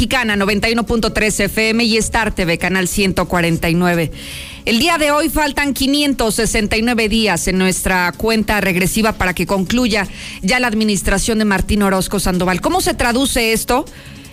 Mexicana 91.3 FM y Star TV Canal 149. El día de hoy faltan 569 días en nuestra cuenta regresiva para que concluya ya la administración de Martín Orozco Sandoval. ¿Cómo se traduce esto?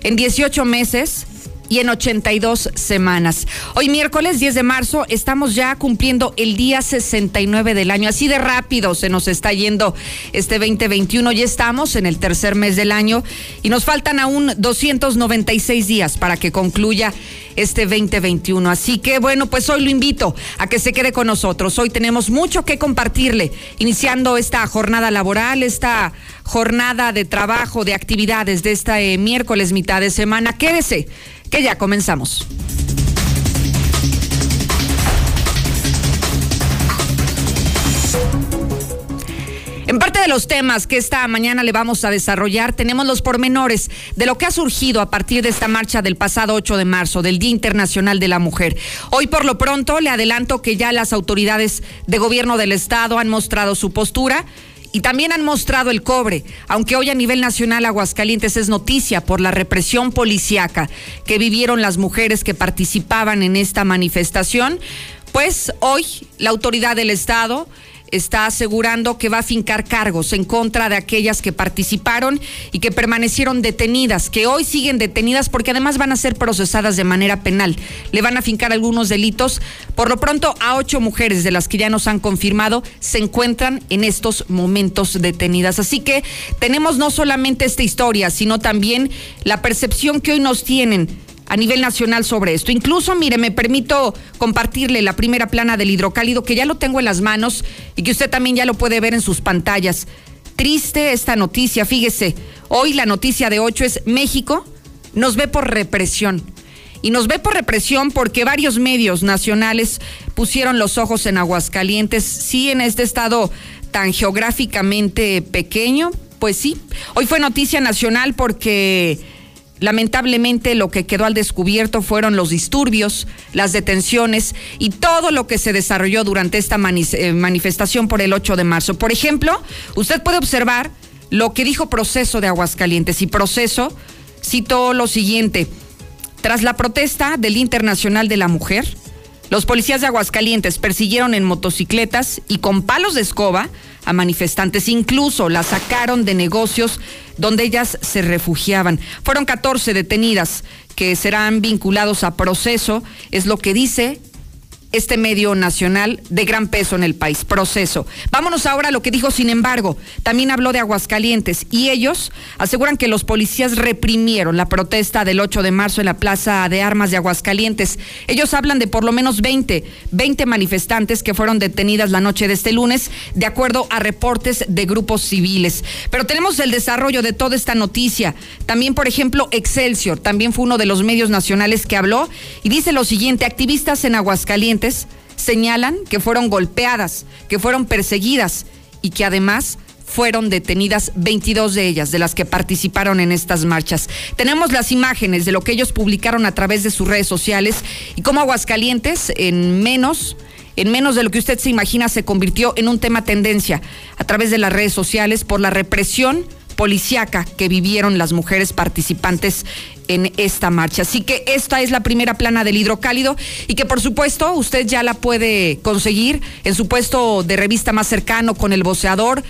En 18 meses y en 82 semanas. Hoy miércoles 10 de marzo estamos ya cumpliendo el día 69 del año. Así de rápido se nos está yendo este 2021. Ya estamos en el tercer mes del año y nos faltan aún 296 días para que concluya este 2021. Así que bueno, pues hoy lo invito a que se quede con nosotros. Hoy tenemos mucho que compartirle, iniciando esta jornada laboral, esta jornada de trabajo, de actividades de este miércoles mitad de semana. Quédese que ya comenzamos. En parte de los temas que esta mañana le vamos a desarrollar, tenemos los pormenores de lo que ha surgido a partir de esta marcha del pasado 8 de marzo, del Día Internacional de la Mujer. Hoy por lo pronto le adelanto que ya las autoridades de gobierno del Estado han mostrado su postura y también han mostrado el cobre, aunque hoy a nivel nacional Aguascalientes es noticia por la represión policíaca que vivieron las mujeres que participaban en esta manifestación, pues hoy la autoridad del Estado está asegurando que va a fincar cargos en contra de aquellas que participaron y que permanecieron detenidas, que hoy siguen detenidas porque además van a ser procesadas de manera penal. Le van a fincar algunos delitos. Por lo pronto, a ocho mujeres de las que ya nos han confirmado se encuentran en estos momentos detenidas. Así que tenemos no solamente esta historia, sino también la percepción que hoy nos tienen a nivel nacional sobre esto. Incluso, mire, me permito compartirle la primera plana del hidrocálido, que ya lo tengo en las manos y que usted también ya lo puede ver en sus pantallas. Triste esta noticia, fíjese. Hoy la noticia de 8 es México nos ve por represión. Y nos ve por represión porque varios medios nacionales pusieron los ojos en Aguascalientes, sí, en este estado tan geográficamente pequeño, pues sí. Hoy fue noticia nacional porque Lamentablemente lo que quedó al descubierto fueron los disturbios, las detenciones y todo lo que se desarrolló durante esta eh, manifestación por el 8 de marzo. Por ejemplo, usted puede observar lo que dijo Proceso de Aguascalientes y Proceso citó lo siguiente. Tras la protesta del Internacional de la Mujer, los policías de Aguascalientes persiguieron en motocicletas y con palos de escoba a manifestantes. Incluso las sacaron de negocios donde ellas se refugiaban. Fueron 14 detenidas que serán vinculados a proceso, es lo que dice este medio nacional de gran peso en el país. Proceso. Vámonos ahora a lo que dijo, sin embargo, también habló de Aguascalientes y ellos aseguran que los policías reprimieron la protesta del 8 de marzo en la Plaza de Armas de Aguascalientes. Ellos hablan de por lo menos 20, 20 manifestantes que fueron detenidas la noche de este lunes, de acuerdo a reportes de grupos civiles. Pero tenemos el desarrollo de toda esta noticia. También, por ejemplo, Excelsior, también fue uno de los medios nacionales que habló y dice lo siguiente, activistas en Aguascalientes señalan que fueron golpeadas, que fueron perseguidas y que además fueron detenidas 22 de ellas, de las que participaron en estas marchas. Tenemos las imágenes de lo que ellos publicaron a través de sus redes sociales y cómo Aguascalientes en menos en menos de lo que usted se imagina se convirtió en un tema tendencia a través de las redes sociales por la represión policiaca que vivieron las mujeres participantes en esta marcha. Así que esta es la primera plana del hidrocálido y que por supuesto usted ya la puede conseguir en su puesto de revista más cercano con el voceador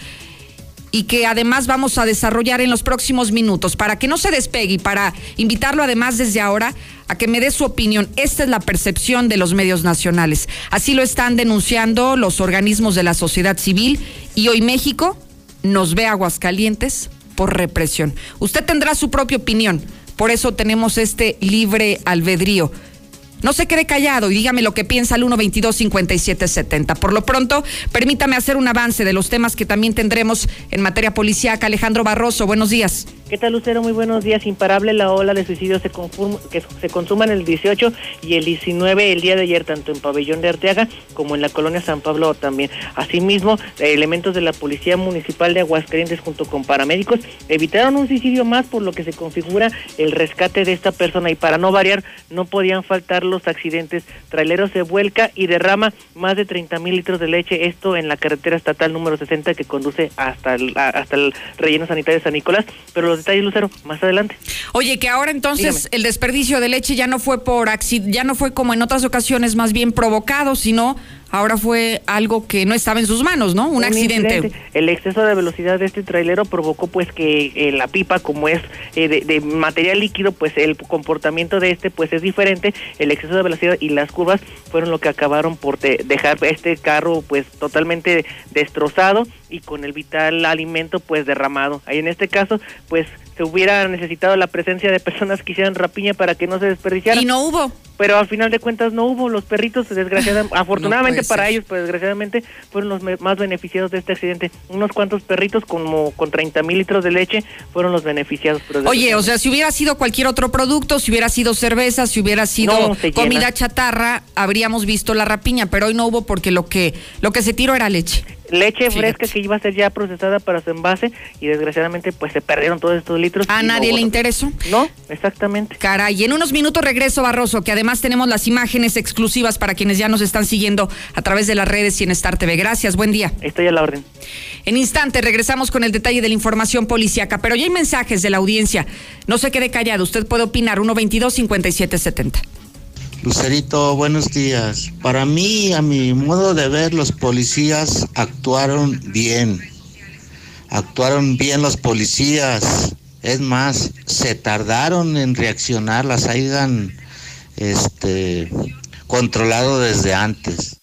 y que además vamos a desarrollar en los próximos minutos para que no se despegue y para invitarlo además desde ahora a que me dé su opinión. Esta es la percepción de los medios nacionales. Así lo están denunciando los organismos de la sociedad civil y hoy México nos ve Aguascalientes por represión. Usted tendrá su propia opinión, por eso tenemos este libre albedrío. No se quede callado y dígame lo que piensa el 122-5770. Por lo pronto, permítame hacer un avance de los temas que también tendremos en materia policíaca. Alejandro Barroso, buenos días. ¿Qué tal, Lucero? Muy buenos días. Imparable la ola de suicidios se que se consuman el 18 y el 19 el día de ayer, tanto en Pabellón de Arteaga como en la colonia San Pablo también. Asimismo, elementos de la Policía Municipal de Aguascalientes junto con paramédicos evitaron un suicidio más, por lo que se configura el rescate de esta persona y para no variar, no podían faltar los accidentes traileros se vuelca y derrama más de 30 mil litros de leche, esto en la carretera estatal número 60 que conduce hasta el, hasta el relleno sanitario de San Nicolás, pero los detalles, Lucero, más adelante. Oye, que ahora entonces el desperdicio de leche ya no fue por ya no fue como en otras ocasiones más bien provocado, sino ahora fue algo que no estaba en sus manos, ¿no? Un, accidente. El exceso de velocidad de este trailero provocó pues que eh, la pipa, como es eh, de, material líquido, pues el comportamiento de este pues es diferente. El exceso de velocidad y las curvas fueron lo que acabaron por dejar este carro pues totalmente destrozado y con el vital alimento pues derramado. Ahí en este caso pues se hubiera necesitado la presencia de personas que hicieran rapiña para que no se desperdiciara. Y no hubo. Pero al final de cuentas no hubo. Los perritos, desgraciadamente, afortunadamente para ellos, pues desgraciadamente fueron los más beneficiados de este accidente. Unos cuantos perritos como con 30 mil litros de leche fueron los beneficiados. Oye, o sea, si hubiera sido cualquier otro producto, si hubiera sido cerveza, si hubiera sido comida chatarra, habríamos visto la rapiña, pero hoy no hubo porque lo que, lo que se tiró era leche leche fresca que iba a ser ya procesada para su envase y desgraciadamente pues se perdieron todos estos litros. ¿A nadie le interesó? No, exactamente. Caray, y en unos minutos regreso Barroso, que además tenemos las imágenes exclusivas para quienes ya nos están siguiendo a través de las redes y en Star TV. Gracias, buen día. Estoy a la orden. En instante regresamos con el detalle de la información policíaca, pero ya hay mensajes de la audiencia. No se quede callado, usted puede opinar 122 5770. Lucerito, buenos días. Para mí, a mi modo de ver, los policías actuaron bien. Actuaron bien los policías. Es más, se tardaron en reaccionar, las hayan este, controlado desde antes.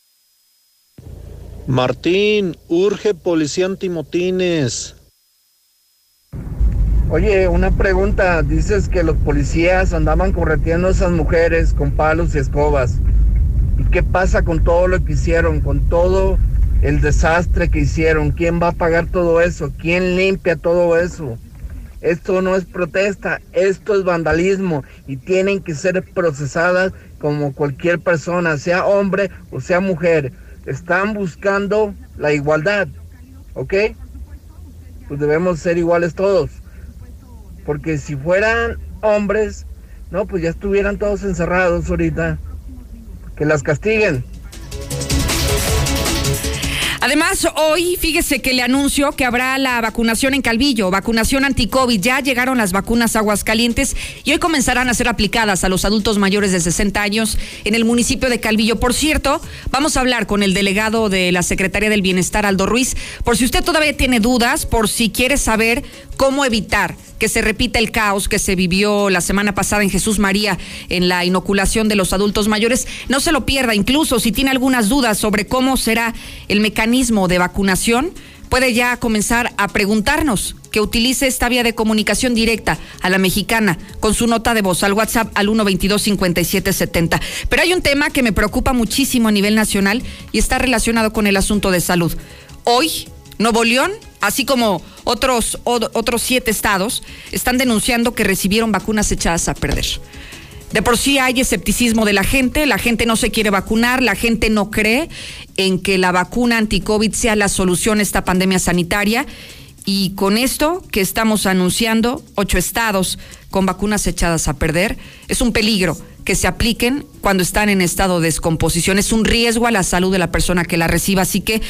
Martín, urge policía antimotines. Oye, una pregunta. Dices que los policías andaban correteando a esas mujeres con palos y escobas. ¿Y qué pasa con todo lo que hicieron? Con todo el desastre que hicieron. ¿Quién va a pagar todo eso? ¿Quién limpia todo eso? Esto no es protesta, esto es vandalismo y tienen que ser procesadas como cualquier persona, sea hombre o sea mujer. Están buscando la igualdad, ¿ok? Pues debemos ser iguales todos. Porque si fueran hombres, no, pues ya estuvieran todos encerrados ahorita. Que las castiguen. Además, hoy fíjese que le anuncio que habrá la vacunación en Calvillo, vacunación anti-COVID. Ya llegaron las vacunas Aguascalientes y hoy comenzarán a ser aplicadas a los adultos mayores de 60 años en el municipio de Calvillo. Por cierto, vamos a hablar con el delegado de la Secretaría del Bienestar, Aldo Ruiz, por si usted todavía tiene dudas, por si quiere saber cómo evitar que se repita el caos que se vivió la semana pasada en Jesús María en la inoculación de los adultos mayores. No se lo pierda, incluso si tiene algunas dudas sobre cómo será el mecanismo de vacunación, puede ya comenzar a preguntarnos que utilice esta vía de comunicación directa a la mexicana con su nota de voz al WhatsApp al 122-5770. Pero hay un tema que me preocupa muchísimo a nivel nacional y está relacionado con el asunto de salud. Hoy, Nuevo León así como otros, otros siete estados, están denunciando que recibieron vacunas echadas a perder. De por sí hay escepticismo de la gente, la gente no se quiere vacunar, la gente no cree en que la vacuna anti-COVID sea la solución a esta pandemia sanitaria. Y con esto que estamos anunciando, ocho estados con vacunas echadas a perder, es un peligro que se apliquen cuando están en estado de descomposición. Es un riesgo a la salud de la persona que la reciba, así que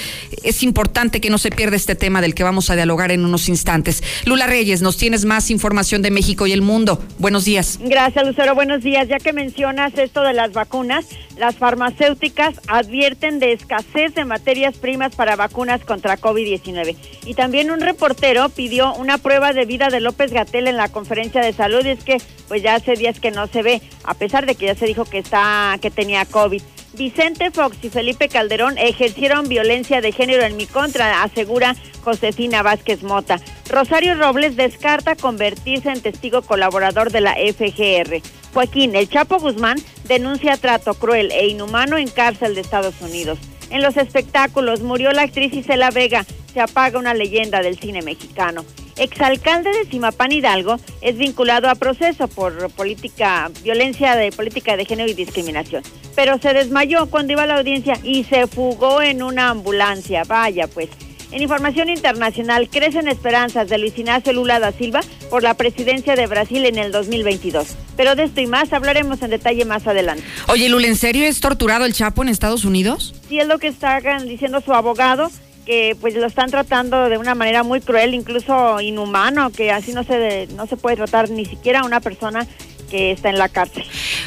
es importante que no se pierda este tema del que vamos a dialogar en unos instantes. Lula Reyes, nos tienes más información de México y el mundo. Buenos días. Gracias, Lucero. Buenos días. Ya que mencionas esto de las vacunas, las farmacéuticas advierten de escasez de materias primas para vacunas contra COVID-19. Y también un reportero pidió una prueba de vida de López Gatel en la conferencia de salud. Y es que, pues ya hace días que no se ve, a pesar de que ya se dijo que está que tenía COVID. Vicente Fox y Felipe Calderón ejercieron violencia de género en mi contra, asegura Josefina Vázquez Mota. Rosario Robles descarta convertirse en testigo colaborador de la FGR. Joaquín El Chapo Guzmán denuncia trato cruel e inhumano en cárcel de Estados Unidos. En los espectáculos murió la actriz Isela Vega, se apaga una leyenda del cine mexicano exalcalde de Simapán Hidalgo, es vinculado a proceso por política, violencia de política de género y discriminación. Pero se desmayó cuando iba a la audiencia y se fugó en una ambulancia. Vaya, pues. En información internacional, crecen esperanzas de Luis Ignacio Lula da Silva por la presidencia de Brasil en el 2022. Pero de esto y más hablaremos en detalle más adelante. Oye, Lula, ¿en serio es torturado el Chapo en Estados Unidos? Sí, es lo que está diciendo su abogado que pues lo están tratando de una manera muy cruel, incluso inhumano, que así no se no se puede tratar ni siquiera a una persona que está en la cárcel.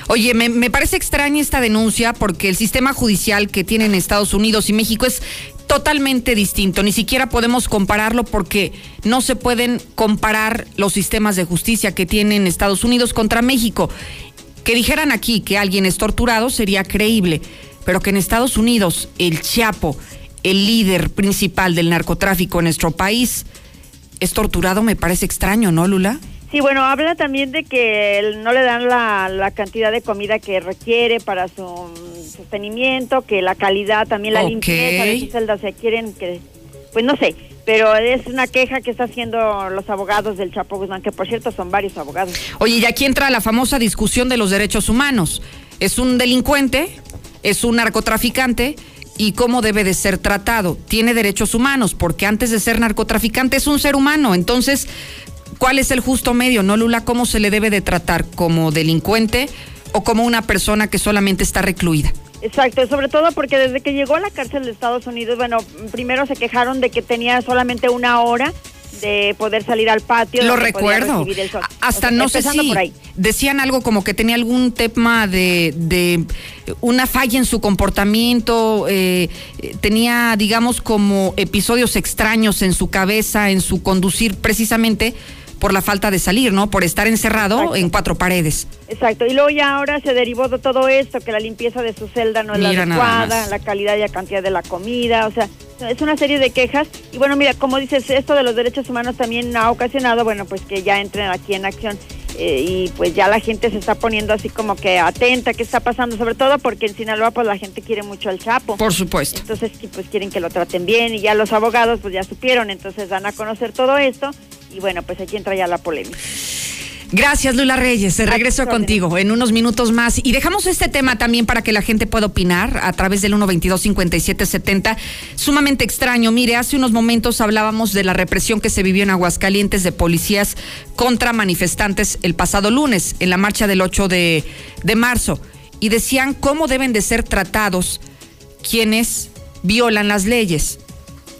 Oye, me, me parece extraña esta denuncia porque el sistema judicial que tienen Estados Unidos y México es totalmente distinto. Ni siquiera podemos compararlo porque no se pueden comparar los sistemas de justicia que tienen Estados Unidos contra México. Que dijeran aquí que alguien es torturado sería creíble, pero que en Estados Unidos el Chiapo el líder principal del narcotráfico en nuestro país, es torturado, me parece extraño, ¿no, Lula? Sí, bueno, habla también de que no le dan la, cantidad de comida que requiere para su sostenimiento, que la calidad, también la limpieza de sus celdas se quieren que, pues no sé, pero es una queja que está haciendo los abogados del Chapo Guzmán, que por cierto son varios abogados. Oye, y aquí entra la famosa discusión de los derechos humanos. Es un delincuente, es un narcotraficante, y cómo debe de ser tratado. Tiene derechos humanos, porque antes de ser narcotraficante es un ser humano. Entonces, ¿cuál es el justo medio? ¿No, Lula? ¿Cómo se le debe de tratar? ¿Como delincuente o como una persona que solamente está recluida? Exacto, sobre todo porque desde que llegó a la cárcel de Estados Unidos, bueno, primero se quejaron de que tenía solamente una hora de poder salir al patio. Lo recuerdo. Hasta no sé si decían algo como que tenía algún tema de, de una falla en su comportamiento, eh, tenía, digamos, como episodios extraños en su cabeza, en su conducir, precisamente por la falta de salir, ¿no? Por estar encerrado en cuatro paredes. Exacto. Y luego ya ahora se derivó de todo esto, que la limpieza de su celda no es la adecuada, la calidad y la cantidad de la comida, o sea, es una serie de quejas. Y bueno, mira, como dices, esto de los derechos humanos también ha ocasionado, bueno, pues que ya entren aquí en acción. Eh, y pues ya la gente se está poniendo así como que atenta, ¿qué está pasando? Sobre todo porque en Sinaloa pues la gente quiere mucho al Chapo. Por supuesto. Entonces pues quieren que lo traten bien y ya los abogados pues ya supieron, entonces dan a conocer todo esto y bueno, pues aquí entra ya la polémica. Gracias, Lula Reyes. Regreso contigo en unos minutos más. Y dejamos este tema también para que la gente pueda opinar a través del 122-5770. Sumamente extraño. Mire, hace unos momentos hablábamos de la represión que se vivió en Aguascalientes de policías contra manifestantes el pasado lunes, en la marcha del 8 de, de marzo. Y decían cómo deben de ser tratados quienes violan las leyes.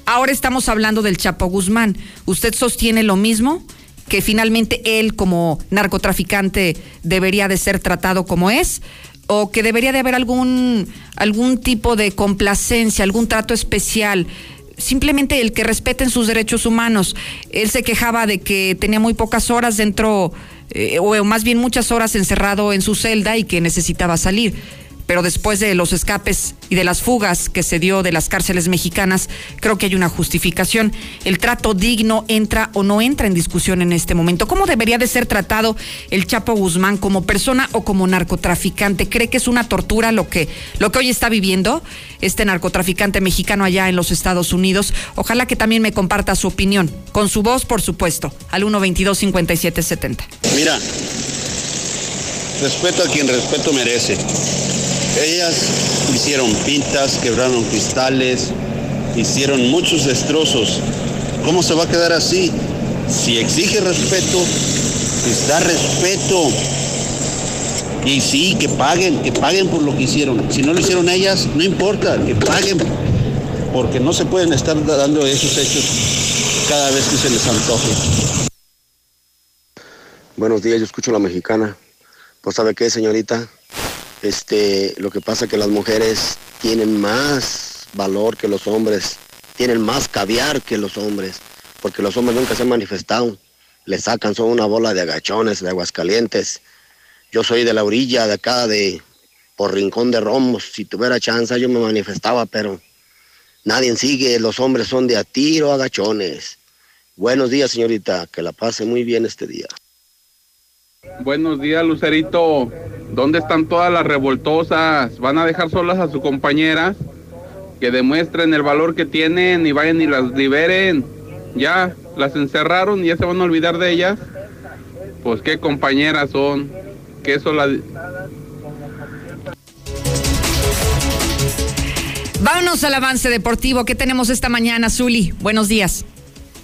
Ahora estamos hablando del Chapo Guzmán. ¿Usted sostiene lo mismo? que finalmente él como narcotraficante debería de ser tratado como es o que debería de haber algún algún tipo de complacencia, algún trato especial simplemente el que respeten sus derechos humanos. Él se quejaba de que tenía muy pocas horas dentro, eh, o más bien muchas horas encerrado en su celda y que necesitaba salir pero después de los escapes y de las fugas que se dio de las cárceles mexicanas, creo que hay una justificación. El trato digno entra o no entra en discusión en este momento. ¿Cómo debería de ser tratado el Chapo Guzmán como persona o como narcotraficante? ¿Cree que es una tortura lo que, lo que hoy está viviendo este narcotraficante mexicano allá en los Estados Unidos? Ojalá que también me comparta su opinión, con su voz, por supuesto, al 122-5770. Mira, respeto a quien respeto merece. Ellas hicieron pintas, quebraron cristales, hicieron muchos destrozos. ¿Cómo se va a quedar así? Si exige respeto, pues da respeto. Y sí, que paguen, que paguen por lo que hicieron. Si no lo hicieron ellas, no importa, que paguen. Porque no se pueden estar dando esos hechos cada vez que se les antoje. Buenos días, yo escucho a la mexicana. Pues sabe qué, señorita, este, lo que pasa es que las mujeres tienen más valor que los hombres, tienen más caviar que los hombres, porque los hombres nunca se han manifestado. Le sacan, son una bola de agachones, de aguascalientes. Yo soy de la orilla de acá, de por Rincón de Romos. Si tuviera chance, yo me manifestaba, pero nadie sigue. Los hombres son de a tiro, agachones. Buenos días, señorita. Que la pase muy bien este día. Buenos días, Lucerito. ¿Dónde están todas las revoltosas? ¿Van a dejar solas a sus compañeras? Que demuestren el valor que tienen y vayan y las liberen. Ya, las encerraron y ya se van a olvidar de ellas. Pues qué compañeras son. Que eso la... Vámonos al avance deportivo. ¿Qué tenemos esta mañana, Zuli? Buenos días.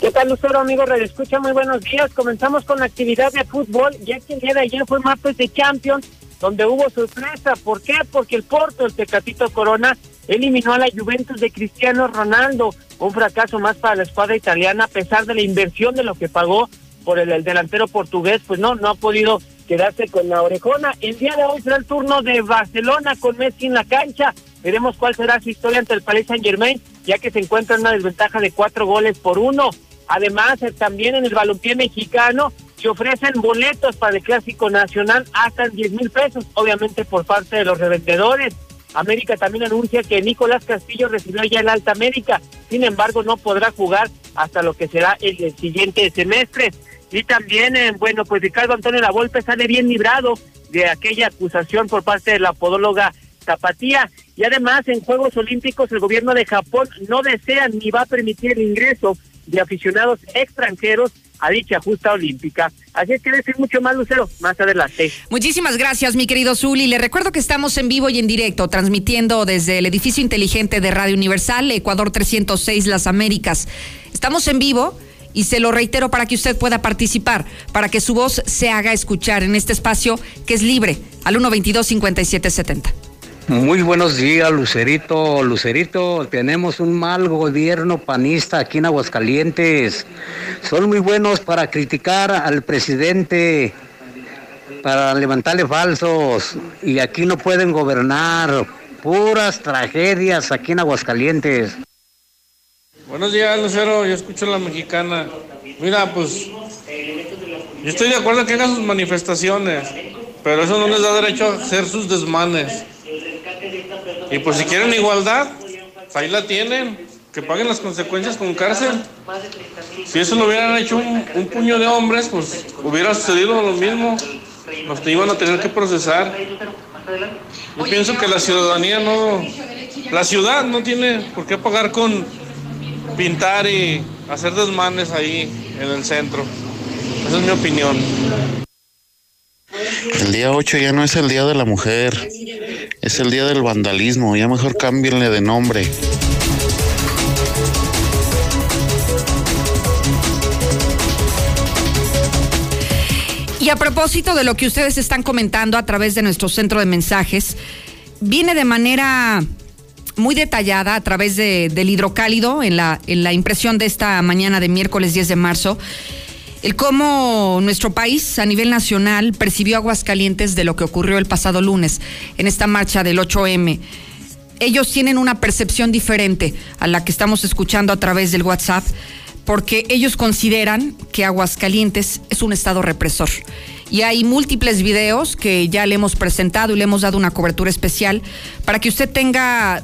¿Qué tal, Lucero, amigo? Radio Escucha, muy buenos días. Comenzamos con la actividad de fútbol, ya que el día de ayer fue martes de Champions, donde hubo sorpresa. ¿Por qué? Porque el Porto, el Tecatito Corona, eliminó a la Juventus de Cristiano Ronaldo. Un fracaso más para la escuadra italiana, a pesar de la inversión de lo que pagó por el, el delantero portugués, pues no, no ha podido quedarse con la orejona. El día de hoy será el turno de Barcelona con Messi en la cancha. Veremos cuál será su historia ante el Paris Saint Germain, ya que se encuentra en una desventaja de cuatro goles por uno. Además, eh, también en el balompié mexicano se ofrecen boletos para el Clásico Nacional hasta 10 mil pesos, obviamente por parte de los revendedores. América también anuncia que Nicolás Castillo recibió ya el Alta América, sin embargo no podrá jugar hasta lo que será el siguiente semestre. Y también, eh, bueno, pues Ricardo Antonio Lavolpe sale bien librado de aquella acusación por parte de la podóloga Tapatía. Y además, en Juegos Olímpicos, el gobierno de Japón no desea ni va a permitir el ingreso de aficionados extranjeros a dicha justa olímpica. Así es que decir mucho más, Lucero, más adelante. Muchísimas gracias, mi querido Zuli. Le recuerdo que estamos en vivo y en directo, transmitiendo desde el edificio inteligente de Radio Universal, Ecuador 306, Las Américas. Estamos en vivo y se lo reitero para que usted pueda participar, para que su voz se haga escuchar en este espacio que es libre, al 122-5770. Muy buenos días, Lucerito. Lucerito, tenemos un mal gobierno panista aquí en Aguascalientes. Son muy buenos para criticar al presidente, para levantarle falsos. Y aquí no pueden gobernar. Puras tragedias aquí en Aguascalientes. Buenos días, Lucero. Yo escucho a la mexicana. Mira, pues yo estoy de acuerdo que hagan sus manifestaciones, pero eso no les da derecho a hacer sus desmanes. Y pues si quieren igualdad, pues ahí la tienen, que paguen las consecuencias con cárcel. Si eso lo hubieran hecho un, puño de hombres, pues hubiera sucedido lo mismo. Nos iban a tener que procesar. Yo pienso que la ciudadanía no, la ciudad no tiene por qué pagar con pintar y hacer desmanes ahí en el centro. Esa es mi opinión. El día 8 ya no es el día de la mujer, es el día del vandalismo, ya mejor cámbienle de nombre. Y a propósito de lo que ustedes están comentando a través de nuestro centro de mensajes, viene de manera muy detallada a través de, del hidrocálido en la, en la impresión de esta mañana de miércoles 10 de marzo el cómo nuestro país a nivel nacional percibió Aguascalientes de lo que ocurrió el pasado lunes en esta marcha del 8M. Ellos tienen una percepción diferente a la que estamos escuchando a través del WhatsApp porque ellos consideran que Aguascalientes es un estado represor. Y hay múltiples videos que ya le hemos presentado y le hemos dado una cobertura especial para que usted tenga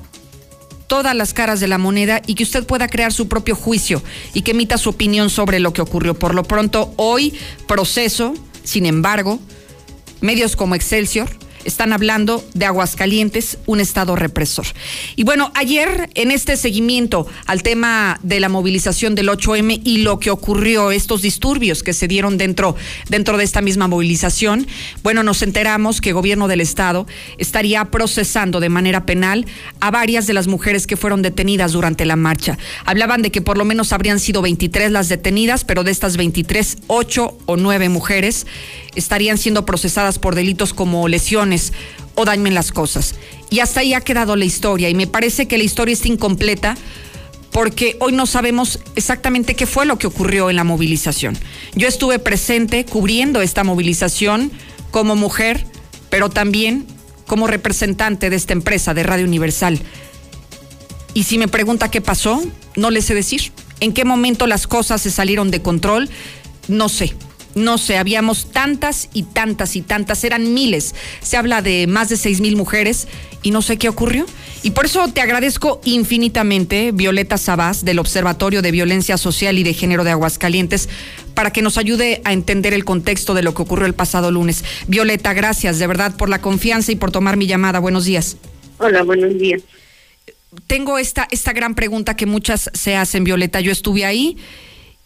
todas las caras de la moneda y que usted pueda crear su propio juicio y que emita su opinión sobre lo que ocurrió. Por lo pronto, hoy proceso, sin embargo, medios como Excelsior, están hablando de Aguascalientes, un estado represor. Y bueno, ayer en este seguimiento al tema de la movilización del 8M y lo que ocurrió, estos disturbios que se dieron dentro, dentro de esta misma movilización, bueno, nos enteramos que el gobierno del estado estaría procesando de manera penal a varias de las mujeres que fueron detenidas durante la marcha. Hablaban de que por lo menos habrían sido 23 las detenidas, pero de estas 23, 8 o 9 mujeres estarían siendo procesadas por delitos como lesiones o daño en las cosas. Y hasta ahí ha quedado la historia y me parece que la historia está incompleta porque hoy no sabemos exactamente qué fue lo que ocurrió en la movilización. Yo estuve presente cubriendo esta movilización como mujer, pero también como representante de esta empresa de Radio Universal. Y si me pregunta qué pasó, no le sé decir. ¿En qué momento las cosas se salieron de control? No sé no sé, habíamos tantas y tantas y tantas, eran miles. Se habla de más de seis mil mujeres y no sé qué ocurrió. Y por eso te agradezco infinitamente, Violeta Sabás, del Observatorio de Violencia Social y de Género de Aguascalientes, para que nos ayude a entender el contexto de lo que ocurrió el pasado lunes. Violeta, gracias de verdad por la confianza y por tomar mi llamada. Buenos días. Hola, buenos días. Tengo esta, esta gran pregunta que muchas se hacen, Violeta. Yo estuve ahí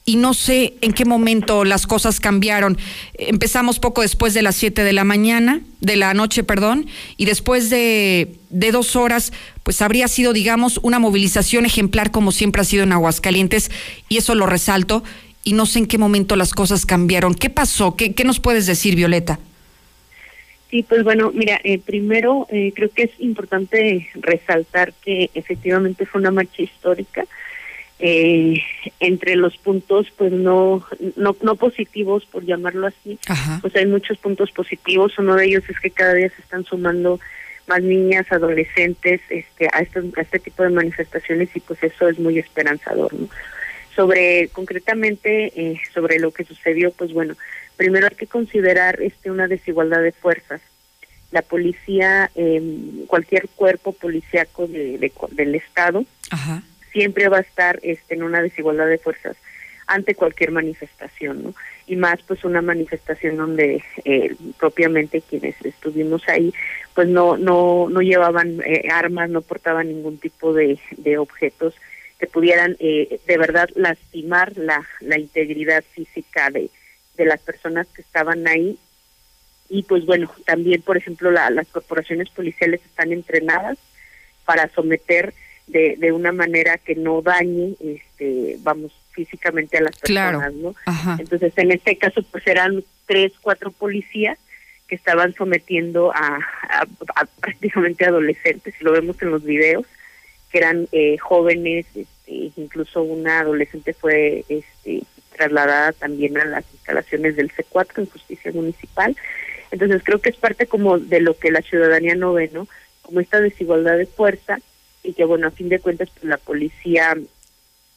y no sé en qué momento las cosas cambiaron. Empezamos poco después de las 7 de la mañana, de la noche, perdón, y después de, de dos horas, pues habría sido, digamos, una movilización ejemplar como siempre ha sido en Aguascalientes, y eso lo resalto, y no sé en qué momento las cosas cambiaron. ¿Qué pasó? ¿Qué, qué nos puedes decir, Violeta? Sí, pues bueno, mira, eh, primero eh, creo que es importante resaltar que efectivamente fue una marcha histórica eh, entre los puntos pues no, no no positivos por llamarlo así. Pues hay muchos puntos positivos. Uno de ellos es que cada día se están sumando más niñas adolescentes este a este, a este tipo de manifestaciones y pues eso es muy esperanzador no sobre concretamente eh, sobre lo que sucedió pues bueno primero hay que considerar este una desigualdad de fuerzas. La policía eh, cualquier cuerpo policíaco de, de, del estado Ajá siempre va a estar este, en una desigualdad de fuerzas ante cualquier manifestación, ¿no? Y más pues una manifestación donde eh, propiamente quienes estuvimos ahí pues no no no llevaban eh, armas, no portaban ningún tipo de, objetos que pudieran eh, de verdad lastimar la, la integridad física de, de las personas que estaban ahí y pues bueno, también por ejemplo la, las corporaciones policiales están entrenadas para someter de, de una manera que no dañe, este, vamos, físicamente a las personas, ¿no? Entonces, en este caso, pues eran tres, cuatro policías que estaban sometiendo a, a, prácticamente adolescentes, si lo vemos en los videos, que eran eh, jóvenes, este, incluso una adolescente fue este, trasladada también a las instalaciones del C4 en justicia municipal. Entonces creo que es parte como de lo que la ciudadanía no ve, ¿no? Como esta desigualdad de fuerza y que bueno a fin de cuentas pues, la policía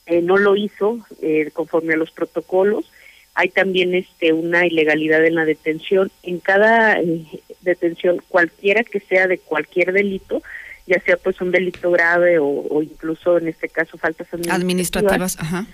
eh, no lo hizo eh, conforme a los protocolos. Hay también este una ilegalidad en la detención. En cada eh, detención cualquiera que sea de cualquier delito ya sea pues un delito grave o, incluso en este caso faltas administrativas, ajá.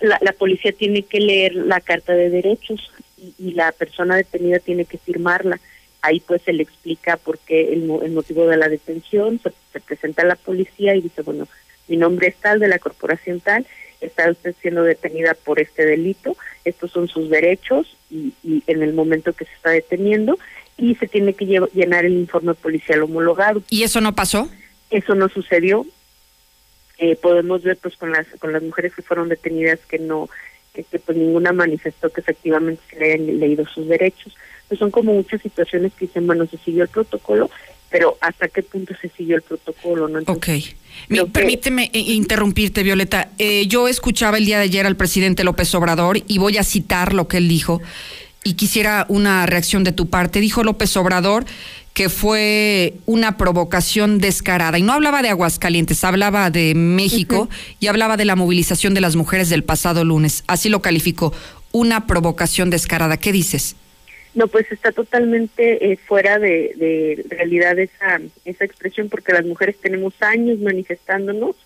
la, la, policía tiene que leer la carta de derechos y, y la persona detenida tiene que firmarla ahí pues se le explica por qué el, el motivo de la detención, se, presenta a la policía y dice, bueno, mi nombre es tal de la corporación tal, está usted siendo detenida por este delito, estos son sus derechos y, y en el momento que se está deteniendo y se tiene que llenar el informe policial homologado. ¿Y eso no pasó? Eso no sucedió. Eh, podemos ver pues con las con las mujeres que fueron detenidas que no que, que pues ninguna manifestó que efectivamente se le hayan leído sus derechos pues son como muchas situaciones que dicen, bueno, se siguió el protocolo, pero hasta qué punto se siguió el protocolo, ¿no? ok. Permíteme eh, interrumpirte, Violeta. Eh, yo escuchaba el día de ayer al presidente López Obrador y voy a citar lo que él dijo y quisiera una reacción de tu parte. Dijo López Obrador que fue una provocación descarada. Y no hablaba de Aguascalientes, hablaba de México y hablaba de la movilización de las mujeres del pasado lunes. Así lo calificó, una provocación descarada. ¿Qué dices? No, pues está totalmente eh, fuera de, realidad esa esa expresión porque las mujeres tenemos años manifestándonos.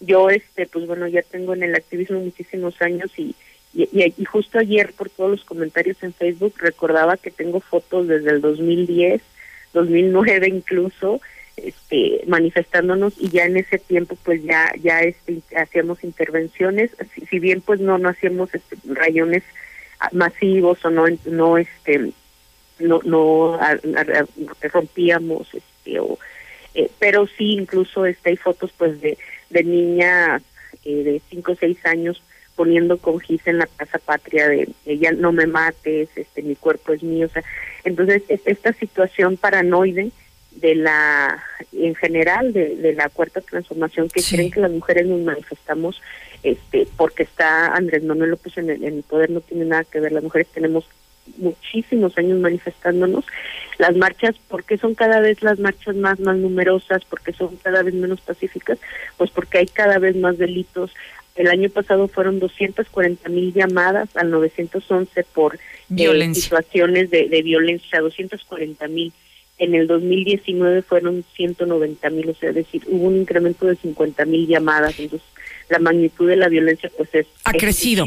Yo, este, pues bueno, ya tengo en el activismo muchísimos años y, y, y, justo ayer por todos los comentarios en Facebook recordaba que tengo fotos desde el 2010, 2009 incluso, este, manifestándonos y ya en ese tiempo pues ya ya este, hacíamos intervenciones, si, si bien pues no no hacíamos este, rayones masivos o no no este no no rompíamos este o eh, pero sí incluso este hay fotos pues de de niñas eh, de cinco o seis años poniendo con gis en la Plaza Patria de ella no me mates este mi cuerpo es mío o sea entonces esta situación paranoide de la en general de, de la cuarta transformación que creen que las mujeres nos manifestamos este porque está Andrés Manuel López en el, en el poder no tiene nada que ver. Las mujeres tenemos muchísimos años manifestándonos las marchas porque son cada vez las marchas más más numerosas porque son cada vez menos pacíficas pues porque hay cada vez más delitos. El año pasado fueron 240 mil llamadas al 911 por eh, situaciones de, de violencia. 240 mil. En el 2019 fueron 190 mil, o sea, es decir, hubo un incremento de 50 mil llamadas, entonces la magnitud de la violencia pues es ha crecido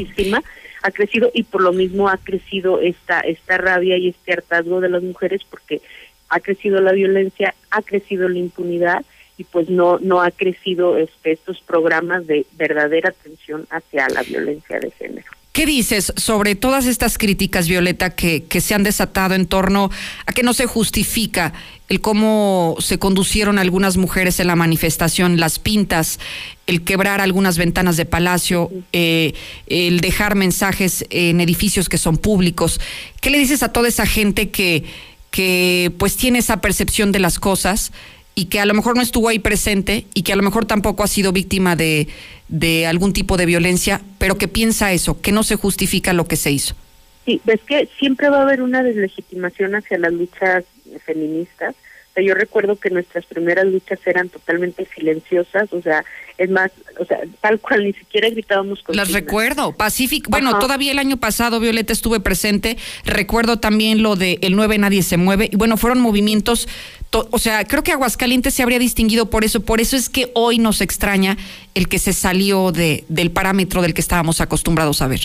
ha crecido y por lo mismo ha crecido esta esta rabia y este hartazgo de las mujeres porque ha crecido la violencia ha crecido la impunidad y pues no no ha crecido este, estos programas de verdadera atención hacia la violencia de género. ¿Qué dices sobre todas estas críticas, Violeta, que, que se han desatado en torno a que no se justifica el cómo se conducieron algunas mujeres en la manifestación, las pintas, el quebrar algunas ventanas de palacio, eh, el dejar mensajes en edificios que son públicos? ¿Qué le dices a toda esa gente que, que pues tiene esa percepción de las cosas? Y que a lo mejor no estuvo ahí presente y que a lo mejor tampoco ha sido víctima de, de algún tipo de violencia, pero que piensa eso, que no se justifica lo que se hizo. Sí, ves que siempre va a haber una deslegitimación hacia las luchas feministas. O sea, yo recuerdo que nuestras primeras luchas eran totalmente silenciosas, o sea, es más, o sea, tal cual ni siquiera gritábamos con Las recuerdo, Pacífico, bueno, todavía el año pasado, Violeta, estuve presente, recuerdo también lo de el 9 Nadie se mueve, y bueno, fueron movimientos, o sea, creo que Aguascalientes se habría distinguido por eso, por eso es que hoy nos extraña el que se salió de, del parámetro del que estábamos acostumbrados a ver.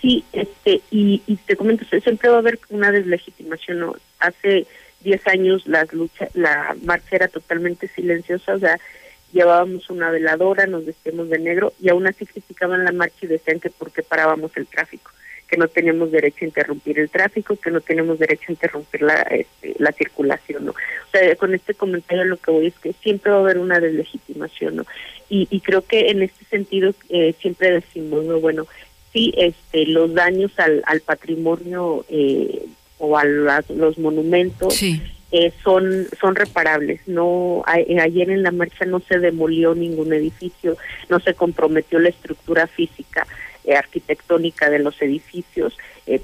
Sí, este, y, y te comento, siempre va a haber una deslegitimación, ¿no? Hace 10 años las lucha, la marcha era totalmente silenciosa, o sea, llevábamos una veladora, nos vestíamos de negro y aún así criticaban la marcha y decían que por qué parábamos el tráfico, que no teníamos derecho a interrumpir el tráfico, que no tenemos derecho a interrumpir la, este, la circulación, ¿no? O sea, con este comentario lo que voy es que siempre va a haber una deslegitimación, ¿no? Y, y creo que en este sentido eh, siempre decimos, ¿no? Bueno, sí, este, los daños al, al patrimonio eh, o a los monumentos eh, son son reparables. No ayer en la marcha no se demolió ningún edificio, no se comprometió la estructura física eh, arquitectónica de los edificios.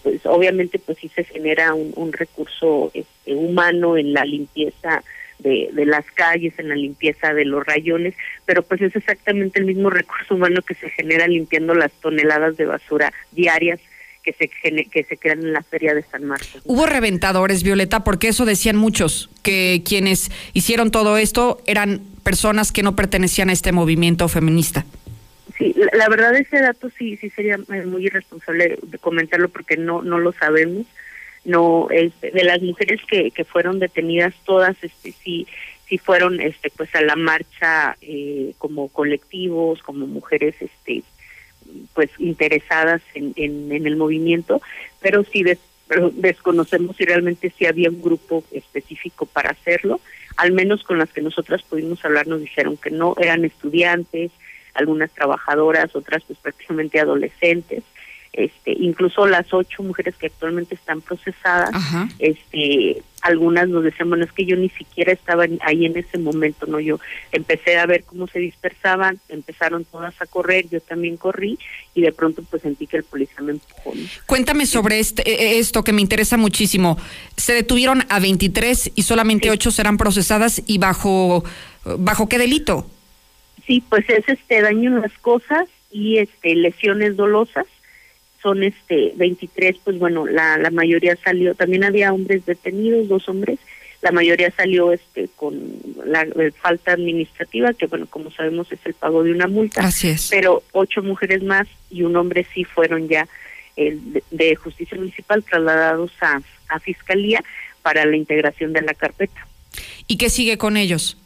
pues obviamente pues sí se genera un, un recurso este, humano en la limpieza de, de, las calles, en la limpieza de los rayones, pero pues es exactamente el mismo recurso humano que se genera limpiando las toneladas de basura diarias que se, que se crean en la feria de San Marcos. Hubo reventadores, Violeta, porque eso decían muchos, que quienes hicieron todo esto eran personas que no pertenecían a este movimiento feminista. Sí, la, verdad ese dato sí sí sería eh, muy irresponsable de comentarlo porque no no lo sabemos. No este, de las mujeres que, que fueron detenidas todas este sí sí fueron este pues a la marcha eh, como colectivos, como mujeres este pues interesadas en, en, el movimiento, pero sí desconocemos si realmente si había un grupo específico para hacerlo. Al menos con las que nosotras pudimos hablar nos dijeron que no, eran estudiantes, algunas trabajadoras, otras pues prácticamente adolescentes este incluso las ocho mujeres que actualmente están procesadas este algunas nos decían bueno es que yo ni siquiera estaba ahí en ese momento no yo empecé a ver cómo se dispersaban empezaron todas a correr yo también corrí y de pronto pues sentí que el policía me empujó cuéntame sobre este e, e, esto que me interesa muchísimo. Se detuvieron a 23 y solamente ocho serán procesadas y bajo bajo qué delito sí pues es este daño en las cosas y este lesiones dolosas son este 23, pues bueno, la, la mayoría salió, también había hombres detenidos, dos hombres, la mayoría salió este con la, falta administrativa, que bueno, como sabemos es el pago de una multa. Así es. Pero ocho mujeres más y un hombre sí fueron ya el de, justicia municipal trasladados a, a fiscalía para la integración de la carpeta. ¿Y qué sigue con ellos?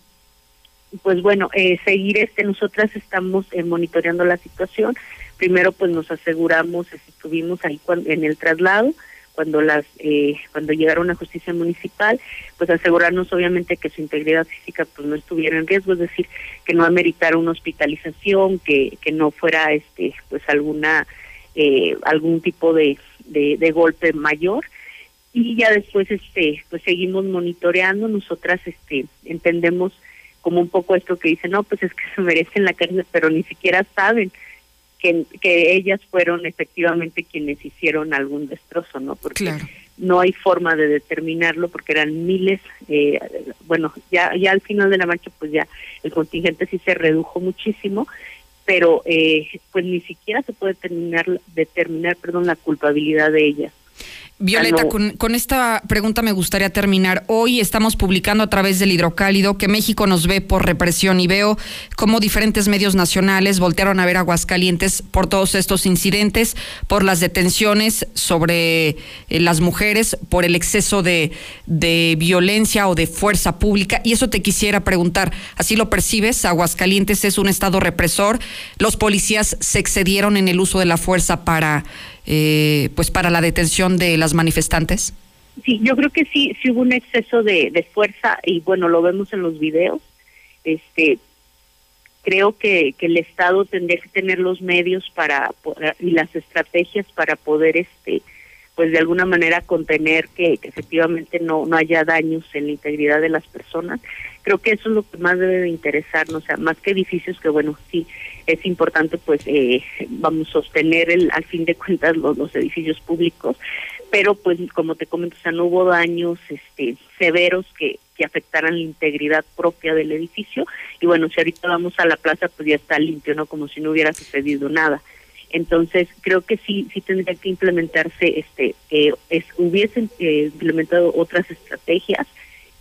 Pues bueno, eh, seguir este, nosotras estamos eh, monitoreando la situación. Primero pues nos aseguramos, estuvimos ahí en el traslado, cuando las eh, cuando llegaron a justicia municipal pues asegurarnos obviamente que su integridad física pues no estuviera en riesgo es decir que no ameritara una hospitalización que que no fuera este pues alguna eh, algún tipo de, de, de golpe mayor. Y ya después este pues seguimos monitoreando. Nosotras este entendemos como un poco esto que dicen no pues es que se merecen la cárcel pero ni siquiera saben que, ellas fueron efectivamente quienes hicieron algún destrozo, ¿no? Porque no hay forma de determinarlo porque eran miles, eh, bueno, ya, ya al final de la marcha pues ya el contingente sí se redujo muchísimo, pero eh, pues ni siquiera se puede determinar, determinar perdón, la culpabilidad de ellas. Violeta, con, con, esta pregunta me gustaría terminar. Hoy estamos publicando a través del hidrocálido que México nos ve por represión y veo cómo diferentes medios nacionales voltearon a ver Aguascalientes por todos estos incidentes, por las detenciones sobre eh, las mujeres, por el exceso de, de violencia o de fuerza pública. Y eso te quisiera preguntar, ¿así lo percibes? Aguascalientes es un estado represor. Los policías se excedieron en el uso de la fuerza para eh, pues para la detención de las manifestantes? Sí, yo creo que sí, sí hubo un exceso de, fuerza y bueno, lo vemos en los videos. Este, creo que, que el Estado tendría que tener los medios para y las estrategias para poder este pues de alguna manera contener que, que, efectivamente no no haya daños en la integridad de las personas creo que eso es lo que más debe de interesarnos o sea más que edificios que bueno sí es importante pues eh, vamos a sostener el, al fin de cuentas los, los edificios públicos pero pues como te comento o sea no hubo daños este severos que que afectaran la integridad propia del edificio y bueno si ahorita vamos a la plaza pues ya está limpio no como si no hubiera sucedido nada. Entonces creo que sí sí tendría que implementarse este eh, es hubiesen eh, implementado otras estrategias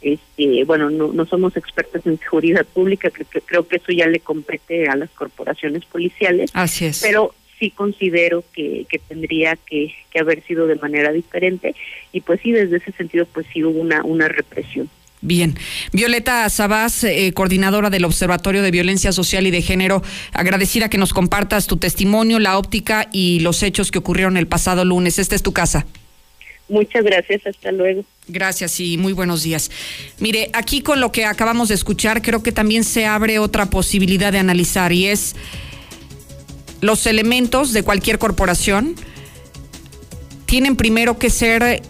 este bueno no, no somos expertos en seguridad pública que, que, creo que eso ya le compete a las corporaciones policiales así es pero sí considero que, que tendría que, que haber sido de manera diferente y pues sí desde ese sentido pues sí hubo una una represión Bien. Violeta Sabás, eh, coordinadora del Observatorio de Violencia Social y de Género, agradecida que nos compartas tu testimonio, la óptica y los hechos que ocurrieron el pasado lunes. Esta es tu casa. Muchas gracias, hasta luego. Gracias y muy buenos días. Mire, aquí con lo que acabamos de escuchar, creo que también se abre otra posibilidad de analizar y es los elementos de cualquier corporación tienen primero que ser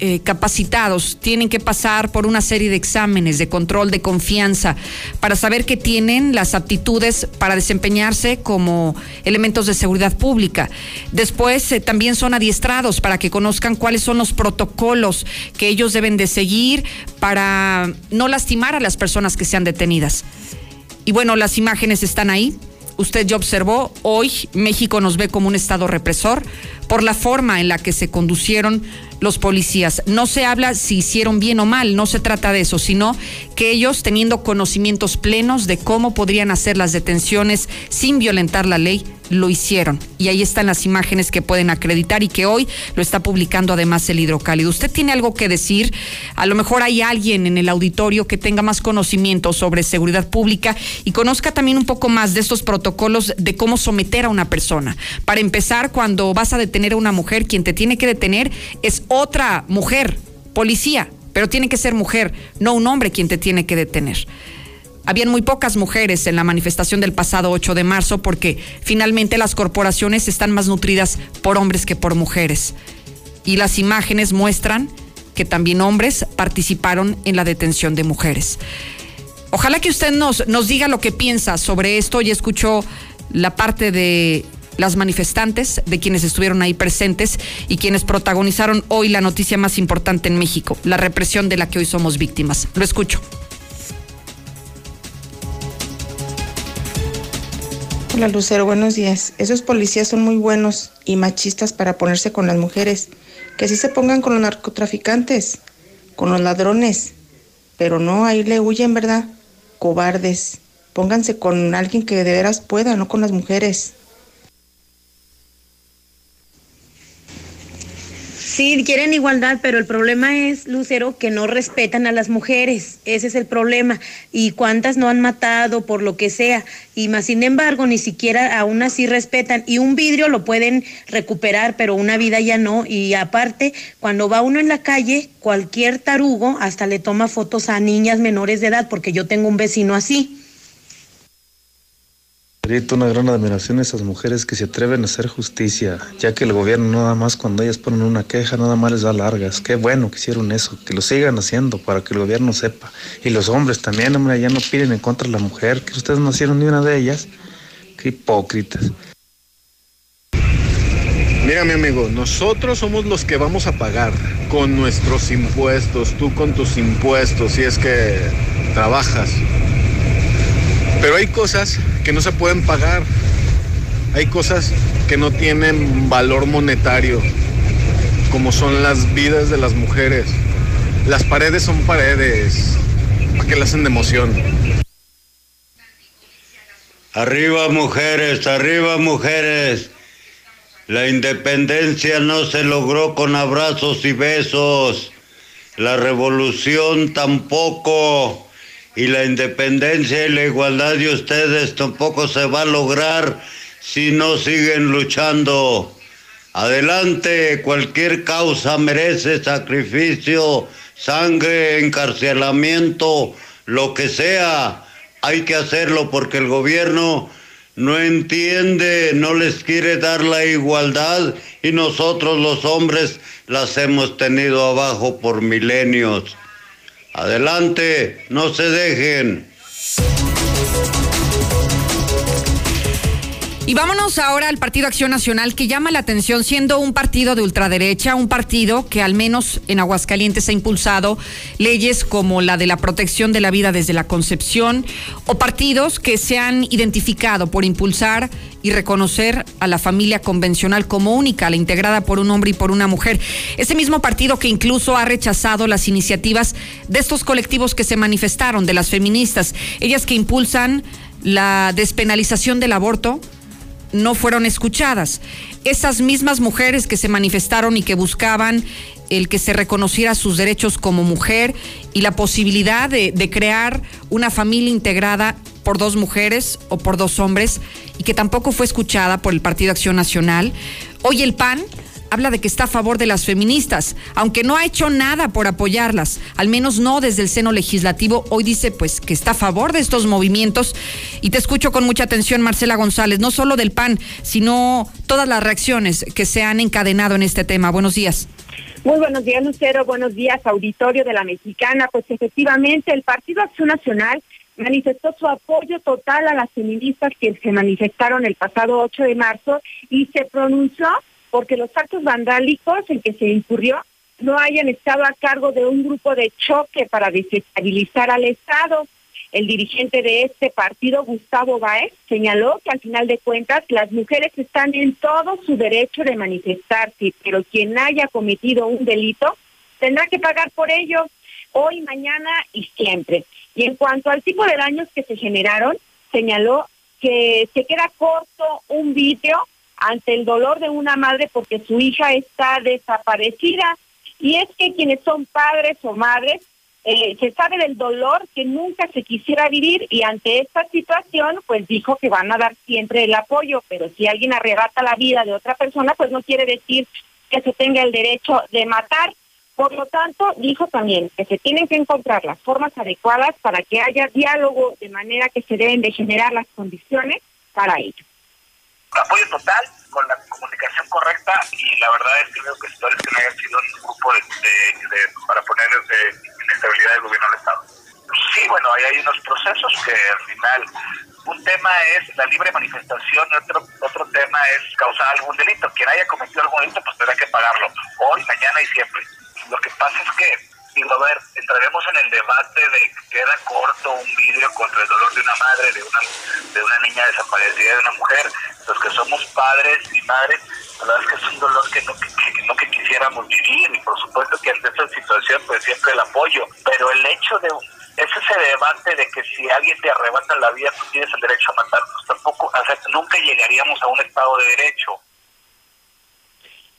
eh, capacitados, tienen que pasar por una serie de exámenes de control de confianza para saber que tienen las aptitudes para desempeñarse como elementos de seguridad pública. Después eh, también son adiestrados para que conozcan cuáles son los protocolos que ellos deben de seguir para no lastimar a las personas que sean detenidas. Y bueno, las imágenes están ahí. Usted ya observó, hoy México nos ve como un Estado represor por la forma en la que se conducieron los policías. No se habla si hicieron bien o mal, no se trata de eso, sino que ellos, teniendo conocimientos plenos de cómo podrían hacer las detenciones sin violentar la ley, lo hicieron. Y ahí están las imágenes que pueden acreditar y que hoy lo está publicando además el hidrocálido. ¿Usted tiene algo que decir? A lo mejor hay alguien en el auditorio que tenga más conocimiento sobre seguridad pública y conozca también un poco más de estos protocolos de cómo someter a una persona. Para empezar, cuando vas a detener a una mujer, quien te tiene que detener es otra mujer, policía, pero tiene que ser mujer, no un hombre quien te tiene que detener. Habían muy pocas mujeres en la manifestación del pasado 8 de marzo porque finalmente las corporaciones están más nutridas por hombres que por mujeres. Y las imágenes muestran que también hombres participaron en la detención de mujeres. Ojalá que usted nos, nos diga lo que piensa sobre esto. Ya escuchó la parte de las manifestantes, de quienes estuvieron ahí presentes y quienes protagonizaron hoy la noticia más importante en México, la represión de la que hoy somos víctimas. Lo escucho. Hola Lucero, buenos días. Esos policías son muy buenos y machistas para ponerse con las mujeres. Que así se pongan con los narcotraficantes, con los ladrones. Pero no, ahí le huyen, ¿verdad? Cobardes. Pónganse con alguien que de veras pueda, no con las mujeres. Sí, quieren igualdad, pero el problema es, Lucero, que no respetan a las mujeres. Ese es el problema. Y cuántas no han matado por lo que sea. Y más, sin embargo, ni siquiera aún así respetan. Y un vidrio lo pueden recuperar, pero una vida ya no. Y aparte, cuando va uno en la calle, cualquier tarugo hasta le toma fotos a niñas menores de edad, porque yo tengo un vecino así. Una gran admiración a esas mujeres que se atreven a hacer justicia, ya que el gobierno nada más cuando ellas ponen una queja nada más les da largas. Qué bueno que hicieron eso, que lo sigan haciendo para que el gobierno sepa. Y los hombres también, hombre, ya no piden en contra de la mujer, que ustedes no hicieron ni una de ellas. Qué hipócritas. Mira mi amigo, nosotros somos los que vamos a pagar con nuestros impuestos, tú con tus impuestos, si es que trabajas. Pero hay cosas que no se pueden pagar. Hay cosas que no tienen valor monetario, como son las vidas de las mujeres. Las paredes son paredes. ¿Para qué le hacen de emoción? Arriba mujeres, arriba mujeres. La independencia no se logró con abrazos y besos. La revolución tampoco. Y la independencia y la igualdad de ustedes tampoco se va a lograr si no siguen luchando. Adelante, cualquier causa merece sacrificio, sangre, encarcelamiento, lo que sea. Hay que hacerlo porque el gobierno no entiende, no les quiere dar la igualdad y nosotros los hombres las hemos tenido abajo por milenios. Adelante, no se dejen. Y vámonos ahora al Partido Acción Nacional, que llama la atención siendo un partido de ultraderecha, un partido que al menos en Aguascalientes ha impulsado leyes como la de la protección de la vida desde la concepción, o partidos que se han identificado por impulsar y reconocer a la familia convencional como única, la integrada por un hombre y por una mujer. Ese mismo partido que incluso ha rechazado las iniciativas de estos colectivos que se manifestaron, de las feministas, ellas que impulsan la despenalización del aborto no fueron escuchadas. Esas mismas mujeres que se manifestaron y que buscaban el que se reconociera sus derechos como mujer y la posibilidad de, crear una familia integrada por dos mujeres o por dos hombres y que tampoco fue escuchada por el Partido Acción Nacional. Hoy el PAN habla de que está a favor de las feministas, aunque no ha hecho nada por apoyarlas, al menos no desde el seno legislativo. Hoy dice pues que está a favor de estos movimientos y te escucho con mucha atención, Marcela González, no solo del PAN, sino todas las reacciones que se han encadenado en este tema. Buenos días. Muy buenos días, Lucero. Buenos días, auditorio de la Mexicana. Pues efectivamente, el Partido Acción Nacional manifestó su apoyo total a las feministas que se manifestaron el pasado 8 de marzo y se pronunció porque los actos vandálicos en que se incurrió no hayan estado a cargo de un grupo de choque para desestabilizar al Estado. El dirigente de este partido, Gustavo Baez, señaló que al final de cuentas las mujeres están en todo su derecho de manifestarse, pero quien haya cometido un delito tendrá que pagar por ello hoy, mañana y siempre. Y en cuanto al tipo de daños que se generaron, señaló que se queda corto un vídeo ante el dolor de una madre porque su hija está desaparecida. Y es que quienes son padres o madres, eh, se sabe del dolor que nunca se quisiera vivir y ante esta situación, pues dijo que van a dar siempre el apoyo, pero si alguien arrebata la vida de otra persona, pues no quiere decir que se tenga el derecho de matar. Por lo tanto, dijo también que se tienen que encontrar las formas adecuadas para que haya diálogo de manera que se deben de generar las condiciones para ello apoyo total con la comunicación correcta y la verdad es que creo que esto es que no haya sido un grupo de, para poner inestabilidad del gobierno del Estado. Sí, bueno, ahí hay unos procesos que al final un tema es la libre manifestación y otro, otro tema es causar algún delito. Quien haya cometido algún delito pues tendrá que pagarlo, hoy, mañana y siempre. Lo que pasa es que digo, a ver, entraremos en el debate de que queda corto un vidrio contra el dolor de una madre, de una, de una niña desaparecida, de una mujer. Los que somos padres y madres, la verdad es que es un dolor que no, que, no que quisiéramos vivir y por supuesto que ante esta situación pues siempre el apoyo, pero el hecho de es ese debate de que si alguien te arrebata la vida, tú tienes el derecho a matar, pues tampoco, o sea, nunca llegaríamos a un Estado de Derecho.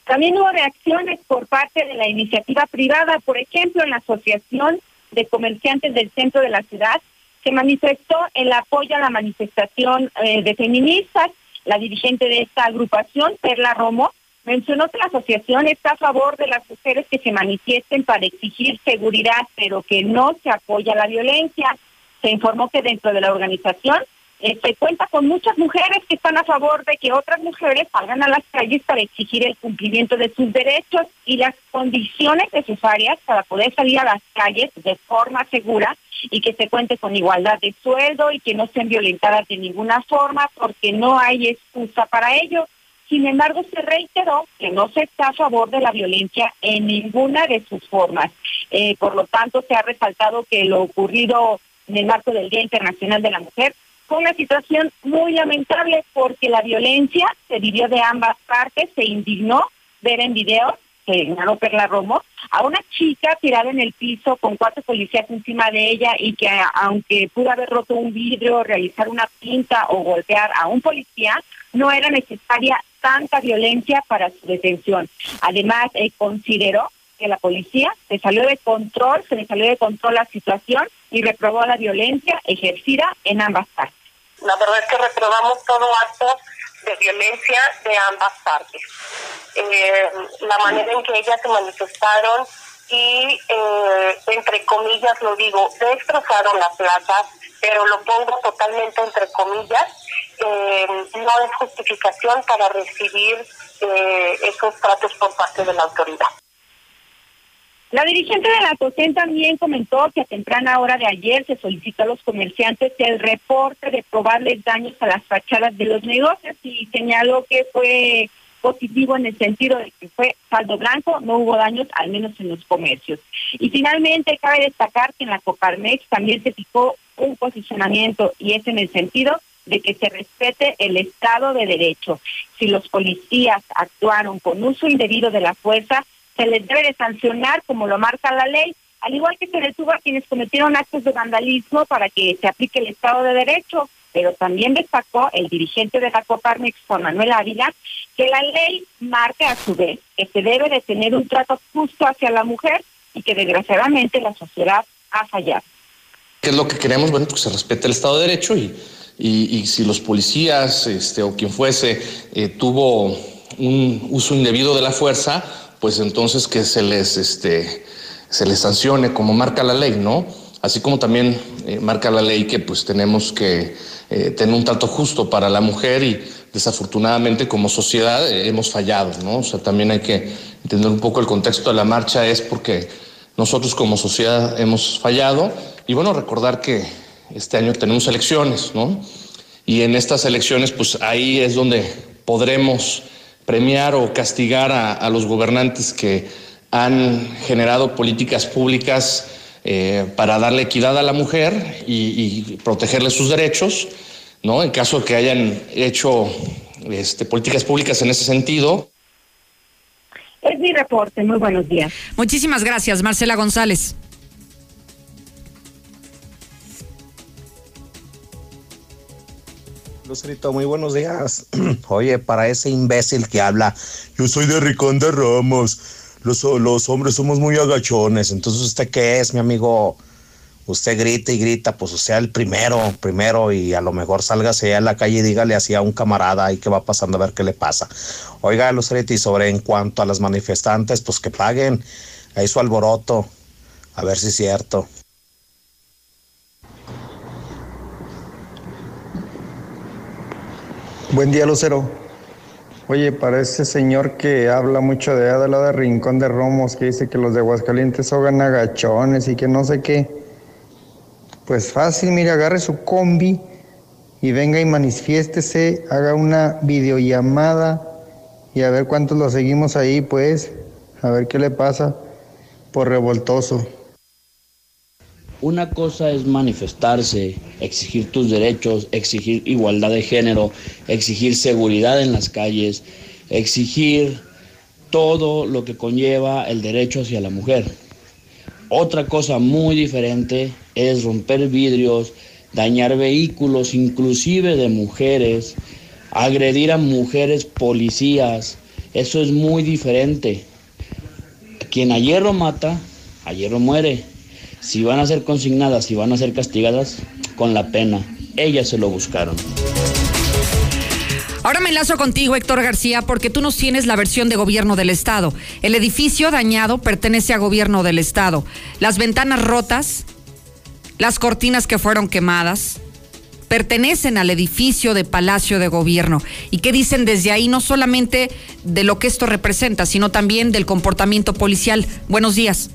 También hubo reacciones por parte de la iniciativa privada, por ejemplo, en la Asociación de Comerciantes del Centro de la Ciudad, se manifestó el apoyo a la manifestación eh, de feministas. La dirigente de esta agrupación, Perla Romo, mencionó que la asociación está a favor de las mujeres que se manifiesten para exigir seguridad, pero que no se apoya la violencia. Se informó que dentro de la organización se este, cuenta con muchas mujeres que están a favor de que otras mujeres salgan a las calles para exigir el cumplimiento de sus derechos y las condiciones necesarias para poder salir a las calles de forma segura y que se cuente con igualdad de sueldo y que no sean violentadas de ninguna forma porque no hay excusa para ello. Sin embargo, se reiteró que no se está a favor de la violencia en ninguna de sus formas. Eh, por lo tanto, se ha resaltado que lo ocurrido en el marco del Día Internacional de la Mujer fue una situación muy lamentable porque la violencia se vivió de ambas partes, se indignó ver en video señaló Perla Romo, a una chica tirada en el piso con cuatro policías encima de ella y que aunque pudo haber roto un vidrio, realizar una pinta o golpear a un policía, no era necesaria tanta violencia para su detención. Además, eh, consideró que la policía se salió de control, se le salió de control la situación y reprobó la violencia ejercida en ambas partes. La verdad es que reprobamos todo acto de violencia de ambas partes. Eh, la manera en que ellas se manifestaron y, eh, entre comillas, lo digo, destrozaron la plaza, pero lo pongo totalmente entre comillas, eh, no es justificación para recibir esos tratos por parte de la autoridad. La dirigente de la COSEN también comentó que a temprana hora de ayer se solicitó a los comerciantes el reporte de probables daños a las fachadas de los negocios y señaló que fue positivo en el sentido de que fue saldo blanco, no hubo daños, al menos en los comercios. Y finalmente cabe destacar que en la Coparmex también se fijó un posicionamiento y es en el sentido de que se respete el Estado de Derecho. Si los policías actuaron con uso indebido de la fuerza, se les debe de sancionar como lo marca la ley, al igual que se detuvo a quienes cometieron actos de vandalismo para que se aplique el Estado de Derecho. Pero también destacó el dirigente de la Coparmex, Juan Manuel Ávila, que la ley marca a su vez que se debe de tener un trato justo hacia la mujer y que desgraciadamente la sociedad ha fallado. ¿Qué es lo que queremos? Bueno, pues se respete el Estado de Derecho y, y, si los policías este, o quien fuese eh, tuvo un uso indebido de la fuerza, pues entonces que se les, este, se les sancione como marca la ley, ¿no? Así como también eh, marca la ley que pues tenemos que eh, tener un trato justo para la mujer y desafortunadamente como sociedad eh, hemos fallado, ¿no? O sea, también hay que entender un poco el contexto de la marcha es porque nosotros como sociedad hemos fallado y bueno, recordar que este año tenemos elecciones, ¿no? Y en estas elecciones pues ahí es donde podremos premiar o castigar a, los gobernantes que han generado políticas públicas eh, para darle equidad a la mujer y, protegerle sus derechos, ¿no? En caso de que hayan hecho este, políticas públicas en ese sentido. Es mi reporte. Muy buenos días. Muchísimas gracias, Marcela González. Lucerito, muy buenos días. Oye, para ese imbécil que habla, yo soy de Ricón de Ramos. Los, hombres somos muy agachones. Entonces, ¿usted qué es, mi amigo? Usted grita y grita, pues sea el primero, primero, y a lo mejor sálgase a la calle y dígale así a un camarada ahí que va pasando a ver qué le pasa. Oiga, Lucerito, y sobre en cuanto a las manifestantes, pues que paguen ahí su alboroto, a ver si es cierto. Buen día, Lucero. Oye, para ese señor que habla mucho de Adela de Rincón de Romos, que dice que los de Aguascalientes son agachones y que no sé qué. Pues fácil, mire, agarre su combi y venga y manifiéstese, haga una videollamada y a ver cuántos lo seguimos ahí, pues, a ver qué le pasa por revoltoso. Una cosa es manifestarse, exigir tus derechos, exigir igualdad de género, exigir seguridad en las calles, exigir todo lo que conlleva el derecho hacia la mujer. Otra cosa muy diferente es romper vidrios, dañar vehículos, inclusive de mujeres, agredir a mujeres policías. Eso es muy diferente. Quien a hierro mata, a hierro muere si van a ser consignadas, si van a ser castigadas, con la pena. Ellas se lo buscaron. Ahora me enlazo contigo, Héctor García, porque tú nos tienes la versión de gobierno del Estado. El edificio dañado pertenece a gobierno del Estado. Las ventanas rotas, las cortinas que fueron quemadas, pertenecen al edificio de Palacio de Gobierno. ¿Y qué dicen desde ahí? No solamente de lo que esto representa, sino también del comportamiento policial. Buenos días.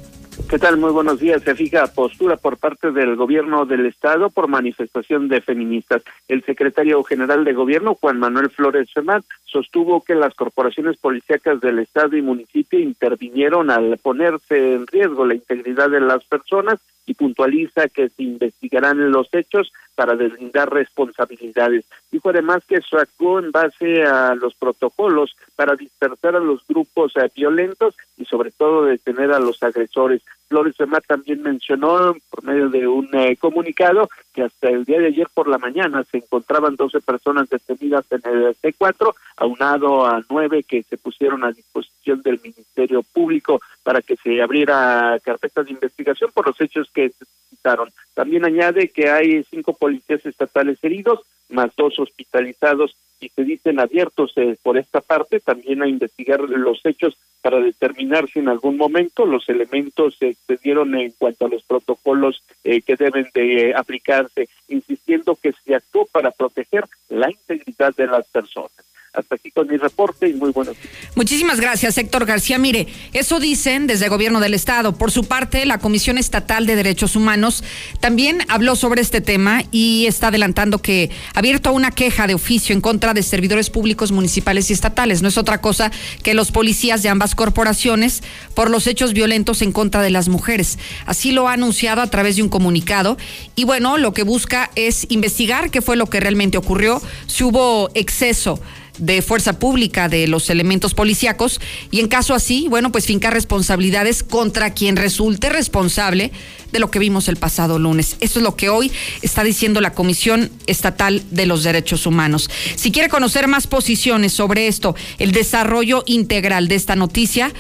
¿Qué tal? Muy buenos días. Se fija postura por parte del gobierno del estado por manifestación de feministas. El secretario general de gobierno, Juan Manuel Flores Femat, sostuvo que las corporaciones policíacas del estado y municipio intervinieron al ponerse en riesgo la integridad de las personas y puntualiza que se investigarán los hechos para deslindar responsabilidades. Dijo además que se actuó en base a los protocolos para dispersar a los grupos eh, violentos y sobre todo detener a los agresores. Flores Femar también mencionó por medio de un eh, comunicado que hasta el día de ayer por la mañana se encontraban 12 personas detenidas en el C4, aunado a nueve que se pusieron a disposición del Ministerio Público para que se abriera carpetas de investigación por los hechos que se citaron. También añade que hay cinco policías estatales heridos, más dos hospitalizados y se dicen abiertos eh, por esta parte también a investigar los hechos para determinar si en algún momento los elementos se excedieron en cuanto a los protocolos eh, que deben de aplicarse, insistiendo que se actuó para proteger la integridad de las personas. Hasta aquí con mi reporte y muy buenos días. Muchísimas gracias, Héctor García. Mire, eso dicen desde el gobierno del Estado. Por su parte, la Comisión Estatal de Derechos Humanos también habló sobre este tema y está adelantando que ha abierto una queja de oficio en contra de servidores públicos municipales y estatales. No es otra cosa que los policías de ambas corporaciones por los hechos violentos en contra de las mujeres. Así lo ha anunciado a través de un comunicado. Y bueno, lo que busca es investigar qué fue lo que realmente ocurrió, si hubo exceso de fuerza pública de los elementos policíacos y en caso así, bueno, pues fincar responsabilidades contra quien resulte responsable de lo que vimos el pasado lunes. Eso es lo que hoy está diciendo la Comisión Estatal de los Derechos Humanos. Si quiere conocer más posiciones sobre esto, el desarrollo integral de esta noticia,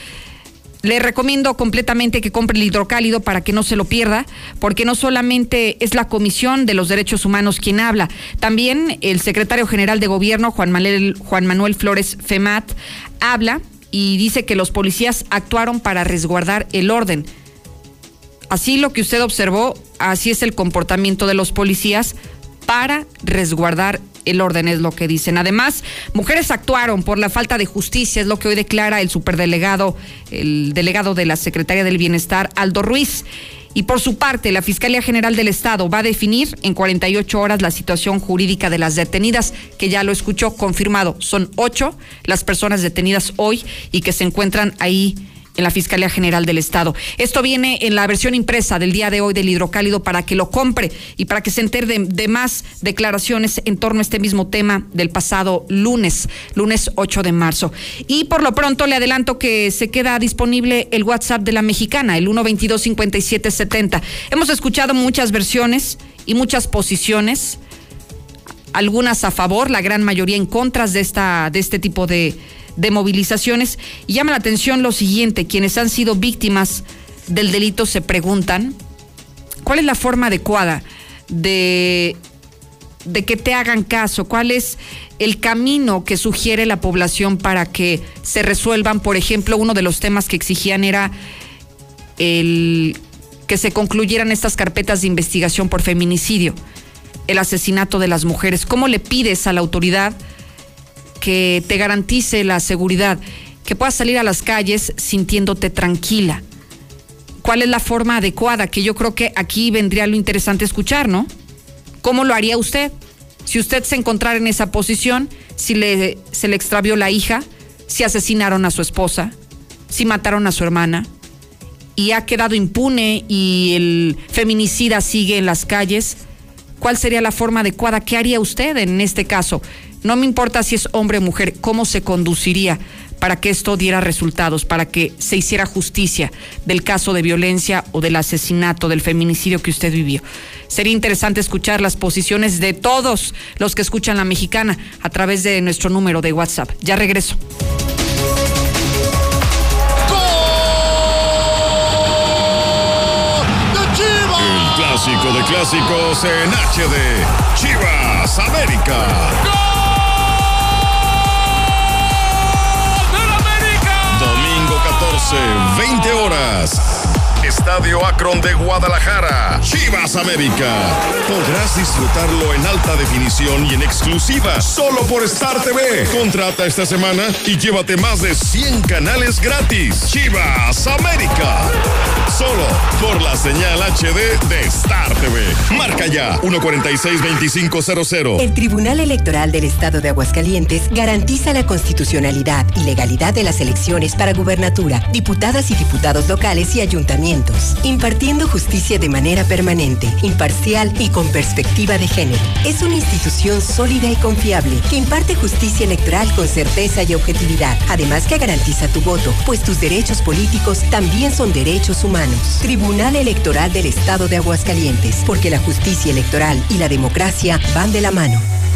le recomiendo completamente que compre el hidrocálido para que no se lo pierda, porque no solamente es la Comisión de los Derechos Humanos quien habla, también el secretario general de Gobierno, Juan Manuel, Flores Femat, habla y dice que los policías actuaron para resguardar el orden. Así lo que usted observó, así es el comportamiento de los policías para resguardar el orden, es lo que dicen. Además, mujeres actuaron por la falta de justicia, es lo que hoy declara el superdelegado, el delegado de la Secretaría del Bienestar, Aldo Ruiz. Y por su parte, la Fiscalía General del Estado va a definir en 48 horas la situación jurídica de las detenidas, que ya lo escuchó confirmado. Son ocho las personas detenidas hoy y que se encuentran ahí en la Fiscalía General del Estado. Esto viene en la versión impresa del día de hoy del hidrocálido para que lo compre y para que se entere de, más declaraciones en torno a este mismo tema del pasado lunes, lunes 8 de marzo. Y por lo pronto le adelanto que se queda disponible el WhatsApp de la mexicana, el 122 5770. Hemos escuchado muchas versiones y muchas posiciones algunas a favor, la gran mayoría en contra de esta de este tipo de de movilizaciones. Y llama la atención lo siguiente, quienes han sido víctimas del delito se preguntan, ¿cuál es la forma adecuada de, de que te hagan caso? ¿Cuál es el camino que sugiere la población para que se resuelvan? Por ejemplo, uno de los temas que exigían era el que se concluyeran estas carpetas de investigación por feminicidio, el asesinato de las mujeres. ¿Cómo le pides a la autoridad? Que te garantice la seguridad, que puedas salir a las calles sintiéndote tranquila. ¿Cuál es la forma adecuada? Que yo creo que aquí vendría lo interesante escuchar, ¿no? ¿Cómo lo haría usted? Si usted se encontrara en esa posición, si le, se le extravió la hija, si asesinaron a su esposa, si mataron a su hermana y ha quedado impune y el feminicida sigue en las calles, ¿cuál sería la forma adecuada? ¿Qué haría usted en este caso? No me importa si es hombre o mujer, cómo se conduciría para que esto diera resultados, para que se hiciera justicia del caso de violencia o del asesinato, del feminicidio que usted vivió. Sería interesante escuchar las posiciones de todos los que escuchan la mexicana a través de nuestro número de WhatsApp. Ya regreso. El clásico de clásicos en HD. Chivas América. 20 horas. Estadio Akron de Guadalajara. Chivas América. Podrás disfrutarlo en alta definición y en exclusiva solo por Star TV. Contrata esta semana y llévate más de 100 canales gratis. Chivas América. Solo por la señal HD de Star TV. Marca ya 146-2500. El Tribunal Electoral del Estado de Aguascalientes garantiza la constitucionalidad y legalidad de las elecciones para gubernatura, diputadas y diputados locales y ayuntamientos, impartiendo justicia de manera permanente, imparcial y con perspectiva de género. Es una institución sólida y confiable que imparte justicia electoral con certeza y objetividad, además que garantiza tu voto, pues tus derechos políticos también son derechos humanos. Tribunal Electoral del Estado de Aguascalientes, porque la justicia electoral y la democracia van de la mano.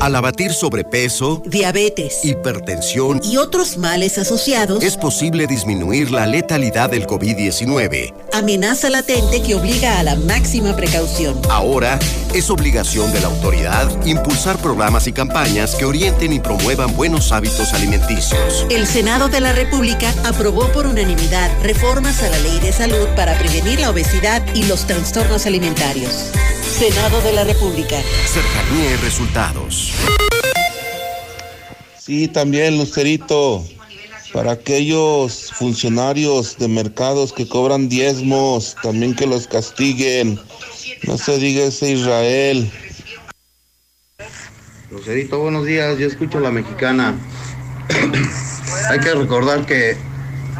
Al abatir sobrepeso, diabetes, hipertensión y otros males asociados, es posible disminuir la letalidad del COVID-19. Amenaza latente que obliga a la máxima precaución. Ahora es obligación de la autoridad impulsar programas y campañas que orienten y promuevan buenos hábitos alimenticios. El Senado de la República aprobó por unanimidad reformas a la Ley de Salud para prevenir la obesidad y los trastornos alimentarios. Senado de la República. Cercanía y resultados. Sí, también, Lucerito. Para aquellos funcionarios de mercados que cobran diezmos, también que los castiguen. No se diga ese Israel. Lucerito, buenos días. Yo escucho la mexicana. Hay que recordar que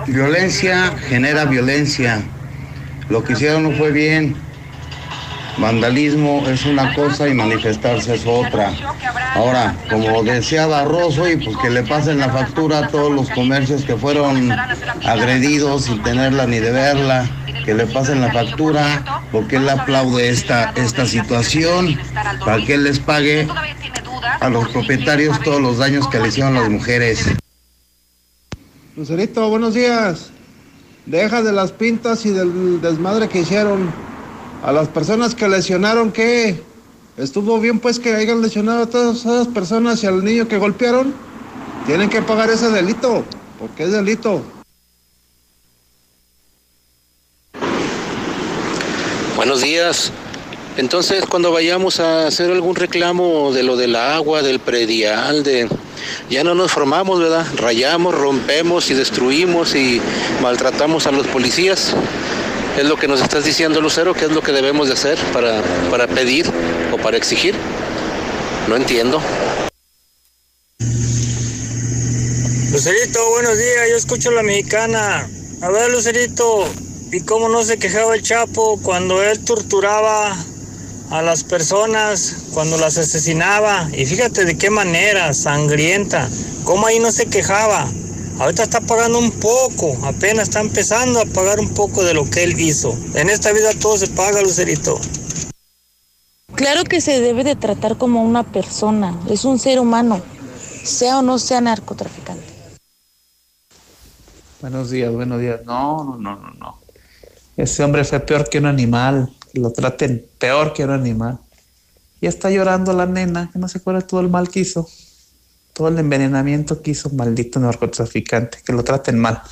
violencia genera violencia. Lo que hicieron no fue bien. Vandalismo es una cosa y manifestarse es otra. Ahora, como decía Barroso, y pues que le pasen la factura a todos los comercios que fueron agredidos sin tenerla ni de verla, que le pasen la factura, porque él aplaude esta, esta situación, para que él les pague a los propietarios todos los daños que le hicieron las mujeres. Lucerito, buenos días. Deja de las pintas y del desmadre que hicieron. A las personas que lesionaron, ¿qué? Estuvo bien pues que hayan lesionado a todas esas personas y al niño que golpearon. Tienen que pagar ese delito, porque es delito. Buenos días. Entonces, cuando vayamos a hacer algún reclamo de lo del agua, del predial, de ya no nos formamos, ¿verdad? Rayamos, rompemos y destruimos y maltratamos a los policías. ¿Es lo que nos estás diciendo, Lucero? ¿Qué es lo que debemos de hacer para, para pedir o para exigir? No entiendo. Lucerito, buenos días, yo escucho la mexicana. A ver, Lucerito, ¿y cómo no se quejaba el Chapo cuando él torturaba a las personas, cuando las asesinaba? Y fíjate de qué manera, sangrienta, cómo ahí no se quejaba. Ahorita está pagando un poco, apenas está empezando a pagar un poco de lo que él hizo. En esta vida todo se paga, Lucerito. Claro que se debe de tratar como una persona, es un ser humano, sea o no sea narcotraficante. Buenos días, buenos días. No, no, no, no, no. Ese hombre fue peor que un animal, que lo traten peor que un animal. Y está llorando la nena, que no se acuerda todo el mal que hizo todo el envenenamiento que hizo maldito narcotraficante, que lo traten mal.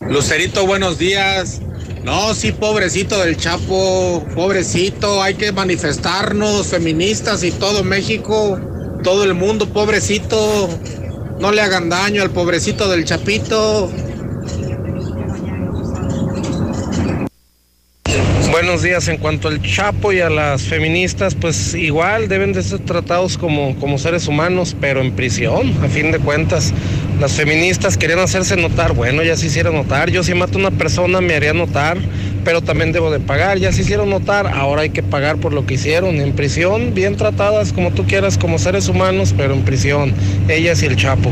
Lucerito, buenos días. No, sí, pobrecito del Chapo, pobrecito, hay que manifestarnos, feministas y todo México, todo el mundo, pobrecito. No le hagan daño al pobrecito del Chapito. Buenos días. En cuanto al Chapo y a las feministas, pues igual deben de ser tratados como, como seres humanos, pero en prisión, a fin de cuentas. Las feministas querían hacerse notar, bueno, ya se hicieron notar. Yo si mato a una persona me haría notar, pero también debo de pagar. Ya se hicieron notar, ahora hay que pagar por lo que hicieron. En prisión, bien tratadas como tú quieras, como seres humanos, pero en prisión. Ellas y el Chapo.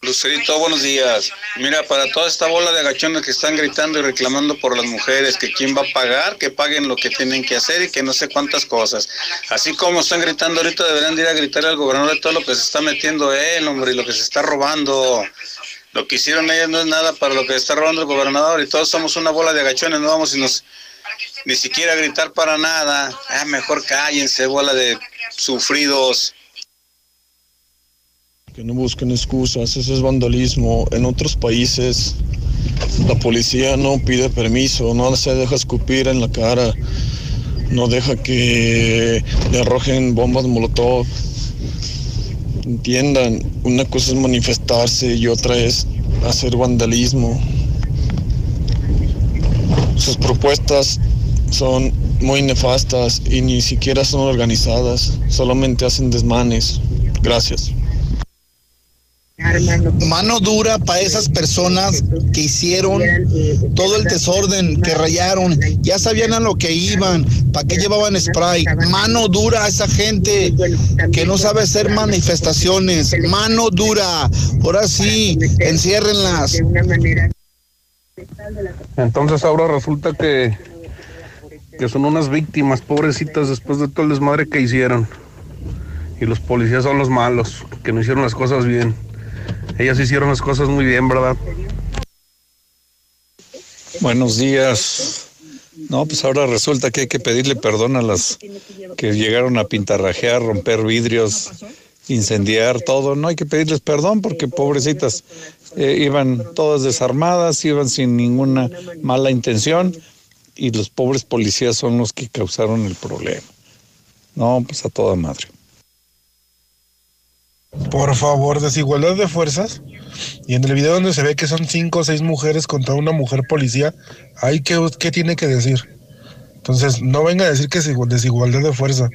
Lucerito, buenos días. Mira, para toda esta bola de agachones que están gritando y reclamando por las mujeres, que quién va a pagar, que paguen lo que tienen que hacer y que no sé cuántas cosas. Así como están gritando ahorita, deberían de ir a gritar al gobernador de todo lo que se está metiendo él, hombre, y lo que se está robando. Lo que hicieron ellos no es nada para lo que está robando el gobernador y todos somos una bola de agachones, no vamos y ni siquiera gritar para nada. Ah, mejor cállense, bola de sufridos. Que no busquen excusas, eso es vandalismo. En otros países la policía no pide permiso, no se deja escupir en la cara, no deja que le arrojen bombas molotov. Entiendan, una cosa es manifestarse y otra es hacer vandalismo. Sus propuestas son muy nefastas y ni siquiera son organizadas, solamente hacen desmanes. Gracias. Mano dura para esas personas que hicieron todo el desorden, que rayaron, ya sabían a lo que iban, para qué llevaban spray. Mano dura a esa gente que no sabe hacer manifestaciones. Mano dura. Ahora sí, enciérrenlas. Entonces ahora resulta que, que son unas víctimas, pobrecitas, después de todo el desmadre que hicieron. Y los policías son los malos, que no hicieron las cosas bien. Ellas hicieron las cosas muy bien, ¿verdad? Buenos días. No, pues ahora resulta que hay que pedirle perdón a las que llegaron a pintarrajear, romper vidrios, incendiar todo. No hay que pedirles perdón porque pobrecitas eh, iban todas desarmadas, iban sin ninguna mala intención y los pobres policías son los que causaron el problema. No, pues a toda madre. Por favor, desigualdad de fuerzas. Y en el video donde se ve que son cinco o seis mujeres contra una mujer policía, hay que, ¿qué tiene que decir? Entonces, no venga a decir que es desigualdad de fuerza.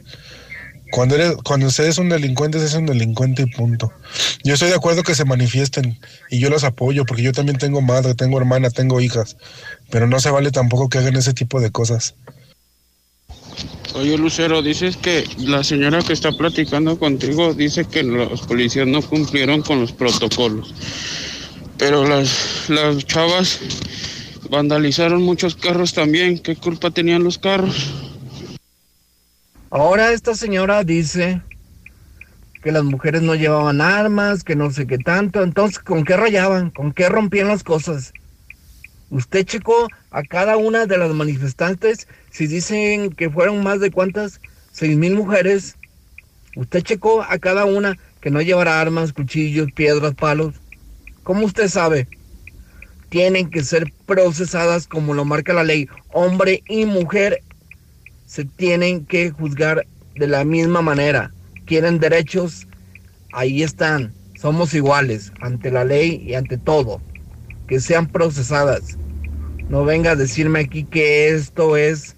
Cuando, eres, cuando usted es un delincuente, es un delincuente y punto. Yo estoy de acuerdo que se manifiesten y yo los apoyo porque yo también tengo madre, tengo hermana, tengo hijas, pero no se vale tampoco que hagan ese tipo de cosas. Oye, Lucero, dices que la señora que está platicando contigo dice que los policías no cumplieron con los protocolos. Pero las, las chavas vandalizaron muchos carros también. ¿Qué culpa tenían los carros? Ahora esta señora dice que las mujeres no llevaban armas, que no sé qué tanto. Entonces, ¿con qué rayaban? ¿Con qué rompían las cosas? Usted checó a cada una de las manifestantes Si dicen que fueron más de cuántas, seis mil mujeres, usted checó a cada una que no llevará armas, cuchillos, piedras, palos. ¿Cómo usted sabe? Tienen que ser procesadas como lo marca la ley. Hombre y mujer se tienen que juzgar de la misma manera. Quieren derechos, ahí están. Somos iguales ante la ley y ante todo. Que sean procesadas. No venga a decirme aquí que esto es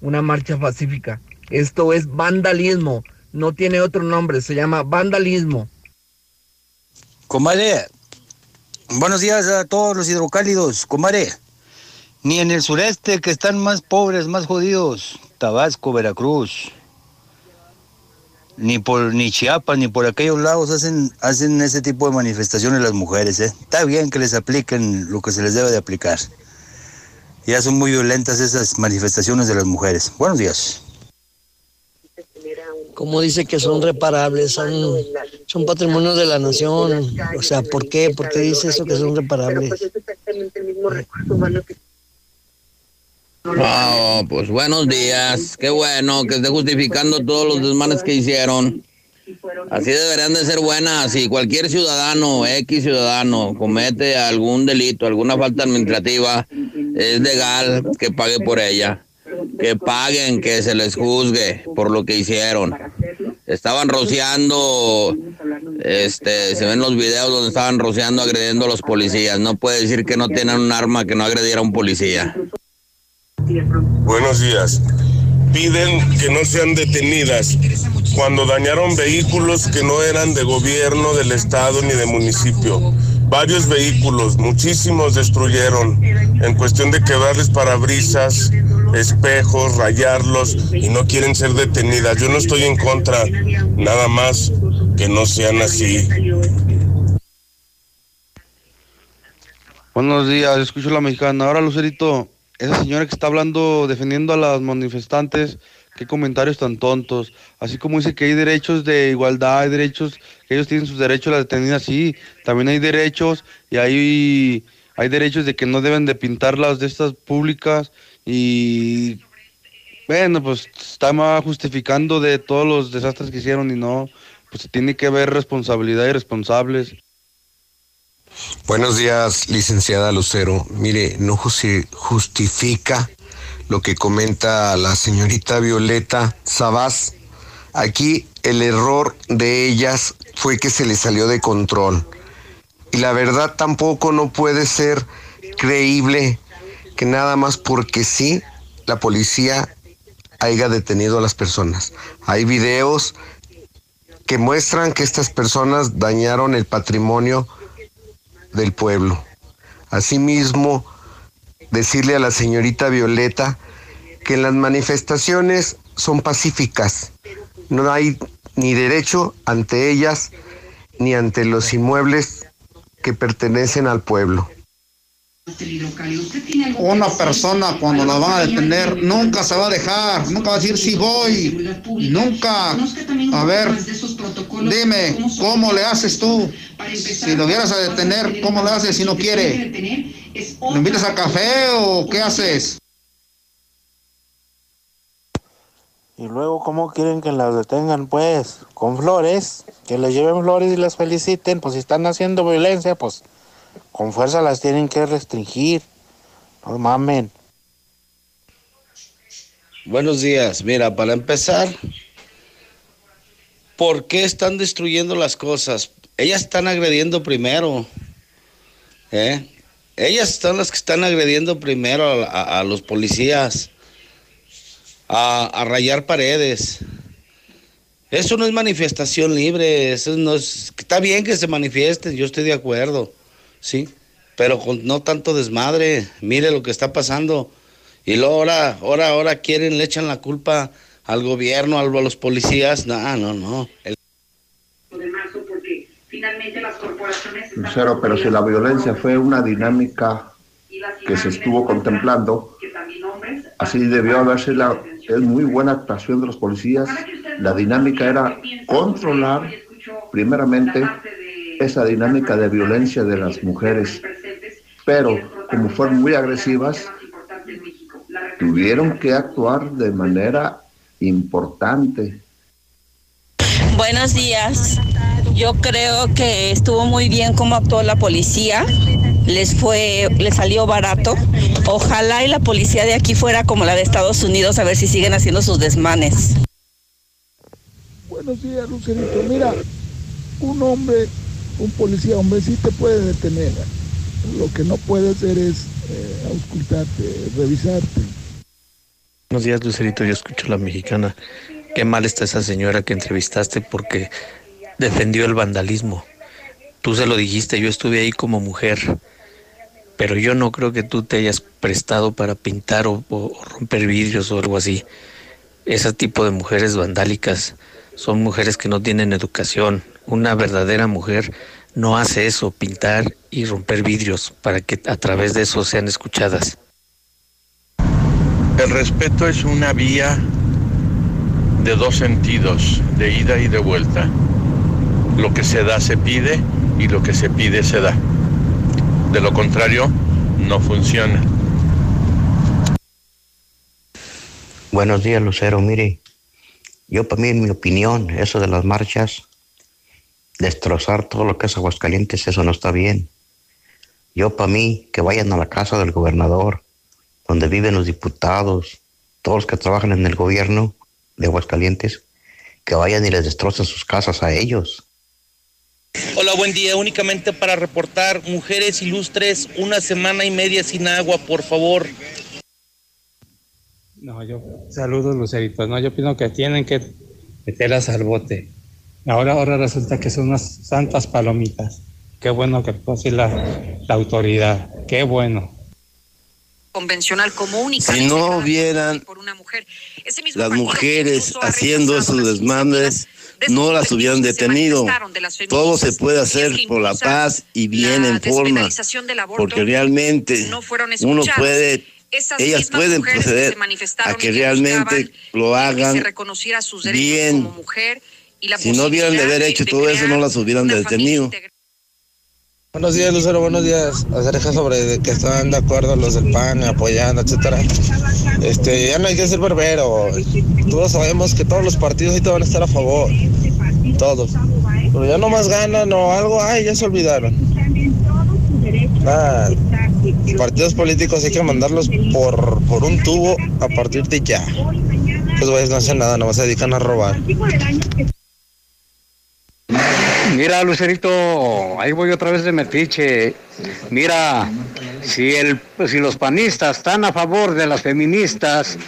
una marcha pacífica. Esto es vandalismo. No tiene otro nombre, se llama vandalismo. Comadre, buenos días a todos los hidrocálidos, comadre. Ni en el sureste, que están más pobres, más jodidos, Tabasco, Veracruz, ni por ni Chiapas, ni por aquellos lados hacen, hacen ese tipo de manifestaciones las mujeres. ¿eh? Está bien que les apliquen lo que se les debe de aplicar. Ya son muy violentas esas manifestaciones de las mujeres. Buenos días. Como dice que son reparables, son, son patrimonio de la nación. O sea, ¿por qué? ¿Por qué dice eso que son reparables? Oh, pues buenos días. Qué bueno que esté justificando todos los desmanes que hicieron. Así deberían de ser buenas. Si cualquier ciudadano, X ciudadano, comete algún delito, alguna falta administrativa, es legal que pague por ella. Que paguen, que se les juzgue por lo que hicieron. Estaban rociando, este, se ven los videos donde estaban rociando, agrediendo a los policías. No puede decir que no tienen un arma que no agrediera a un policía. Buenos días. Piden que no sean detenidas cuando dañaron vehículos que no eran de gobierno, del estado ni de municipio. Varios vehículos, muchísimos destruyeron en cuestión de quebrarles parabrisas, espejos, rayarlos y no quieren ser detenidas. Yo no estoy en contra, nada más que no sean así. Buenos días, escucho la mexicana. Ahora, Lucerito, esa señora que está hablando, defendiendo a las manifestantes, qué comentarios tan tontos. Así como dice que hay derechos de igualdad, hay derechos, que ellos tienen sus derechos las detenidas, sí, también hay derechos y hay, hay derechos de que no deben de pintar las de estas públicas y bueno, pues está más justificando de todos los desastres que hicieron y no, pues tiene que haber responsabilidad y responsables. Buenos días, licenciada Lucero. Mire, no justifica lo que comenta la señorita Violeta Sabás. Aquí el error de ellas fue que se le salió de control. Y la verdad tampoco no puede ser creíble que nada más porque sí la policía haya detenido a las personas. Hay videos que muestran que estas personas dañaron el patrimonio del pueblo. Asimismo, decirle a la señorita Violeta que las manifestaciones son pacíficas. No hay ni derecho ante ellas ni ante los inmuebles que pertenecen al pueblo. Una persona cuando la van a detener nunca se va a dejar, nunca va a decir si voy, nunca. A ver, dime, ¿cómo le haces tú? Si lo vieras a detener, ¿cómo le haces si no quiere? ¿Lo invitas a café o qué haces? Y luego, ¿cómo quieren que las detengan? Pues, con flores, que les lleven flores y las feliciten. Pues si están haciendo violencia, pues con fuerza las tienen que restringir. No. Buenos días. Mira, para empezar, ¿por qué están destruyendo las cosas? Ellas están agrediendo primero. ¿eh? Ellas son las que están agrediendo primero a, a los policías, a, a, rayar paredes. Eso no es manifestación libre, eso no es, está bien que se manifiesten, yo estoy de acuerdo, sí, pero con no tanto desmadre, mire lo que está pasando. Y luego ahora, ahora, ahora quieren, le echan la culpa al gobierno, a los policías, no, no, no. El... Lucero, pero si la violencia fue una dinámica que se estuvo contemplando, así debió haberse la muy buena actuación de los policías. La dinámica era controlar primeramente esa dinámica de violencia de las mujeres, pero como fueron muy agresivas, tuvieron que actuar de manera importante. Buenos días. Yo creo que estuvo muy bien cómo actuó la policía. Les fue, les salió barato. Ojalá y la policía de aquí fuera como la de Estados Unidos a ver si siguen haciendo sus desmanes. Buenos días, Lucerito. Mira, un hombre, un policía hombre sí te puede detener. Lo que no puede hacer es eh, auscultarte, revisarte. Buenos días, Lucerito. Yo escucho a la mexicana. Qué mal está esa señora que entrevistaste porque defendió el vandalismo. Tú se lo dijiste, yo estuve ahí como mujer, pero yo no creo que tú te hayas prestado para pintar o, o romper vidrios o algo así. Ese tipo de mujeres vandálicas son mujeres que no tienen educación. Una verdadera mujer no hace eso, pintar y romper vidrios, para que a través de eso sean escuchadas. El respeto es una vía de dos sentidos, de ida y de vuelta. Lo que se da se pide y lo que se pide se da. De lo contrario, no funciona. Buenos días, Lucero. Mire, yo para mí, en mi opinión, eso de las marchas, destrozar todo lo que es Aguascalientes, eso no está bien. Yo para mí, que vayan a la casa del gobernador, donde viven los diputados, todos los que trabajan en el gobierno de Aguascalientes, que vayan y les destrocen sus casas a ellos. Hola, buen día. Únicamente para reportar, mujeres ilustres, una semana y media sin agua, por favor. No, yo saludos, Luceritos. No, yo pienso que tienen que meterlas al bote. Ahora, ahora resulta que son unas santas palomitas. Qué bueno que actuó así la, la autoridad. Qué bueno. convencional como única. Si no vieran las mujeres haciendo esos desmanes, no las hubieran detenido. Todo se puede hacer por la paz y bien en forma, porque realmente uno puede, ellas pueden proceder a que realmente lo hagan bien. Si no hubieran de haber hecho todo eso, no las hubieran detenido. Buenos días, Lucero, buenos días. Acerca sobre que están de acuerdo los del PAN, apoyando, etcétera. Este, ya no hay que ser barbero. Todos sabemos que todos los partidos ahorita van a estar a favor. Todos. Pero ya no más ganan o algo, ay, ya se olvidaron. Ah, partidos políticos hay que mandarlos por, por un tubo a partir de ya. Pues güeyes no hacen nada, nomás se dedican a robar. Mira, Lucerito, ahí voy otra vez de metiche. Mira, si, el, si los panistas están a favor de las feministas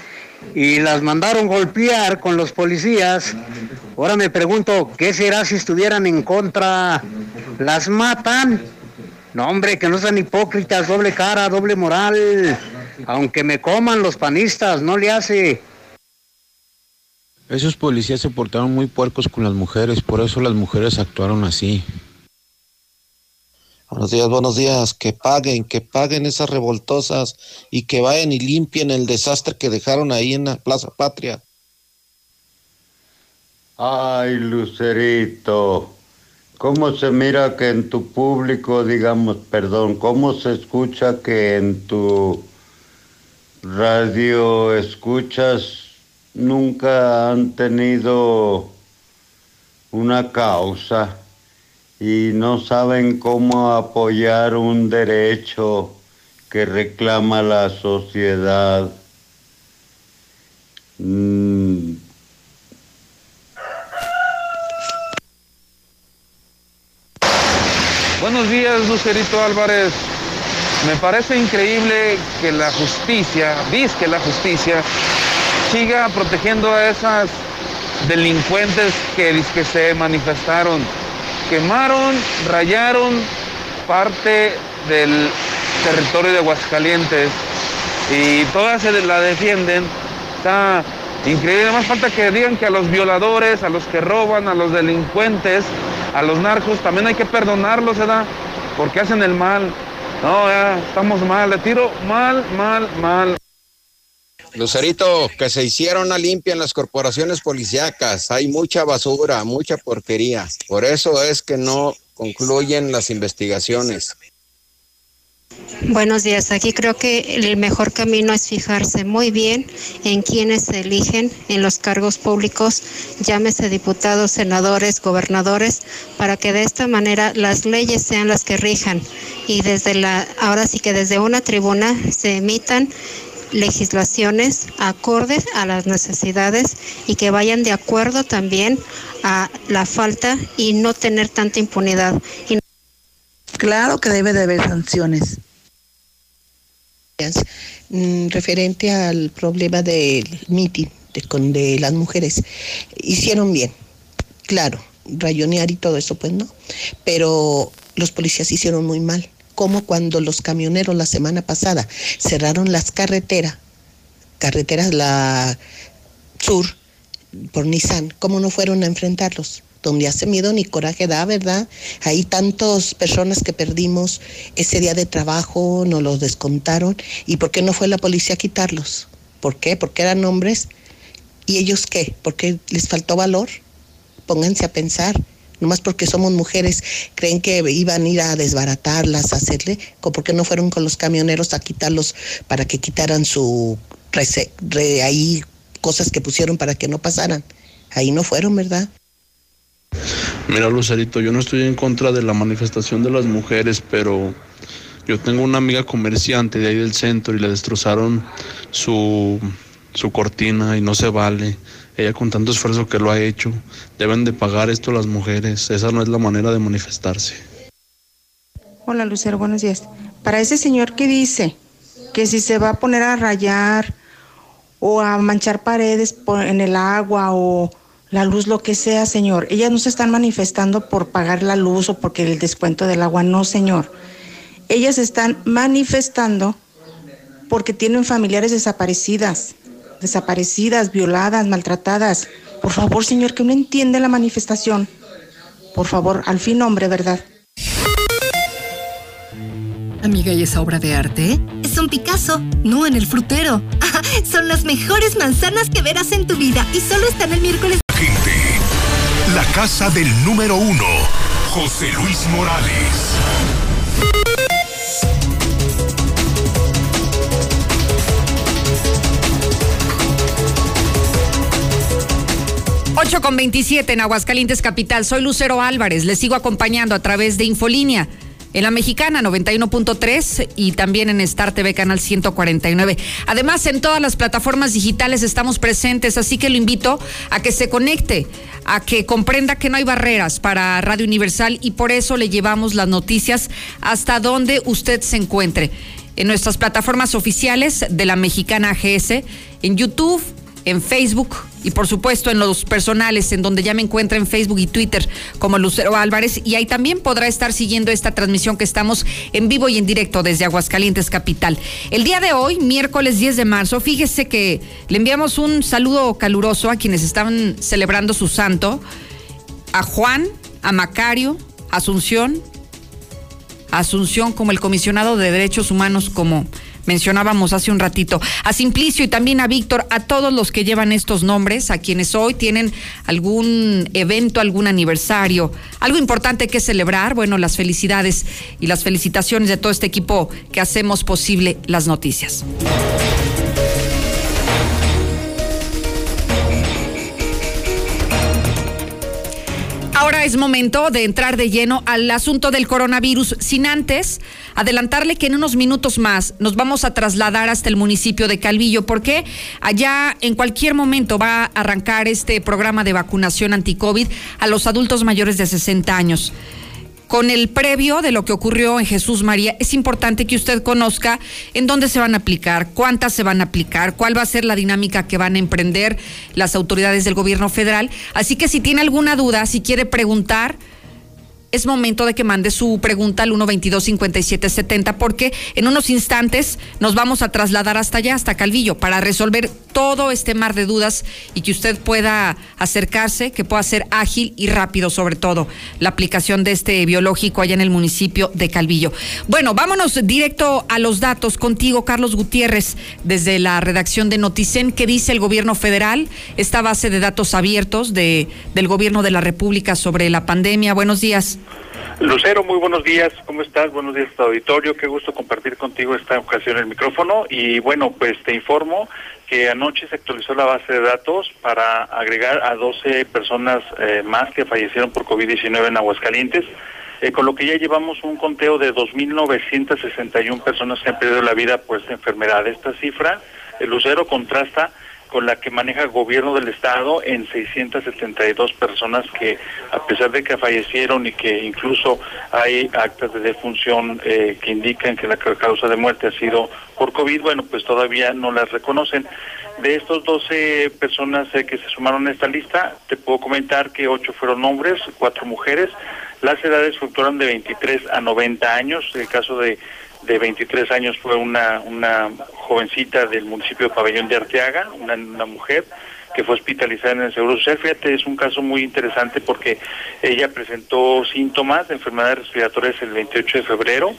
y las mandaron golpear con los policías, ahora me pregunto, ¿qué será si estuvieran en contra? ¿Las matan? No, hombre, que no sean hipócritas, doble cara, doble moral. Aunque me coman los panistas, no le hace. Esos policías se portaron muy puercos con las mujeres, por eso las mujeres actuaron así. Buenos días, buenos días. Que paguen, que paguen esas revoltosas y que vayan y limpien el desastre que dejaron ahí en la Plaza Patria. Ay, Lucerito, ¿cómo se mira que en tu público, digamos, perdón, cómo se escucha que en tu radio escuchas nunca han tenido una causa y no saben cómo apoyar un derecho que reclama la sociedad. Mm, Buenos días, Lucerito Álvarez. Me parece increíble que la justicia, que la justicia, siga protegiendo a esas delincuentes que, se manifestaron. Quemaron, rayaron parte del territorio de Aguascalientes y todas se la defienden. Está increíble. Más falta que digan que a los violadores, a los que roban, a los delincuentes, a los narcos, también hay que perdonarlos, ¿verdad? Porque hacen el mal. No, ya estamos mal. Le tiro mal, mal, mal. Lucerito, que se hicieron una limpia en las corporaciones policíacas. Hay mucha basura, mucha porquería. Por eso es que no concluyen las investigaciones. Buenos días. Aquí creo que el mejor camino es fijarse muy bien en quienes se eligen en los cargos públicos, llámese diputados, senadores, gobernadores, para que de esta manera las leyes sean las que rijan y desde la ahora sí que desde una tribuna se emitan legislaciones acordes a las necesidades y que vayan de acuerdo también a la falta y no tener tanta impunidad. Y Claro que debe de haber sanciones. Mm, referente al problema del mitin de, con, de las mujeres. Hicieron bien, claro, rayonear y todo eso, pues no. Pero los policías hicieron muy mal. Como cuando los camioneros la semana pasada cerraron las carreteras, carreteras la sur por Nissan, ¿cómo no fueron a enfrentarlos? donde hace miedo ni coraje da, ¿verdad? Hay tantas personas que perdimos ese día de trabajo, nos los descontaron. ¿Y por qué no fue la policía a quitarlos? ¿Por qué? Porque eran hombres. ¿Y ellos qué? ¿Porque les faltó valor? Pónganse a pensar. Nomás porque somos mujeres, creen que iban a ir a desbaratarlas, a hacerle, ¿por qué no fueron con los camioneros a quitarlos para que quitaran su re, ahí cosas que pusieron para que no pasaran? Ahí no fueron, ¿verdad? Mira, Lucerito, yo no estoy en contra de la manifestación de las mujeres, pero yo tengo una amiga comerciante de ahí del centro y le destrozaron su, su cortina y no se vale. Ella con tanto esfuerzo que lo ha hecho, deben de pagar esto las mujeres. Esa no es la manera de manifestarse. Hola Lucero, buenos días. Para ese señor que dice que si se va a poner a rayar o a manchar paredes en el agua o la luz, lo que sea, señor. Ellas no se están manifestando por pagar la luz o porque el descuento del agua, no, señor. Ellas están manifestando porque tienen familiares desaparecidas, desaparecidas, violadas, maltratadas. Por favor, señor, que uno entiende la manifestación. Por favor, al fin hombre, ¿verdad? Amiga, ¿y esa obra de arte? Es un Picasso, no en el frutero. Son las mejores manzanas que verás en tu vida y solo están el miércoles la casa del número uno, José Luis Morales. Ocho con 27 en Aguascalientes Capital. Soy Lucero Álvarez. Les sigo acompañando a través de Infolínea en la Mexicana 91.3 y también en Star TV Canal 149. Además, en todas las plataformas digitales estamos presentes, así que lo invito a que se conecte, a que comprenda que no hay barreras para Radio Universal y por eso le llevamos las noticias hasta donde usted se encuentre. En nuestras plataformas oficiales de la Mexicana GS, en YouTube, en Facebook y por supuesto en los personales, en donde ya me encuentra en Facebook y Twitter como Lucero Álvarez. Y ahí también podrá estar siguiendo esta transmisión que estamos en vivo y en directo desde Aguascalientes Capital. El día de hoy, miércoles 10 de marzo, fíjese que le enviamos un saludo caluroso a quienes estaban celebrando su santo, a Juan, a Macario, Asunción, Asunción como el comisionado de derechos humanos como mencionábamos hace un ratito, a Simplicio y también a Víctor, a todos los que llevan estos nombres, a quienes hoy tienen algún evento, algún aniversario, algo importante que celebrar, bueno, las felicidades y las felicitaciones de todo este equipo que hacemos posible las noticias. Es momento de entrar de lleno al asunto del coronavirus, sin antes adelantarle que en unos minutos más nos vamos a trasladar hasta el municipio de Calvillo, porque allá en cualquier momento va a arrancar este programa de vacunación anti-COVID a los adultos mayores de 60 años con el previo de lo que ocurrió en Jesús María, es importante que usted conozca en dónde se van a aplicar, cuántas se van a aplicar, cuál va a ser la dinámica que van a emprender las autoridades del gobierno federal. Así que si tiene alguna duda, si quiere preguntar, es momento de que mande su pregunta al 122-5770 porque en unos instantes nos vamos a trasladar hasta allá, hasta Calvillo, para resolver todo este mar de dudas y que usted pueda acercarse, que pueda ser ágil y rápido sobre todo la aplicación de este biológico allá en el municipio de Calvillo. Bueno, vámonos directo a los datos contigo, Carlos Gutiérrez, desde la redacción de Noticen. ¿Qué dice el gobierno federal? Esta base de datos abiertos de, del gobierno de la República sobre la pandemia. Buenos días. Lucero, muy buenos días. ¿Cómo estás? Buenos días, tu auditorio. Qué gusto compartir contigo esta ocasión el micrófono. Y bueno, pues te informo que anoche se actualizó la base de datos para agregar a 12 personas eh, más que fallecieron por COVID-19 en Aguascalientes. Eh, con lo que ya llevamos un conteo de 2.961 personas que han perdido la vida por esta enfermedad. Esta cifra, el Lucero contrasta con la que maneja el gobierno del estado en 672 personas que a pesar de que fallecieron y que incluso hay actas de defunción eh, que indican que la causa de muerte ha sido por COVID, bueno, pues todavía no las reconocen. De estos 12 personas eh, que se sumaron a esta lista, te puedo comentar que 8 fueron hombres, 4 mujeres. Las edades fluctuaron de 23 a 90 años. El caso de de 23 años fue una, una jovencita del municipio de Pabellón de Arteaga, una, una mujer que fue hospitalizada en el Seguro Social. Fíjate, es un caso muy interesante porque ella presentó síntomas de enfermedades respiratorias el 28 de febrero.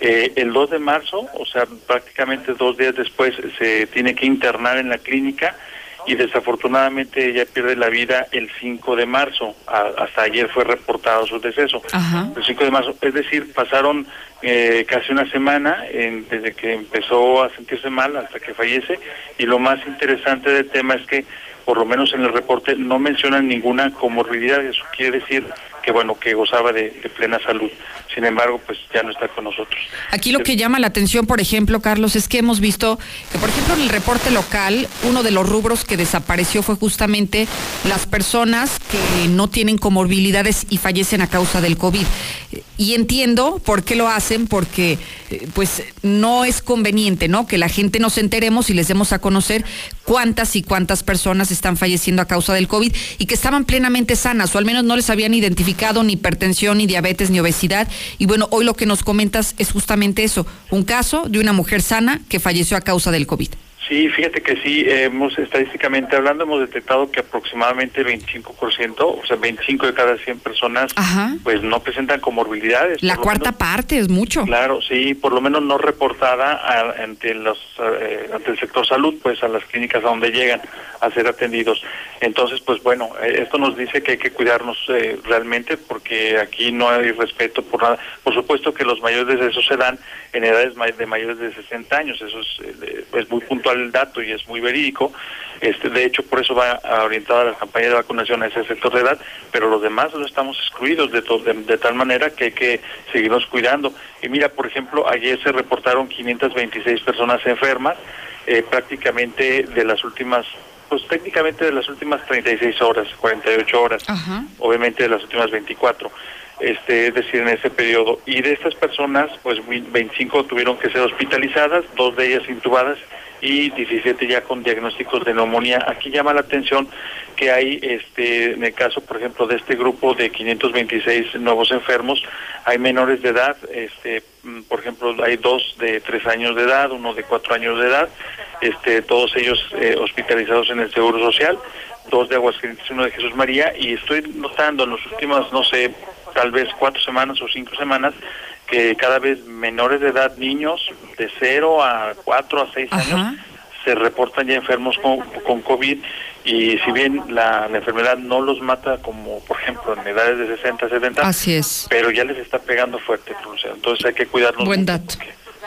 Eh, el 2 de marzo, o sea, prácticamente dos días después, se tiene que internar en la clínica y desafortunadamente ella pierde la vida el 5 de marzo. hasta ayer fue reportado su deceso. El 5 de marzo, es decir, pasaron eh, casi una semana desde que empezó a sentirse mal hasta que fallece y lo más interesante del tema es que por lo menos en el reporte no mencionan ninguna comorbilidad, eso quiere decir que bueno, que gozaba de, plena salud. Sin embargo, pues ya no está con nosotros. Aquí lo que llama la atención, por ejemplo, Carlos, es que hemos visto que, por ejemplo, en el reporte local, uno de los rubros que desapareció fue justamente las personas que no tienen comorbilidades y fallecen a causa del COVID. Y entiendo por qué lo hacen, porque eh, pues no es conveniente, ¿no? Que la gente nos enteremos y les demos a conocer cuántas y cuántas personas están falleciendo a causa del COVID y que estaban plenamente sanas, o al menos no les habían identificado ni hipertensión, ni diabetes, ni obesidad. Y bueno, hoy lo que nos comentas es justamente eso, un caso de una mujer sana que falleció a causa del COVID. Sí, fíjate que sí, hemos estadísticamente hablando, hemos detectado que aproximadamente el 25%, o sea, 25 de cada 100 personas, pues no presentan comorbilidades. La cuarta parte es mucho. Claro, sí, por lo menos no reportada ante, los, eh, ante el sector salud, pues a las clínicas a donde llegan a ser atendidos. Entonces, pues bueno, eh, esto nos dice que hay que cuidarnos eh, realmente porque aquí no hay respeto por nada. Por supuesto que los mayores de eso se dan en edades de mayores de 60 años, eso es, es muy puntual el dato y es muy verídico. Este, de hecho, por eso va orientada la campaña de vacunación a ese sector de edad, pero los demás no estamos excluidos de, de, tal manera que hay que seguirnos cuidando. Y mira, por ejemplo, ayer se reportaron 526 personas enfermas, eh, prácticamente de las últimas pues técnicamente de las últimas 36 horas, 48 horas, obviamente de las últimas 24 este, es decir, en ese periodo. Y de estas personas, pues 25 tuvieron que ser hospitalizadas, dos de ellas intubadas y 17 ya con diagnósticos de neumonía. Aquí llama la atención que hay, este, en el caso, por ejemplo, de este grupo de 526 nuevos enfermos, hay menores de edad, este, mm, por ejemplo, hay dos de tres años de edad, uno de cuatro años de edad, este, todos ellos eh, hospitalizados en el Seguro Social, dos de Aguascalientes, uno de Jesús María, y estoy notando en las últimas, no sé, tal vez cuatro semanas o cinco semanas, que cada vez menores de edad, niños de 0 a 4 a 6 años, se reportan ya enfermos con, con COVID y si bien la, enfermedad no los mata como por ejemplo en edades de 60, 70, Así es. pero ya les está pegando fuerte, entonces hay que cuidarnos. Buen dato.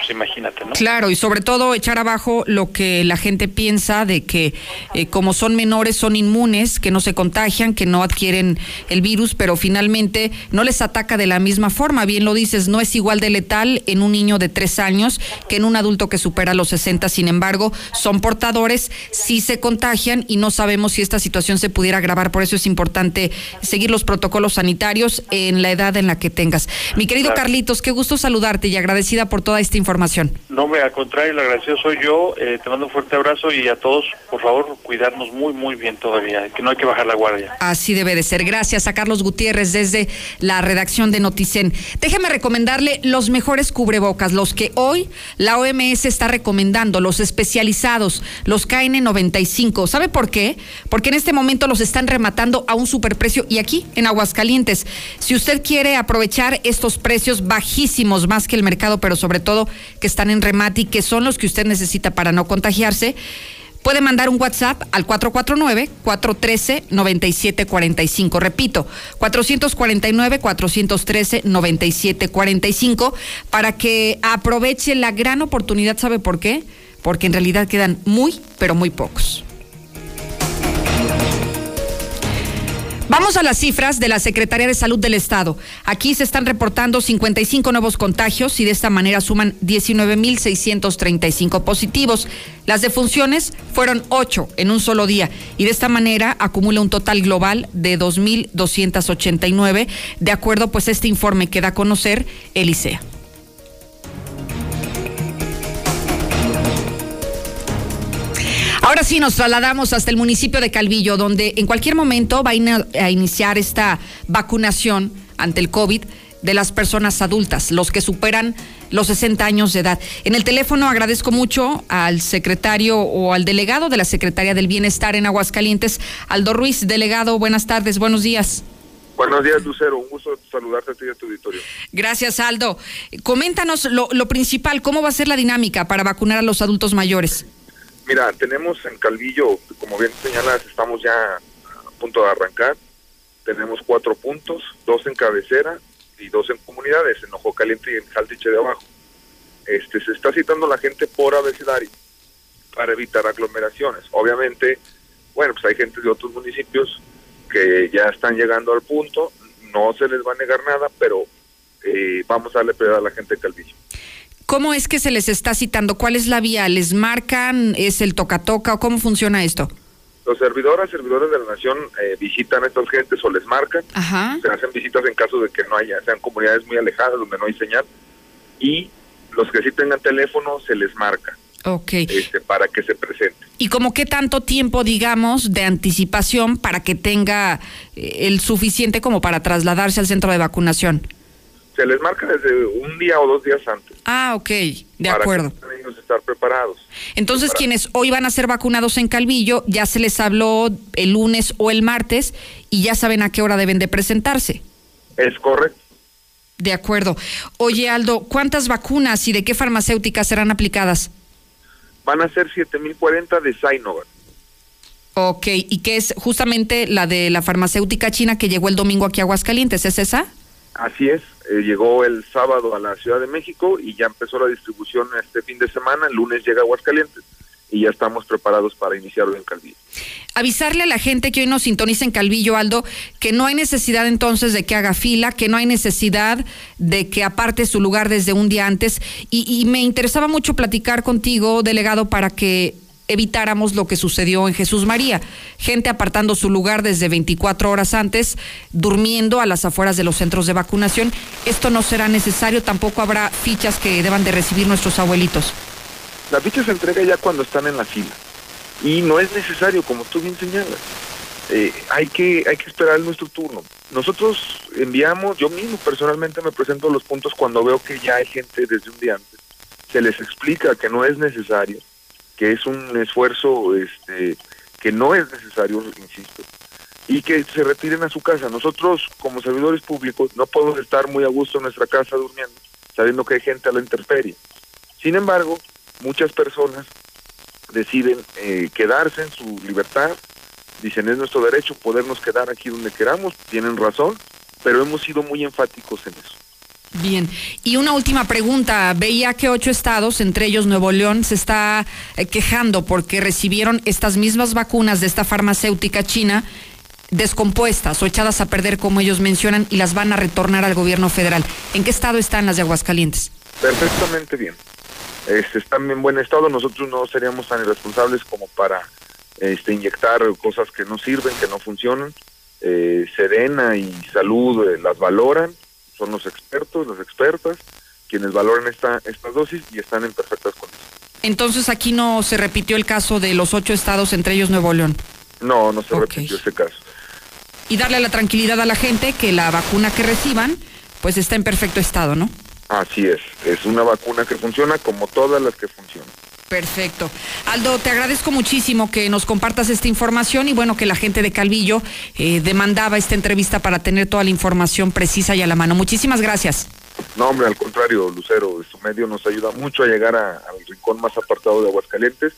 Pues, imagínate, ¿no? Claro, y sobre todo echar abajo lo que la gente piensa de que eh, como son menores son inmunes, que no se contagian, que no adquieren el virus, pero finalmente no les ataca de la misma forma. Bien lo dices, no es igual de letal en un niño de tres años que en un adulto que supera los 60. Sin embargo, son portadores, sí se contagian y no sabemos si esta situación se pudiera agravar. Por eso es importante seguir los protocolos sanitarios en la edad en la que tengas. Mi querido Carlitos, qué gusto saludarte y agradecida por toda esta información información. No, me al contrario, el agradecido soy yo. Eh, te mando un fuerte abrazo y a todos, por favor, cuidarnos muy, muy bien todavía, que no hay que bajar la guardia. Así debe de ser. Gracias a Carlos Gutiérrez desde la redacción de Noticen. Déjeme recomendarle los mejores cubrebocas, los que hoy la OMS está recomendando, los especializados, los KN95. ¿Sabe por qué? Porque en este momento los están rematando a un superprecio y aquí en Aguascalientes. Si usted quiere aprovechar estos precios bajísimos más que el mercado, pero sobre todo que están en remate y que son los que usted necesita para no contagiarse, puede mandar un WhatsApp al 449-413-9745. Repito, 449-413-9745 para que aproveche la gran oportunidad. ¿Sabe por qué? Porque en realidad quedan muy, pero muy pocos. Vamos a las cifras de la Secretaría de Salud del Estado. Aquí se están reportando 55 nuevos contagios y de esta manera suman 19.635 positivos. Las defunciones fueron 8 en un solo día y de esta manera acumula un total global de 2.289, de acuerdo pues a este informe que da a conocer el ICEA. Ahora sí nos trasladamos hasta el municipio de Calvillo, donde en cualquier momento va a, iniciar esta vacunación ante el COVID de las personas adultas, los que superan los 60 años de edad. En el teléfono agradezco mucho al secretario o al delegado de la Secretaría del Bienestar en Aguascalientes, Aldo Ruiz. Delegado, buenas tardes, buenos días. Buenos días, Lucero. Un gusto saludarte a ti y a tu auditorio. Gracias, Aldo. Coméntanos lo, lo principal, ¿cómo va a ser la dinámica para vacunar a los adultos mayores? Mira, tenemos en Calvillo, como bien señalas, estamos ya a punto de arrancar. Tenemos cuatro puntos, dos en cabecera y dos en comunidades, en Ojo Caliente y en Jaltiche de Abajo. Este, se está citando la gente por abecedario para evitar aglomeraciones. Obviamente, bueno, pues hay gente de otros municipios que ya están llegando al punto, no se les va a negar nada, pero eh, vamos a darle prioridad a la gente de Calvillo. ¿Cómo es que se les está citando? ¿Cuál es la vía? ¿Les marcan? ¿Es el toca-toca? ¿O cómo funciona esto? Los servidores, servidores de la nación eh, visitan a estas gentes o les marcan. Se hacen visitas en caso de que no haya, sean comunidades muy alejadas donde no hay señal. Y los que sí tengan teléfono se les marca. Ok. Este, para que se presente. ¿Y como qué tanto tiempo, digamos, de anticipación para que tenga eh, el suficiente como para trasladarse al centro de vacunación? Se les marca desde un día o dos días antes. Ah, ok, de acuerdo. Para ellos estar preparados. Entonces, quienes hoy van a ser vacunados en Calvillo, ya se les habló el lunes o el martes y ya saben a qué hora deben de presentarse. Es correcto. De acuerdo. Oye, Aldo, ¿cuántas vacunas y de qué farmacéuticas serán aplicadas? Van a ser 7040 de Sinovac. Ok, y qué es justamente la de la farmacéutica china que llegó el domingo aquí a Aguascalientes, ¿es esa? Así es, eh, llegó el sábado a la Ciudad de México y ya empezó la distribución este fin de semana, el lunes llega a Aguascalientes y ya estamos preparados para iniciarlo en Calvillo. Avisarle a la gente que hoy nos sintoniza en Calvillo, Aldo, que no hay necesidad entonces de que haga fila, que no hay necesidad de que aparte su lugar desde un día antes. Y, y me interesaba mucho platicar contigo, delegado, para que evitáramos lo que sucedió en Jesús María. Gente apartando su lugar desde 24 horas antes, durmiendo a las afueras de los centros de vacunación. Esto no será necesario, tampoco habrá fichas que deban de recibir nuestros abuelitos. La ficha se entrega ya cuando están en la fila y no es necesario, como tú bien señalas. Eh, hay que hay que esperar nuestro turno. Nosotros enviamos, yo mismo personalmente me presento los puntos cuando veo que ya hay gente desde un día antes. Se les explica que no es necesario que es un esfuerzo este, que no es necesario, insisto, y que se retiren a su casa. Nosotros, como servidores públicos, no podemos estar muy a gusto en nuestra casa durmiendo, sabiendo que hay gente a la intemperie. Sin embargo, muchas personas deciden eh, quedarse en su libertad, dicen es nuestro derecho podernos quedar aquí donde queramos, tienen razón, pero hemos sido muy enfáticos en eso. Bien, y una última pregunta. Veía que ocho estados, entre ellos Nuevo León, se está eh, quejando porque recibieron estas mismas vacunas de esta farmacéutica china descompuestas o echadas a perder, como ellos mencionan, y las van a retornar al gobierno federal. ¿En qué estado están las de Aguascalientes? Perfectamente bien. Este, están en buen estado. Nosotros no seríamos tan irresponsables como para este, inyectar cosas que no sirven, que no funcionan. Eh, Serena y Salud eh, las valoran son los expertos, las expertas, quienes valoran esta, estas dosis y están en perfectas condiciones. Entonces aquí no se repitió el caso de los ocho estados, entre ellos Nuevo León. No, no se repitió ese caso. Y darle la tranquilidad a la gente que la vacuna que reciban, pues está en perfecto estado, ¿no? Así es, es una vacuna que funciona como todas las que funcionan. Perfecto. Aldo, te agradezco muchísimo que nos compartas esta información y bueno, que la gente de Calvillo eh, demandaba esta entrevista para tener toda la información precisa y a la mano. Muchísimas gracias. No, hombre, al contrario, Lucero, su medio nos ayuda mucho a llegar al rincón más apartado de Aguascalientes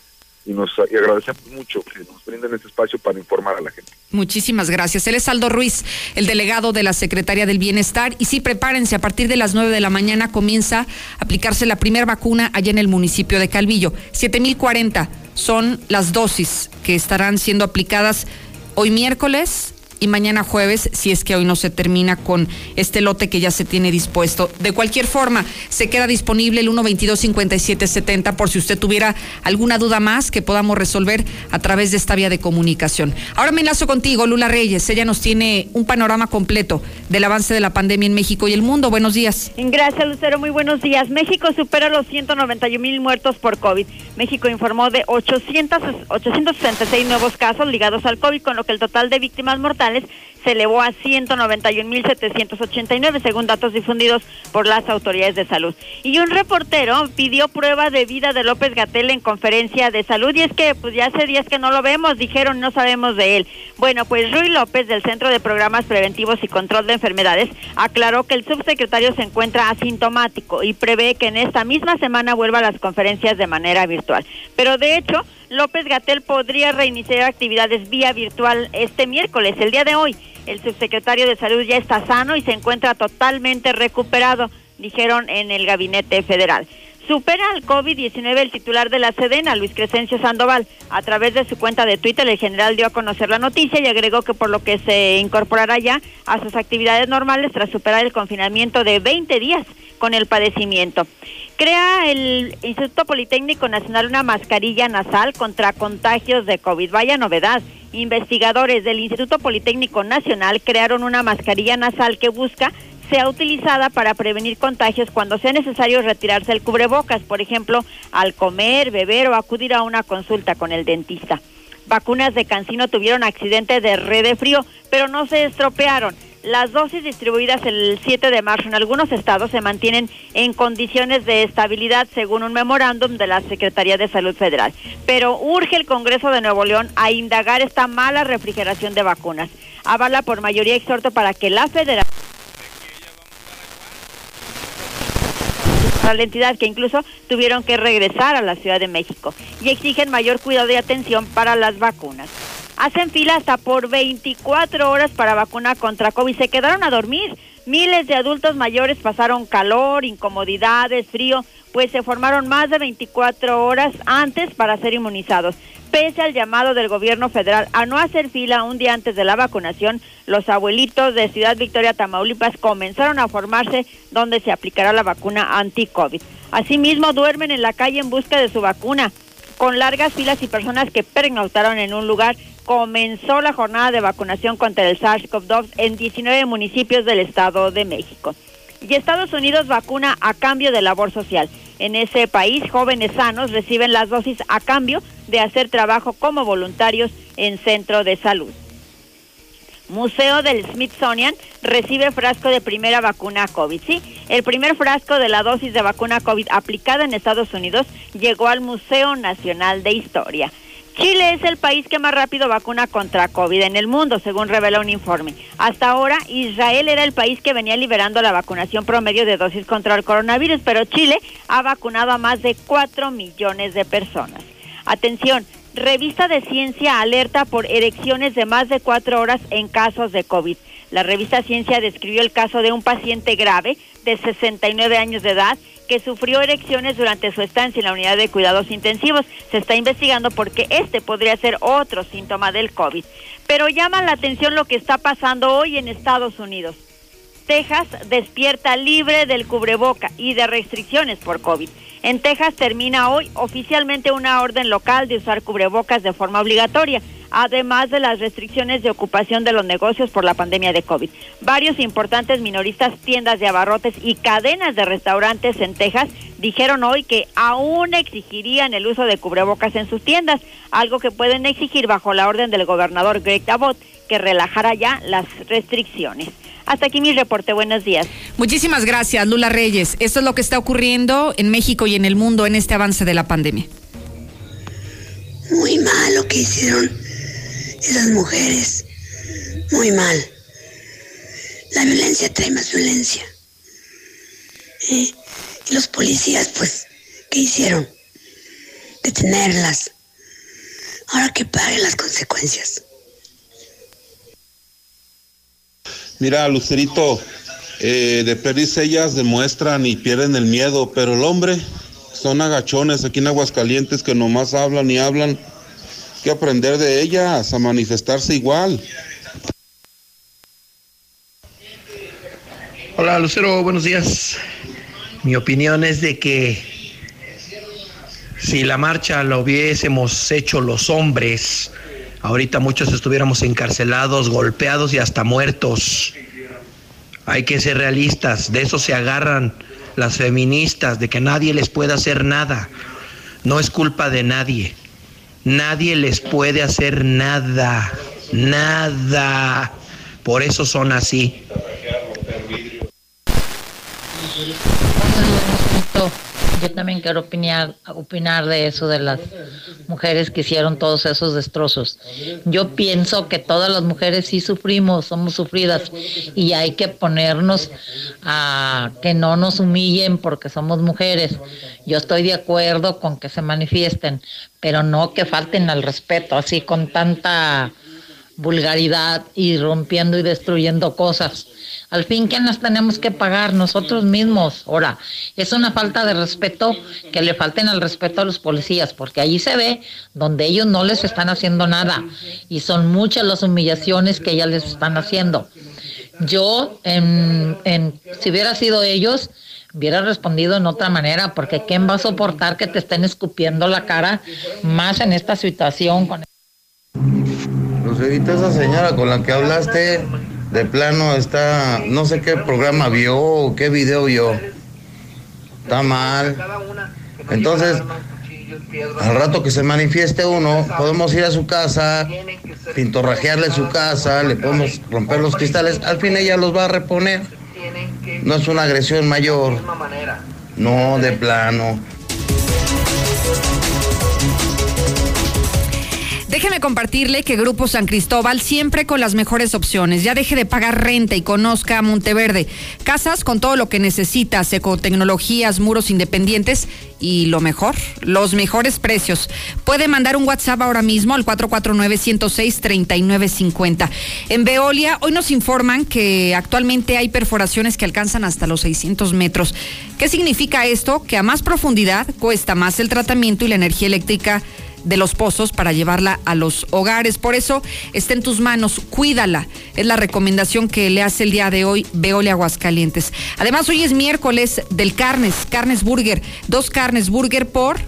y nos agradecemos mucho que nos brinden este espacio para informar a la gente. Muchísimas gracias. Él es Aldo Ruiz, el delegado de la Secretaría del Bienestar. Y sí, prepárense, a partir de las 9 de la mañana comienza a aplicarse la primera vacuna allá en el municipio de Calvillo. 7040 son las dosis que estarán siendo aplicadas hoy miércoles y mañana jueves, si es que hoy no se termina con este lote que ya se tiene dispuesto. De cualquier forma, se queda disponible el 122-5770 por si usted tuviera alguna duda más que podamos resolver a través de esta vía de comunicación. Ahora me enlazo contigo, Lula Reyes. Ella nos tiene un panorama completo del avance de la pandemia en México y el mundo. Buenos días. Gracias, Lucero. Muy buenos días. México supera los 191 mil muertos por COVID. México informó de 800, 866 nuevos casos ligados al COVID, con lo que el total de víctimas mortales González se elevó a 191.789 según datos difundidos por las autoridades de salud. Y un reportero pidió prueba de vida de López Gatel en conferencia de salud y es que pues ya hace días que no lo vemos, dijeron no sabemos de él. Bueno, pues Rui López del Centro de Programas Preventivos y Control de Enfermedades aclaró que el subsecretario se encuentra asintomático y prevé que en esta misma semana vuelva a las conferencias de manera virtual. Pero de hecho, López Gatel podría reiniciar actividades vía virtual este miércoles, el día de hoy. El subsecretario de Salud ya está sano y se encuentra totalmente recuperado, dijeron en el gabinete federal. Supera al COVID-19 el titular de la Sedena, Luis Crescencio Sandoval. A través de su cuenta de Twitter, el general dio a conocer la noticia y agregó que por lo que se incorporará ya a sus actividades normales tras superar el confinamiento de 20 días con el padecimiento. Crea el Instituto Politécnico Nacional una mascarilla nasal contra contagios de COVID. Vaya novedad. Investigadores del Instituto Politécnico Nacional crearon una mascarilla nasal que busca sea utilizada para prevenir contagios cuando sea necesario retirarse el cubrebocas, por ejemplo, al comer, beber o acudir a una consulta con el dentista. Vacunas de Cancino tuvieron accidente de red de frío, pero no se estropearon. Las dosis distribuidas el 7 de marzo en algunos estados se mantienen en condiciones de estabilidad según un memorándum de la Secretaría de Salud Federal. Pero urge el Congreso de Nuevo León a indagar esta mala refrigeración de vacunas. Avala por mayoría exhorto para que la Federación la entidad que incluso tuvieron que regresar a la Ciudad de México y exigen mayor cuidado y atención para las vacunas. Hacen fila hasta por 24 horas para vacuna contra COVID. Se quedaron a dormir. Miles de adultos mayores pasaron calor, incomodidades, frío, pues se formaron más de 24 horas antes para ser inmunizados. Pese al llamado del gobierno federal a no hacer fila un día antes de la vacunación, los abuelitos de Ciudad Victoria, Tamaulipas, comenzaron a formarse donde se aplicará la vacuna anti-COVID. Asimismo, duermen en la calle en busca de su vacuna. Con largas filas y personas que pernautaron en un lugar, comenzó la jornada de vacunación contra el SARS-CoV-2 en 19 municipios del Estado de México. Y Estados Unidos vacuna a cambio de labor social. En ese país, jóvenes sanos reciben las dosis a cambio de hacer trabajo como voluntarios en centro de salud. Museo del Smithsonian recibe frasco de primera vacuna COVID. Sí, el primer frasco de la dosis de vacuna COVID aplicada en Estados Unidos llegó al Museo Nacional de Historia. Chile es el país que más rápido vacuna contra COVID en el mundo, según revela un informe. Hasta ahora, Israel era el país que venía liberando la vacunación promedio de dosis contra el coronavirus, pero Chile ha vacunado a más de 4 millones de personas. Atención, revista de ciencia alerta por erecciones de más de cuatro horas en casos de COVID. La revista Ciencia describió el caso de un paciente grave de 69 años de edad que sufrió erecciones durante su estancia en la unidad de cuidados intensivos. Se está investigando porque este podría ser otro síntoma del COVID. Pero llama la atención lo que está pasando hoy en Estados Unidos. Texas despierta libre del cubreboca y de restricciones por COVID. En Texas termina hoy oficialmente una orden local de usar cubrebocas de forma obligatoria además de las restricciones de ocupación de los negocios por la pandemia de COVID. Varios importantes minoristas, tiendas de abarrotes y cadenas de restaurantes en Texas dijeron hoy que aún exigirían el uso de cubrebocas en sus tiendas, algo que pueden exigir bajo la orden del gobernador Greg Abbott, que relajara ya las restricciones. Hasta aquí mi reporte. Buenos días. Muchísimas gracias, Lula Reyes. Esto es lo que está ocurriendo en México y en el mundo en este avance de la pandemia. Muy mal lo que hicieron esas mujeres. Muy mal. La violencia trae más violencia. ¿Eh? Y los policías, pues, ¿qué hicieron? Detenerlas. Ahora que pague las consecuencias. Mira, Lucerito, eh, de peris ellas demuestran y pierden el miedo, pero el hombre son agachones aquí en Aguascalientes que nomás hablan y hablan. Hay que aprender de ellas a manifestarse igual. Hola Lucero, buenos días. Mi opinión es de que si la marcha la hubiésemos hecho los hombres, ahorita muchos estuviéramos encarcelados, golpeados y hasta muertos. Hay que ser realistas, de eso se agarran las feministas, de que nadie les puede hacer nada. No es culpa de nadie. Nadie les puede hacer nada, nada. Por eso son así. Yo también quiero opinar, opinar de eso de las mujeres que hicieron todos esos destrozos. Yo pienso que todas las mujeres sí sufrimos, somos sufridas y hay que ponernos a que no nos humillen porque somos mujeres. Yo estoy de acuerdo con que se manifiesten, pero no que falten al respeto así con tanta vulgaridad y rompiendo y destruyendo cosas. Al fin, ¿quién las tenemos que pagar? Nosotros mismos. Ahora, es una falta de respeto que le falten al respeto a los policías, porque allí se ve donde ellos no les están haciendo nada y son muchas las humillaciones que ellas les están haciendo. Yo, en, si hubiera sido ellos, hubiera respondido en otra manera, porque ¿quién va a soportar que te estén escupiendo la cara más en esta situación? Con... Lucerita, esa señora con la que hablaste, de plano está, no sé qué programa vio o qué video vio. Está mal. Entonces, al rato que se manifieste uno, podemos ir a su casa, pintorrajearle su casa, le podemos romper los cristales, al fin ella los va a reponer. No es una agresión mayor. No, de plano. Déjeme compartirle que Grupo San Cristóbal siempre con las mejores opciones. Ya deje de pagar renta y conozca Monteverde. Casas con todo lo que necesitas, ecotecnologías, muros independientes y lo mejor, los mejores precios. Puede mandar un WhatsApp ahora mismo al 449-106-3950. En Veolia, hoy nos informan que actualmente hay perforaciones que alcanzan hasta los 600 metros. ¿Qué significa esto? Que a más profundidad cuesta más el tratamiento y la energía eléctrica de los pozos para llevarla a los hogares. Por eso está en tus manos, cuídala. Es la recomendación que le hace el día de hoy Veole Aguascalientes. Además, hoy es miércoles del Carnes, Carnes Burger. Dos Carnes Burger por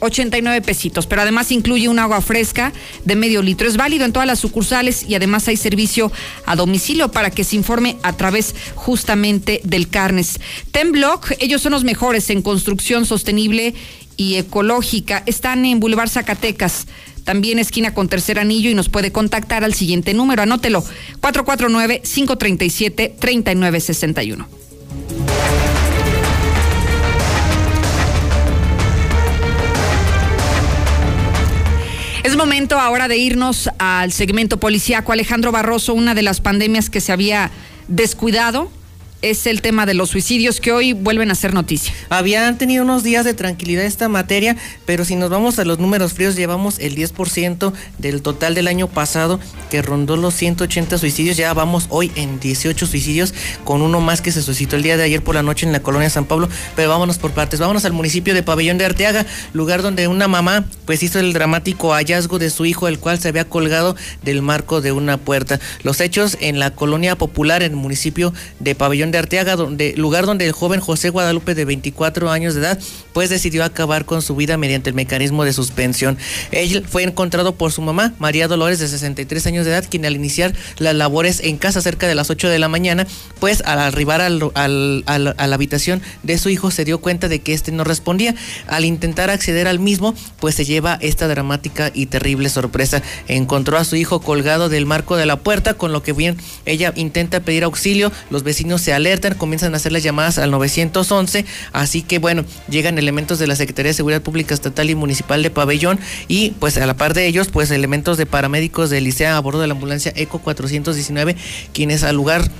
89 pesitos, pero además incluye un agua fresca de medio litro. Es válido en todas las sucursales y además hay servicio a domicilio para que se informe a través justamente del Carnes. Tenblock, ellos son los mejores en construcción sostenible y ecológica. Están en Boulevard Zacatecas, también esquina con tercer anillo y nos puede contactar al siguiente número. Anótelo, 449-537-3961. Es momento ahora de irnos al segmento policíaco. Alejandro Barroso, una de las pandemias que se había descuidado es el tema de los suicidios que hoy vuelven a ser noticia. Habían tenido unos días de tranquilidad esta materia, pero si nos vamos a los números fríos, llevamos el 10% del total del año pasado que rondó los 180 suicidios. Ya vamos hoy en 18 suicidios, con uno más que se suscitó el día de ayer por la noche en la colonia San Pablo. Pero vámonos por partes. Vámonos al municipio de Pabellón de Arteaga, lugar donde una mamá pues hizo el dramático hallazgo de su hijo, el cual se había colgado del marco de una puerta. Los hechos en la colonia popular en el municipio de Pabellón de Arteaga, donde, lugar donde el joven José Guadalupe de 24 años de edad, pues decidió acabar con su vida mediante el mecanismo de suspensión. Él fue encontrado por su mamá, María Dolores, de 63 años de edad, quien al iniciar las labores en casa cerca de las 8 de la mañana, pues al arribar a la habitación de su hijo se dio cuenta de que este no respondía. Al intentar acceder al mismo, pues se lleva esta dramática y terrible sorpresa. Encontró a su hijo colgado del marco de la puerta, con lo que bien ella intenta pedir auxilio, los vecinos se alertan, comienzan a hacer las llamadas al 911, así que bueno, llegan elementos de la Secretaría de Seguridad Pública Estatal y Municipal de Pabellón y pues a la par de ellos, pues elementos de paramédicos de Licea a bordo de la ambulancia ECO 419, quienes al lugar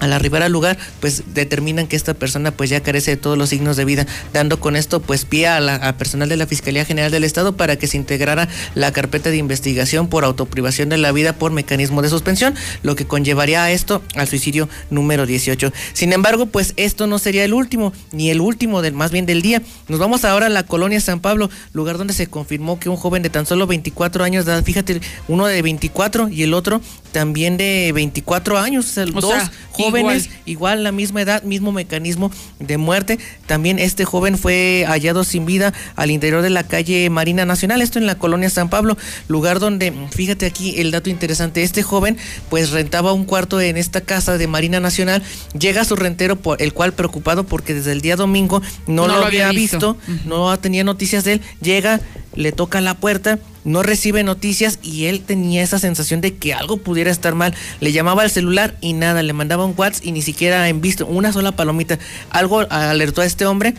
al arribar al lugar, pues determinan que esta persona pues ya carece de todos los signos de vida, dando con esto pues pie a la personal de la Fiscalía General del Estado para que se integrara la carpeta de investigación por autoprivación de la vida por mecanismo de suspensión, lo que conllevaría a esto al suicidio número 18. Sin embargo, pues esto no sería el último, ni el último del más bien del día. Nos vamos ahora a la colonia San Pablo, lugar donde se confirmó que un joven de tan solo 24 años fíjate, uno de 24 y el otro también de 24 años, dos jóvenes, igual. la misma edad, mismo mecanismo de muerte. También este joven fue hallado sin vida al interior de la calle Marina Nacional, esto en la colonia San Pablo, lugar donde, fíjate aquí el dato interesante, este joven pues rentaba un cuarto en esta casa de Marina Nacional, llega a su rentero, por el cual preocupado porque desde el día domingo no, lo, había visto, no tenía noticias de él, llega, le toca la puerta, no recibe noticias y él tenía esa sensación de que algo pudiera estar mal. Le llamaba al celular y nada, le mandaba un WhatsApp y ni siquiera en visto una sola palomita. Algo alertó a este hombre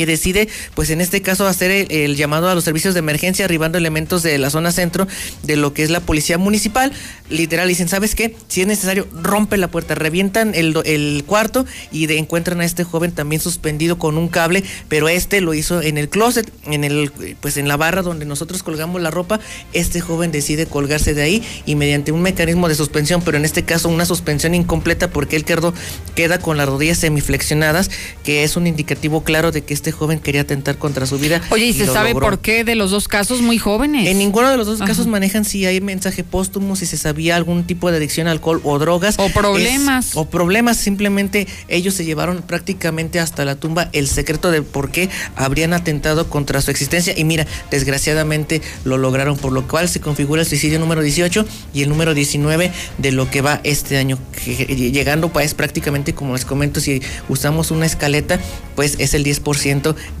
que decide, pues en este caso, hacer el, llamado a los servicios de emergencia, arribando elementos de la zona centro de lo que es la policía municipal. Literal, dicen, ¿sabes qué? Si es necesario, rompe la puerta, revientan el, el cuarto y encuentran a este joven también suspendido con un cable, pero este lo hizo en el closet, en el, pues en la barra donde nosotros colgamos la ropa. Este joven decide colgarse de ahí y mediante un mecanismo de suspensión, pero en este caso una suspensión incompleta porque él quedó, queda con las rodillas semiflexionadas, que es un indicativo claro de que este joven quería atentar contra su vida. Oye, ¿y, se sabe por qué de los dos casos muy jóvenes? En ninguno de los dos casos manejan si hay mensaje póstumo, si se sabía algún tipo de adicción a alcohol o drogas. O problemas. o problemas, simplemente ellos se llevaron prácticamente hasta la tumba el secreto de por qué habrían atentado contra su existencia. Y mira, desgraciadamente lo lograron, por lo cual se configura el suicidio número 18 y el número 19 de lo que va este año. Llegando pues prácticamente, como les comento, si usamos una escaleta, pues es el 10%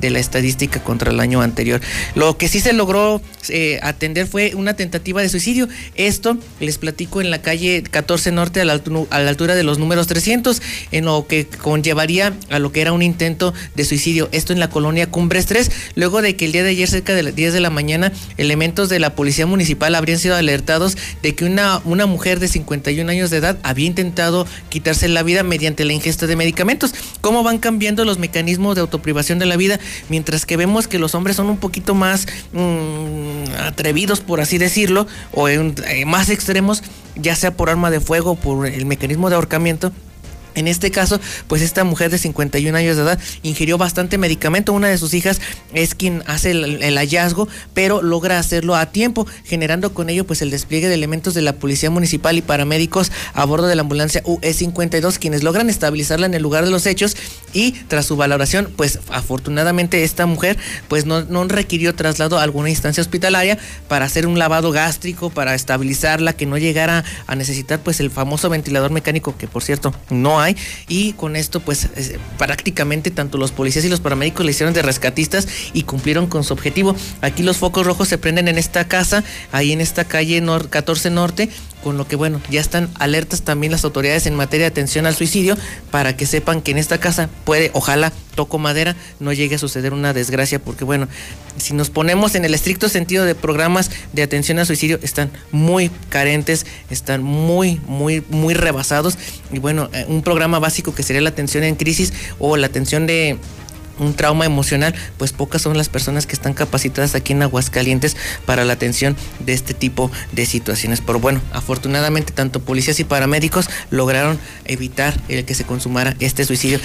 de la estadística contra el año anterior. Lo que sí se logró eh, atender fue una tentativa de suicidio. Esto les platico en la calle 14 Norte a la, altura de los números 300, en lo que conllevaría a lo que era un intento de suicidio. Esto en la colonia Cumbres 3, luego de que el día de ayer cerca de las 10 de la mañana elementos de la policía municipal habrían sido alertados de que una, una mujer de 51 años de edad había intentado quitarse la vida mediante la ingesta de medicamentos. ¿Cómo van cambiando los mecanismos de autoprivación de la vida, mientras que vemos que los hombres son un poquito más mm, atrevidos, por así decirlo, o eh, más extremos, ya sea por arma de fuego, por el mecanismo de ahorcamiento en este caso, pues esta mujer de 51 años de edad ingirió bastante medicamento. Una de sus hijas es quien hace el, hallazgo, pero logra hacerlo a tiempo, generando con ello pues el despliegue de elementos de la policía municipal y paramédicos a bordo de la ambulancia UE52, quienes logran estabilizarla en el lugar de los hechos y tras su valoración, pues afortunadamente esta mujer pues no, no requirió traslado a alguna instancia hospitalaria para hacer un lavado gástrico, para estabilizarla, que no llegara a necesitar pues el famoso ventilador mecánico que por cierto no hay. Y con esto, pues prácticamente tanto los policías y los paramédicos le hicieron de rescatistas y cumplieron con su objetivo. Aquí los focos rojos se prenden en esta casa, ahí en esta calle 14 Norte, con lo que bueno, ya están alertas también las autoridades en materia de atención al suicidio para que sepan que en esta casa puede, ojalá, toco madera, no llegue a suceder una desgracia, porque bueno, si nos ponemos en el estricto sentido de programas de atención al suicidio, están muy carentes, están muy, muy, muy rebasados. Y bueno, eh, un programa básico que sería la atención en crisis o la atención de un trauma emocional, pues pocas son las personas que están capacitadas aquí en Aguascalientes para la atención de este tipo de situaciones. Pero bueno, afortunadamente tanto policías y paramédicos lograron evitar el que se consumara este suicidio.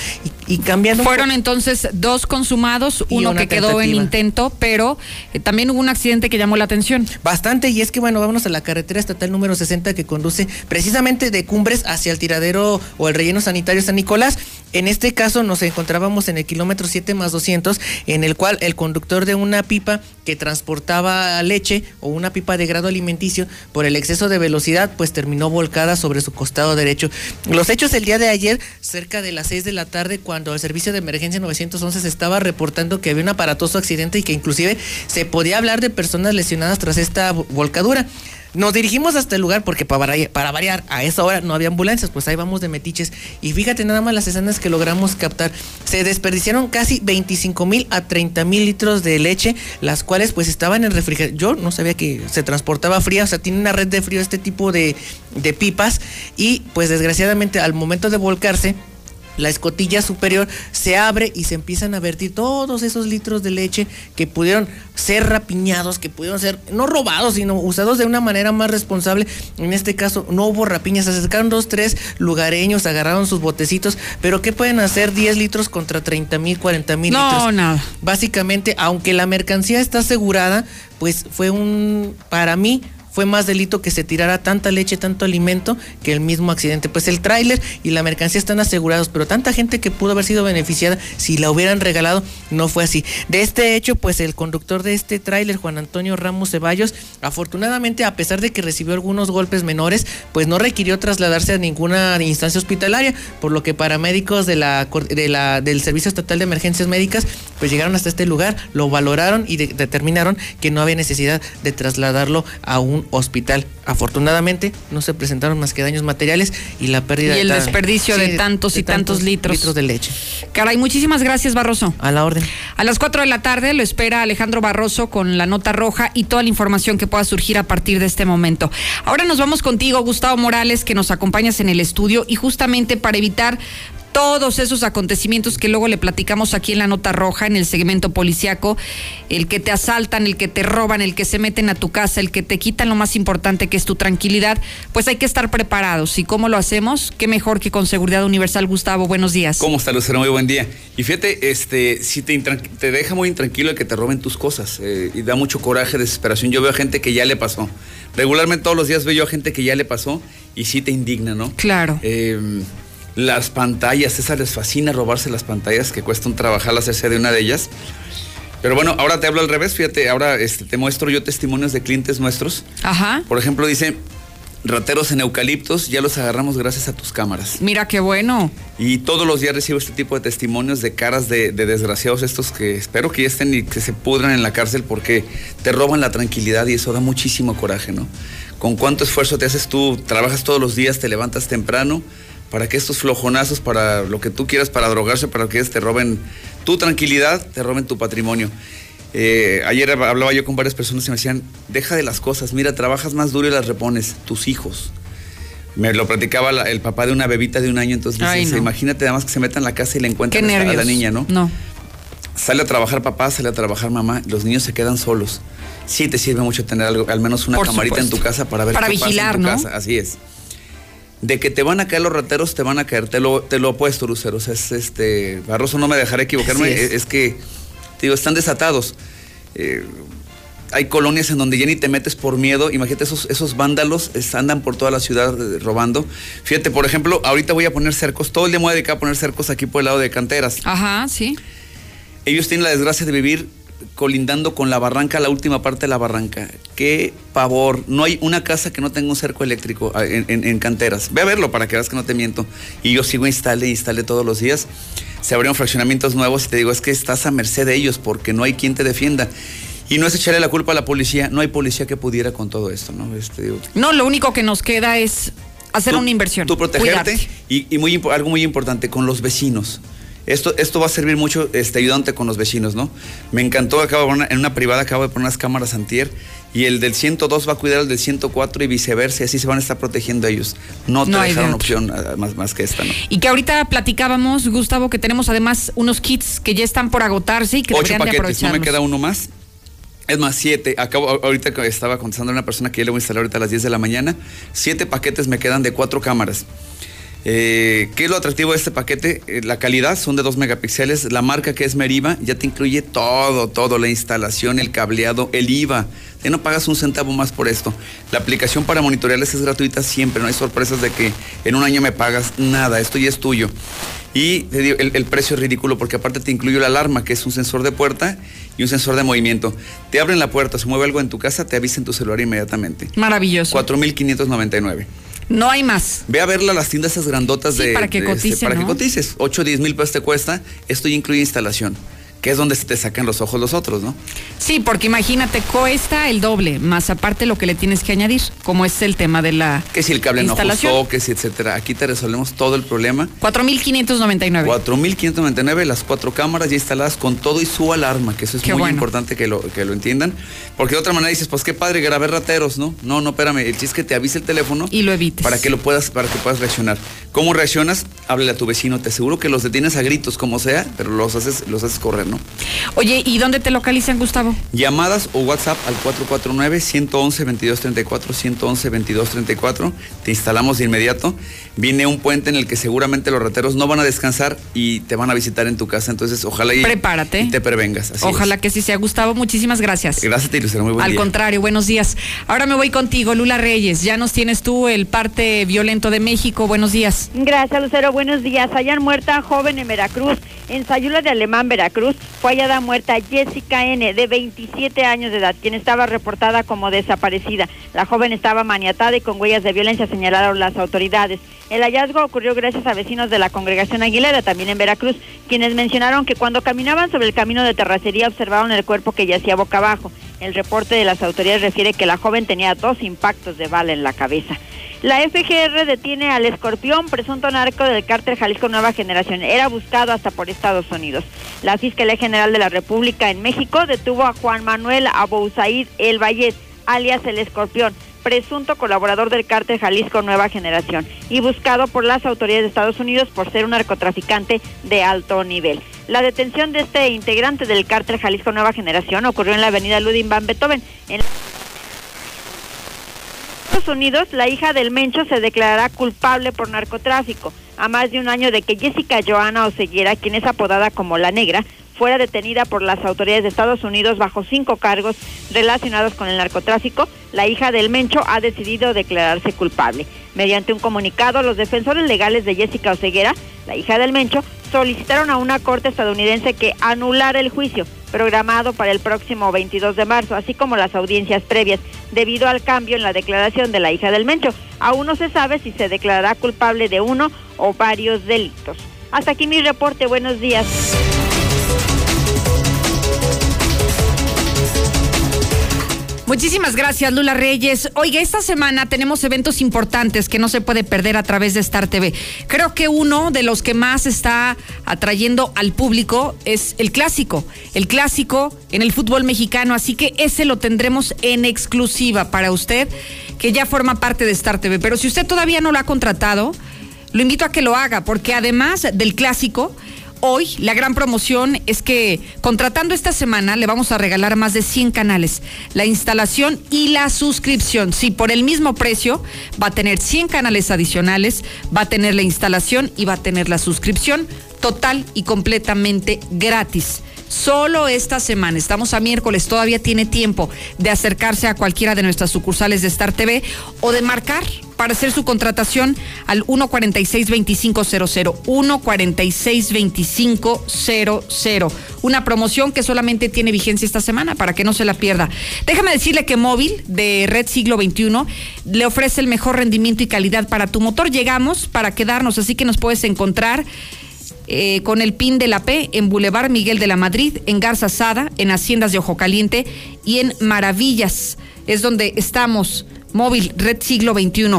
Y, cambiando... Fueron entonces dos consumados, uno que quedó en intento, pero eh, también hubo un accidente que llamó la atención. Bastante, y es que bueno, vámonos a la carretera estatal número 60 que conduce precisamente de Cumbres hacia el tiradero o el relleno sanitario San Nicolás. En este caso nos encontrábamos en el kilómetro 7 más 200, en el cual el conductor de una pipa que transportaba leche o una pipa de grado alimenticio por el exceso de velocidad, pues terminó volcada sobre su costado derecho. Los hechos el día de ayer, cerca de las 6 de la tarde, cuando el servicio de emergencia 911 se estaba reportando que había un aparatoso accidente y que inclusive se podía hablar de personas lesionadas tras esta volcadura. Nos dirigimos hasta el lugar porque para, variar- a esa hora no había ambulancias, pues ahí vamos de metiches. Y fíjate nada más las escenas que logramos captar. Se desperdiciaron casi 25 mil a 30 mil litros de leche, las cuales pues estaban en refrigeración. Yo no sabía que se transportaba fría, o sea, tiene una red de frío este tipo de, de pipas. Y pues desgraciadamente al momento de volcarse, la escotilla superior se abre y se empiezan a vertir todos esos litros de leche que pudieron ser rapiñados, que pudieron ser no robados, sino usados de una manera más responsable. En este caso no hubo rapiñas, se acercaron dos, tres lugareños, agarraron sus botecitos, pero ¿qué pueden hacer 10 litros contra 30 mil, 40 mil No, litros? nada. Básicamente, aunque la mercancía está asegurada, pues fue un, para mí, fue más delito que se tirara tanta leche, tanto alimento, que el mismo accidente. Pues el tráiler y la mercancía están asegurados, pero tanta gente que pudo haber sido beneficiada si la hubieran regalado, no fue así. De este hecho, pues el conductor de este tráiler, Juan Antonio Ramos Ceballos, afortunadamente, a pesar de que recibió algunos golpes menores, pues no requirió trasladarse a ninguna instancia hospitalaria, por lo que paramédicos de de la, del Servicio Estatal de Emergencias Médicas, pues llegaron hasta este lugar, lo valoraron y de- determinaron que no había necesidad de trasladarlo a un hospital. Afortunadamente, no se presentaron más que daños materiales y la pérdida Y el de desperdicio de tantos y tantos litros. de leche. Caray, muchísimas gracias, Barroso. A la orden. A las 4 de la tarde lo espera Alejandro Barroso con la nota roja y toda la información que pueda surgir a partir de este momento. Ahora nos vamos contigo, Gustavo Morales, que nos acompañas en el estudio y justamente para evitar todos esos acontecimientos que luego le platicamos aquí en la nota roja, en el segmento policiaco, el que te asaltan, el que te roban, el que se meten a tu casa, el que te quitan lo más importante que es tu tranquilidad, pues hay que estar preparados. ¿Y cómo lo hacemos? Qué mejor que con Seguridad Universal. Gustavo, buenos días. ¿Cómo está, Lucero? Muy buen día. Y fíjate, este, si te, deja muy intranquilo el que te roben tus cosas eh, y da mucho coraje, desesperación. Yo veo a gente que ya le pasó. Regularmente todos los días veo yo a gente que ya le pasó y sí te indigna, ¿no? Claro. Eh, las pantallas, esas les fascina robarse las pantallas, que cuesta un trabajar hacerse de una de ellas. Pero bueno, ahora te hablo al revés, fíjate, ahora este, te muestro yo testimonios de clientes nuestros. Ajá. Por ejemplo, dice, rateros en eucaliptos, ya los agarramos gracias a tus cámaras. Mira qué bueno. Y todos los días recibo este tipo de testimonios de caras de, de desgraciados estos que espero que ya estén y que se pudran en la cárcel porque te roban la tranquilidad y eso da muchísimo coraje, ¿no? Con cuánto esfuerzo te haces tú, trabajas todos los días, te levantas temprano para que estos flojonazos, para lo que tú quieras, para drogarse, para que te roben tu tranquilidad, te roben tu patrimonio. Eh, ayer hablaba yo con varias personas y me decían, deja de las cosas, mira, trabajas más duro y las repones, tus hijos. Me lo platicaba la- el papá de una bebita de un año, entonces Ay, dices, no. imagínate además que se meta en la casa y le encuentran a la- niña, ¿no? No. Sale a trabajar papá, sale a trabajar mamá, los niños se quedan solos. Sí te sirve mucho tener algo, al menos una Por camarita en tu casa para ver Para qué pasa vigilar, en tu ¿no? casa. Así es. De que te van a caer los rateros, te van a caer. Te lo, te lo opuesto, Lucero. O sea, es este. Barroso, no me dejaré equivocarme. Es. que, te digo, están desatados. Eh, hay colonias en donde ya ni te metes por miedo. Imagínate, esos, esos vándalos andan por toda la ciudad eh, robando. Fíjate, por ejemplo, ahorita voy a poner cercos. Todo el día me voy a dedicar a poner cercos aquí por el lado de canteras. Ajá, sí. Ellos tienen la desgracia de vivir colindando con la barranca, la última parte de la barranca. Qué pavor. No hay una casa que no tenga un cerco eléctrico ah, en, en- en canteras. Ve a verlo para que veas que no te miento. Y yo sigo instale, instale todos los días. Se abrieron fraccionamientos nuevos y te digo, es que estás a merced de ellos porque no hay quien te defienda. Y no es echarle la culpa a la policía. No hay policía que pudiera con todo esto, ¿no? Este, No, lo único que nos queda es hacer Tú- una inversión. Tú protegerte cuidarte. y, y muy, algo muy importante, con los vecinos. Esto, esto va a servir mucho este, ayudante con los vecinos, ¿no? Me encantó, acabo de poner, en una privada acabo de poner unas cámaras antier y el del 102 va a cuidar al del 104 y viceversa, y así se van a estar protegiendo ellos. No te No dejaron opción ah, más, más que esta, ¿no? Y que ahorita platicábamos, Gustavo, que tenemos además unos kits que ya están por agotarse y que Ocho deberían de paquetes, no me queda uno más. Es más, siete. Acabo, ahorita estaba contestando a una persona que ya le voy a instalar ahorita a las 10 de la mañana. Siete paquetes me quedan de cuatro cámaras. Eh, ¿Qué es lo atractivo de este paquete? Eh, la calidad son de 2 megapíxeles. La marca que es Meriva ya te incluye todo, todo: la instalación, el cableado, el IVA. Ya no pagas un centavo más por esto. La aplicación para monitorearles es gratuita siempre. No hay sorpresas de que en un año me pagas nada. Esto ya es tuyo. Y te digo, el, el precio es ridículo porque aparte te incluye la alarma, que es un sensor de puerta y un sensor de movimiento. Te abren la puerta, se mueve algo en tu casa, te avisa en tu celular inmediatamente. Maravilloso. 4.599. No hay más. Ve a verla a las tiendas esas grandotas Sí, de. para que de este, coticen, para que ¿no? cotices. 8 o 10 mil pesos te cuesta. Esto ya incluye instalación. Que es donde se te sacan los ojos los otros, ¿no? Sí, porque imagínate, cuesta el doble, más aparte lo que le tienes que añadir, como es el tema de la Que si el cable no ajustó, que si etcétera. Aquí te resolvemos todo el problema. 4.599. 4.599, las cuatro cámaras ya instaladas con todo y su alarma, que eso es Qué muy bueno. importante que lo, que lo entiendan. Porque de otra manera dices, pues qué padre grabé rateros, ¿no? No, no, espérame, el chiste es que te avise el teléfono. Y lo evites. Para que lo puedas, para que puedas reaccionar. ¿Cómo reaccionas? Háblale a tu vecino, te aseguro que los detienes a gritos, como sea, pero los haces, los haces correr, ¿no? Oye, ¿y dónde te localizan, Gustavo? Llamadas o WhatsApp al 449-111-2234, 111-2234. Te instalamos de inmediato. Viene un puente en el que seguramente los rateros no van a descansar y te van a visitar en tu casa. Entonces, ojalá y, Prepárate. y te prevengas. Así Ojalá que sí sea. Gustavo, muchísimas gracias. es. Gracias, te Lucero. Muy buen Al día. contrario, buenos días. Ahora me voy contigo, Lula Reyes. Ya nos tienes tú el parte violento de México. Buenos días. Gracias, Lucero. Buenos días. Hayan muerta joven en Veracruz. En Sayula de Alemán, Veracruz, fue hallada muerta Jessica N., de 27 años de edad, quien estaba reportada como desaparecida. La joven estaba maniatada y con huellas de violencia, señalaron las autoridades. El hallazgo ocurrió gracias a vecinos de la congregación Aguilera, también en Veracruz, quienes mencionaron que cuando caminaban sobre el camino de terracería observaron el cuerpo que yacía boca abajo. El reporte de las autoridades refiere que la joven tenía dos impactos de bala en la cabeza. La FGR detiene al escorpión, presunto narco del cártel Jalisco Nueva Generación. Era buscado hasta por Estados Unidos. La Fiscalía General de la República en México detuvo a Juan Manuel Abousaid El Vallet, alias El Escorpión, presunto colaborador del cártel Jalisco Nueva Generación y buscado por las autoridades de Estados Unidos por ser un narcotraficante de alto nivel. La detención de este integrante del cártel Jalisco Nueva Generación ocurrió en la avenida Ludwig van Beethoven. En Estados Unidos, la hija del Mencho se declarará culpable por narcotráfico, a más de un año de que Jessica Joana Oseguera, quien es apodada como La Negra, fuera detenida por las autoridades de Estados Unidos bajo cinco cargos relacionados con el narcotráfico, la hija del Mencho ha decidido declararse culpable. Mediante un comunicado, los defensores legales de Jessica Oseguera, la hija del Mencho, solicitaron a una corte estadounidense que anulara el juicio programado para el próximo 22 de marzo, así como las audiencias previas, debido al cambio en la declaración de la hija del Mencho. Aún no se sabe si se declarará culpable de uno o varios delitos. Hasta aquí mi reporte. Buenos días. Muchísimas gracias, Lula Reyes. Oiga, esta semana tenemos eventos importantes que no se puede perder a través de Star TV. Creo que uno de los que más está atrayendo al público es el clásico. El clásico en el fútbol mexicano, así que ese lo tendremos en exclusiva para usted, que ya forma parte de Star TV. Pero si usted todavía no lo ha contratado, lo invito a que lo haga, porque además del clásico, Hoy la gran promoción es que contratando esta semana le vamos a regalar más de 100 canales, la instalación y la suscripción. Sí, por el mismo precio va a tener 100 canales adicionales, va a tener la instalación y va a tener la suscripción total y completamente gratis. Solo esta semana, estamos a miércoles, todavía tiene tiempo de acercarse a cualquiera de nuestras sucursales de Star TV o de marcar para hacer su contratación al 146-2500, 146-2500. Una promoción que solamente tiene vigencia esta semana para que no se la pierda. Déjame decirle que Móvil de Red Siglo XXI le ofrece el mejor rendimiento y calidad para tu motor. Llegamos para quedarnos, así que nos puedes encontrar. Eh, con el PIN de la P en Boulevard Miguel de la Madrid, en Garza Sada, en Haciendas de Ojo Caliente y en Maravillas. Es donde estamos. Móvil, Red Siglo XXI.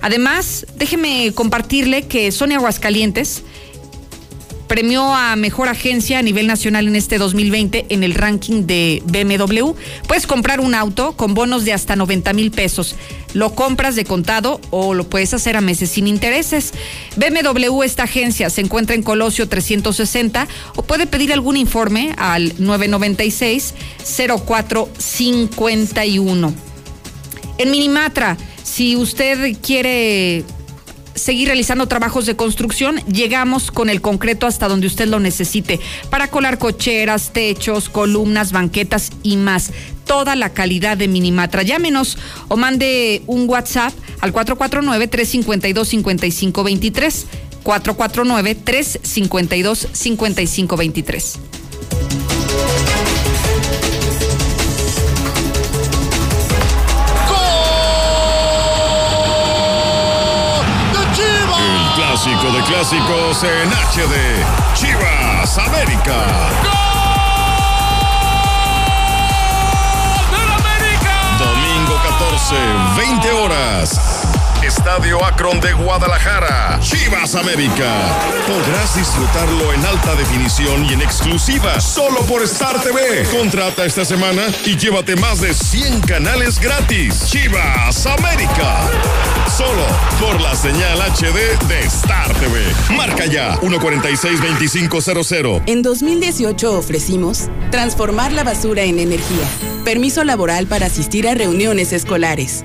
Además, déjeme compartirle que Sony Aguascalientes premió a mejor agencia a nivel nacional en este 2020 en el ranking de BMW. Puedes comprar un auto con bonos de hasta 90 mil pesos. Lo compras de contado o lo puedes hacer a meses sin intereses. BMW, esta agencia, se encuentra en Colosio 360 o puede pedir algún informe al 996-0451. En Minimatra, si usted quiere seguir realizando trabajos de construcción, llegamos con el concreto hasta donde usted lo necesite, para colar cocheras, techos, columnas, banquetas y más. Toda la calidad de Minimatra. Llámenos o mande un WhatsApp al 449-352-5523. 449-352-5523. clásicos en HD. Chivas América. ¡Gol del América! Domingo 14, 20 horas. Estadio Akron de Guadalajara. Chivas América. Podrás disfrutarlo en alta definición y en exclusiva solo por Star TV. Contrata esta semana y llévate más de 100 canales gratis. Chivas América. Solo por la señal HD de Star TV. Marca ya 146-2500. En 2018 ofrecimos transformar la basura en energía, permiso laboral para asistir a reuniones escolares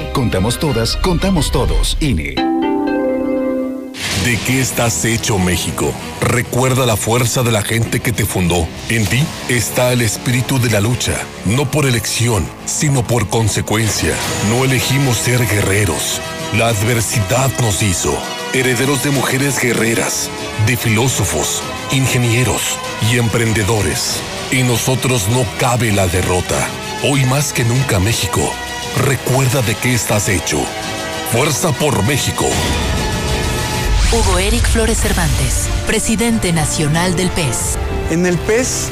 Contamos todas, contamos todos. INE. ¿De qué estás hecho México? Recuerda la fuerza de la gente que te fundó. En ti está el espíritu de la lucha, no por elección, sino por consecuencia. No elegimos ser guerreros. La adversidad nos hizo herederos de mujeres guerreras, de filósofos, ingenieros y emprendedores. En nosotros no cabe la derrota. Hoy más que nunca México, recuerda de qué estás hecho. Fuerza por México. Hugo Eric Flores Cervantes, presidente nacional del PES. En el PES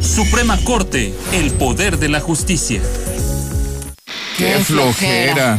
Suprema Corte, el poder de la justicia. ¡Qué, flojera!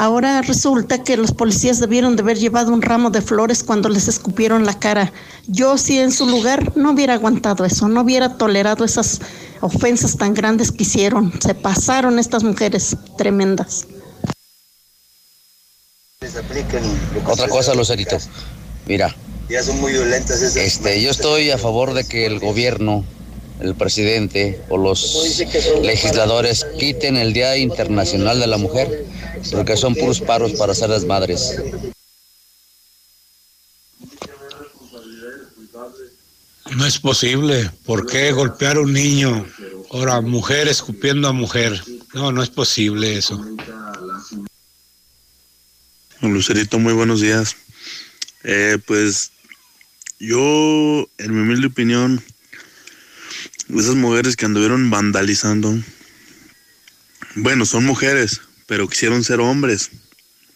Ahora resulta que los policías debieron de haber llevado un ramo de flores cuando les escupieron la cara. Yo si en su lugar no hubiera aguantado eso, no hubiera tolerado esas ofensas tan grandes que hicieron. Se pasaron estas mujeres tremendas. Otra cosa, Lucerito. Mira. Ya son muy violentas esas. Este, yo estoy a favor de que el gobierno el presidente o los legisladores quiten el Día Internacional de la Mujer, porque son puros paros para ser las madres. No es posible. ¿Por qué golpear a un niño? Ahora, mujer escupiendo a mujer. No, no es posible eso. Lucerito, muy buenos días. Eh, pues yo, en mi humilde opinión, esas mujeres que anduvieron vandalizando, bueno, son mujeres, pero quisieron ser hombres.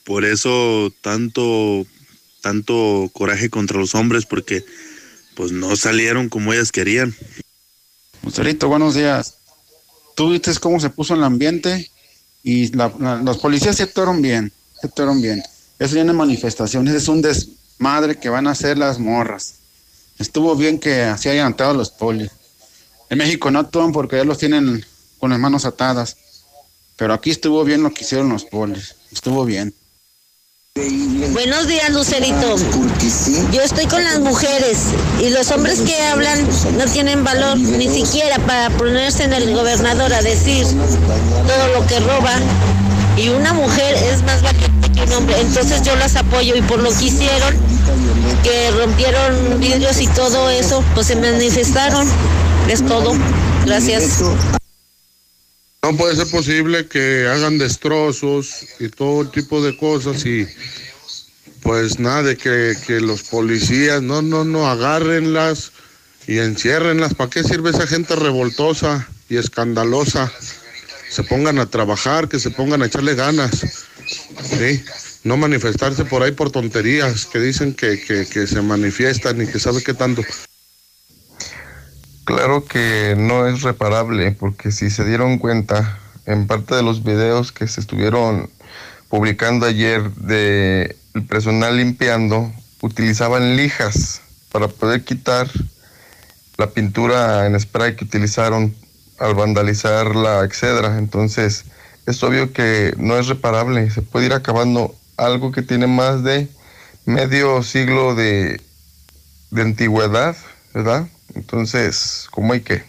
Por eso tanto, tanto coraje contra los hombres, porque pues no salieron como ellas querían. Lucerito, buenos días. Tú viste cómo se puso el ambiente y los policías se actuaron bien, se actuaron bien. Eso ya no es manifestaciones, es un desmadre que van a hacer las morras. Estuvo bien que así hayan atado los polis. En México no actúan porque ya los tienen con las manos atadas. Pero aquí estuvo bien lo que hicieron los polis. Estuvo bien. Buenos días, Lucerito. Yo estoy con las mujeres y los hombres que hablan no tienen valor ni siquiera para ponerse en el gobernador a decir todo lo que roba. Y una mujer es más valiente que un hombre. Entonces yo las apoyo y por lo que hicieron, que rompieron vidrios y todo eso, pues se manifestaron. Es todo. Gracias. No puede ser posible que hagan destrozos y todo tipo de cosas y pues nada de que, que los policías no, no, no, agárrenlas y enciérrenlas. ¿Para qué sirve esa gente revoltosa y escandalosa? Se pongan a trabajar, que se pongan a echarle ganas. ¿sí? No manifestarse por ahí por tonterías que dicen que, que, que se manifiestan y que sabe qué tanto. Claro que no es reparable, porque si se dieron cuenta, en parte de los videos que se estuvieron publicando ayer de el personal limpiando, utilizaban lijas para poder quitar la pintura en spray que utilizaron al vandalizar la excedra. Entonces, es obvio que no es reparable, se puede ir acabando algo que tiene más de medio siglo de, de antigüedad, ¿verdad? Entonces, ¿cómo hay que?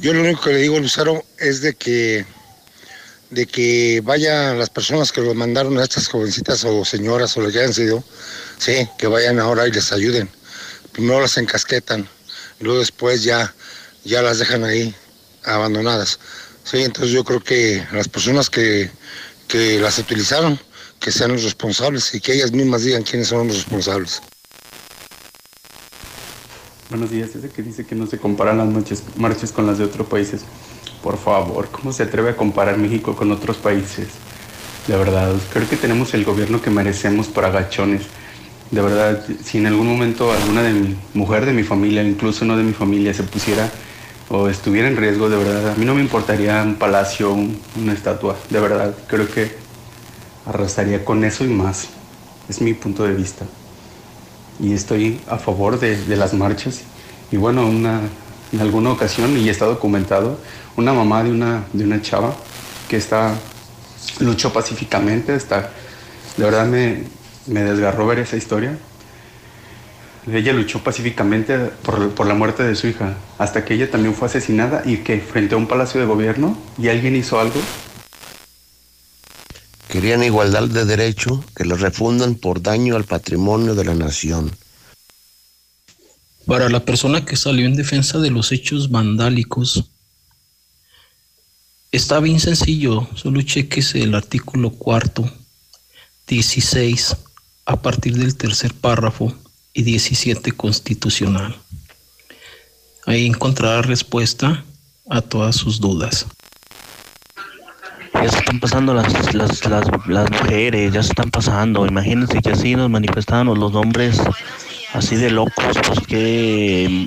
Yo lo único que le digo Lucero es de que de que vayan las personas que lo mandaron a estas jovencitas o señoras o lo que hayan sido, sí, que vayan ahora y les ayuden. Primero las encasquetan, luego después ya, ya las dejan ahí abandonadas. Sí, entonces yo creo que las personas que, que las utilizaron, que sean los responsables y que ellas mismas digan quiénes son los responsables. Buenos días, ese que dice que no se comparan las noches, marchas con las de otros países. Por favor, ¿cómo se atreve a comparar México con otros países? De verdad, creo que tenemos el gobierno que merecemos por agachones. De verdad, si en algún momento alguna de mi mujer de mi familia, incluso no de mi familia, se pusiera o estuviera en riesgo, de verdad, a mí no me importaría un palacio, un- una estatua. De verdad, creo que arrasaría con eso y más. Es mi punto de vista y estoy a favor de, de las marchas. Y bueno, una, en alguna ocasión, y está documentado, una mamá de una, de una chava que está, luchó pacíficamente, está, de verdad me, me desgarró ver esa historia. Ella luchó pacíficamente por, por la muerte de su hija, hasta que ella también fue asesinada y que frente a un palacio de gobierno y alguien hizo algo Querían igualdad de derecho que los refundan por daño al patrimonio de la nación. Para la persona que salió en defensa de los hechos vandálicos, está bien sencillo, solo chequese el artículo cuarto, 16, a partir del tercer párrafo y 17 constitucional. Ahí encontrará respuesta a todas sus dudas. Ya se están pasando las, las, las, las mujeres, ya se están pasando. Imagínense que así nos manifestáramos los hombres así de locos, pues que,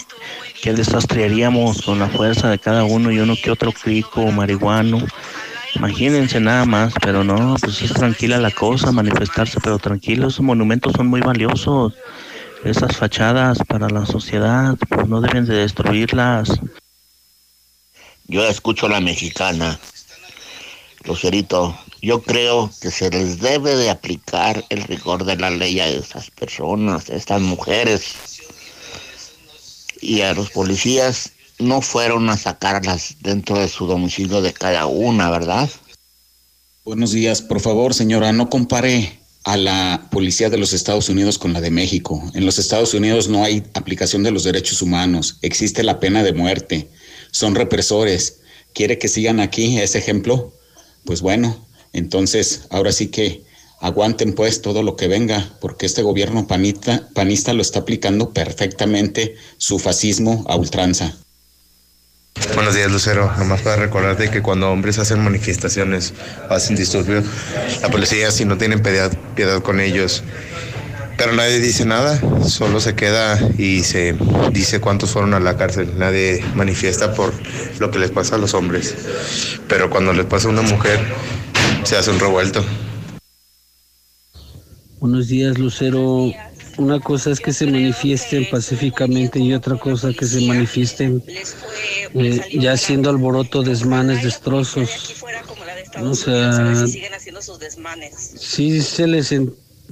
que desastre haríamos con la fuerza de cada uno y uno que otro crico o marihuano. Imagínense nada más, pero no, pues es tranquila la cosa, manifestarse, pero tranquilo, esos monumentos son muy valiosos. Esas fachadas para la sociedad, pues no deben de destruirlas. Yo escucho a la mexicana. Lucerito, yo creo que se les debe de aplicar el rigor de la ley a esas personas, a estas mujeres. Y a los policías no fueron a sacarlas dentro de su domicilio de cada una, ¿verdad? Buenos días, por favor, señora, no compare a la policía de los Estados Unidos con la de México. En los Estados Unidos no hay aplicación de los derechos humanos, existe la pena de muerte, son represores. ¿Quiere que sigan aquí ese ejemplo? Pues bueno, entonces ahora sí que aguanten pues todo lo que venga, porque este gobierno panista, panista lo está aplicando perfectamente su fascismo a ultranza. Buenos días, Lucero. Nomás para recordarte que cuando hombres hacen manifestaciones, hacen disturbios, la policía si no tienen piedad, piedad con ellos. Pero nadie dice nada, solo se queda y se dice cuántos fueron a la cárcel. Nadie manifiesta por lo que les pasa a los hombres. Pero cuando les pasa a una mujer, se hace un revuelto. Buenos días, Lucero. Una cosa es que se manifiesten pacíficamente y otra cosa que se manifiesten eh, ya haciendo alboroto, desmanes, destrozos. O sea, sí se les,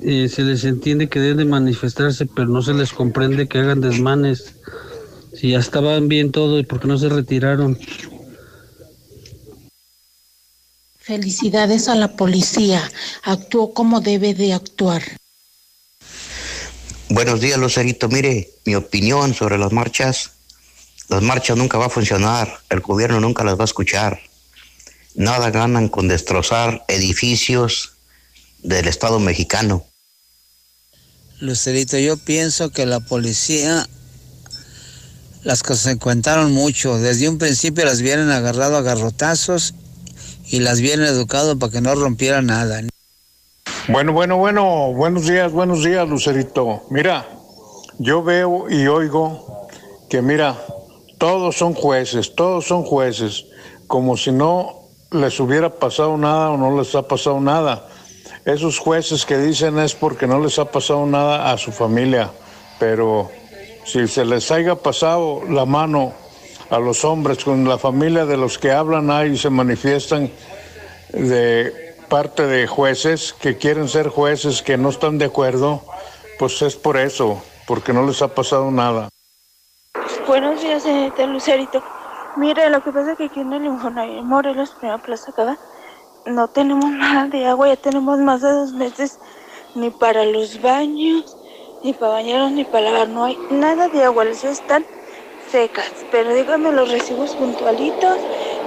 eh, se les entiende que deben de manifestarse, pero no se les comprende que hagan desmanes. Si ya estaban bien todo, ¿y por qué no se retiraron? Felicidades a la policía. Actuó como debe de actuar. Buenos días, Lucerito. Mire, mi opinión sobre las marchas. Las marchas nunca va a funcionar. El gobierno nunca las va a escuchar. Nada ganan con destrozar edificios del Estado mexicano. Lucerito, yo pienso que la policía las consecuentaron mucho. Desde un principio las vienen agarrado a garrotazos y las vienen educado para que no rompiera nada. Bueno, bueno, bueno, buenos días, buenos días, Lucerito. Mira, yo veo y oigo que, mira, todos son jueces, todos son jueces, como si no les hubiera pasado nada o no les ha pasado nada. Esos jueces que dicen es porque no les ha pasado nada a su familia, pero si se les haya pasado la mano a los hombres con la familia de los que hablan ahí y se manifiestan de parte de jueces que quieren ser jueces que no están de acuerdo, pues es por eso, porque no les ha pasado nada. Buenos días, señorita Lucerito. Mire, lo que pasa es que aquí en el Infonavit Morelos, primera plaza acá, no tenemos nada de agua, ya tenemos más de dos meses, ni para los baños, ni para bañarnos, ni para lavar, no hay nada de agua, las están secas, pero dígame los recibos puntualitos,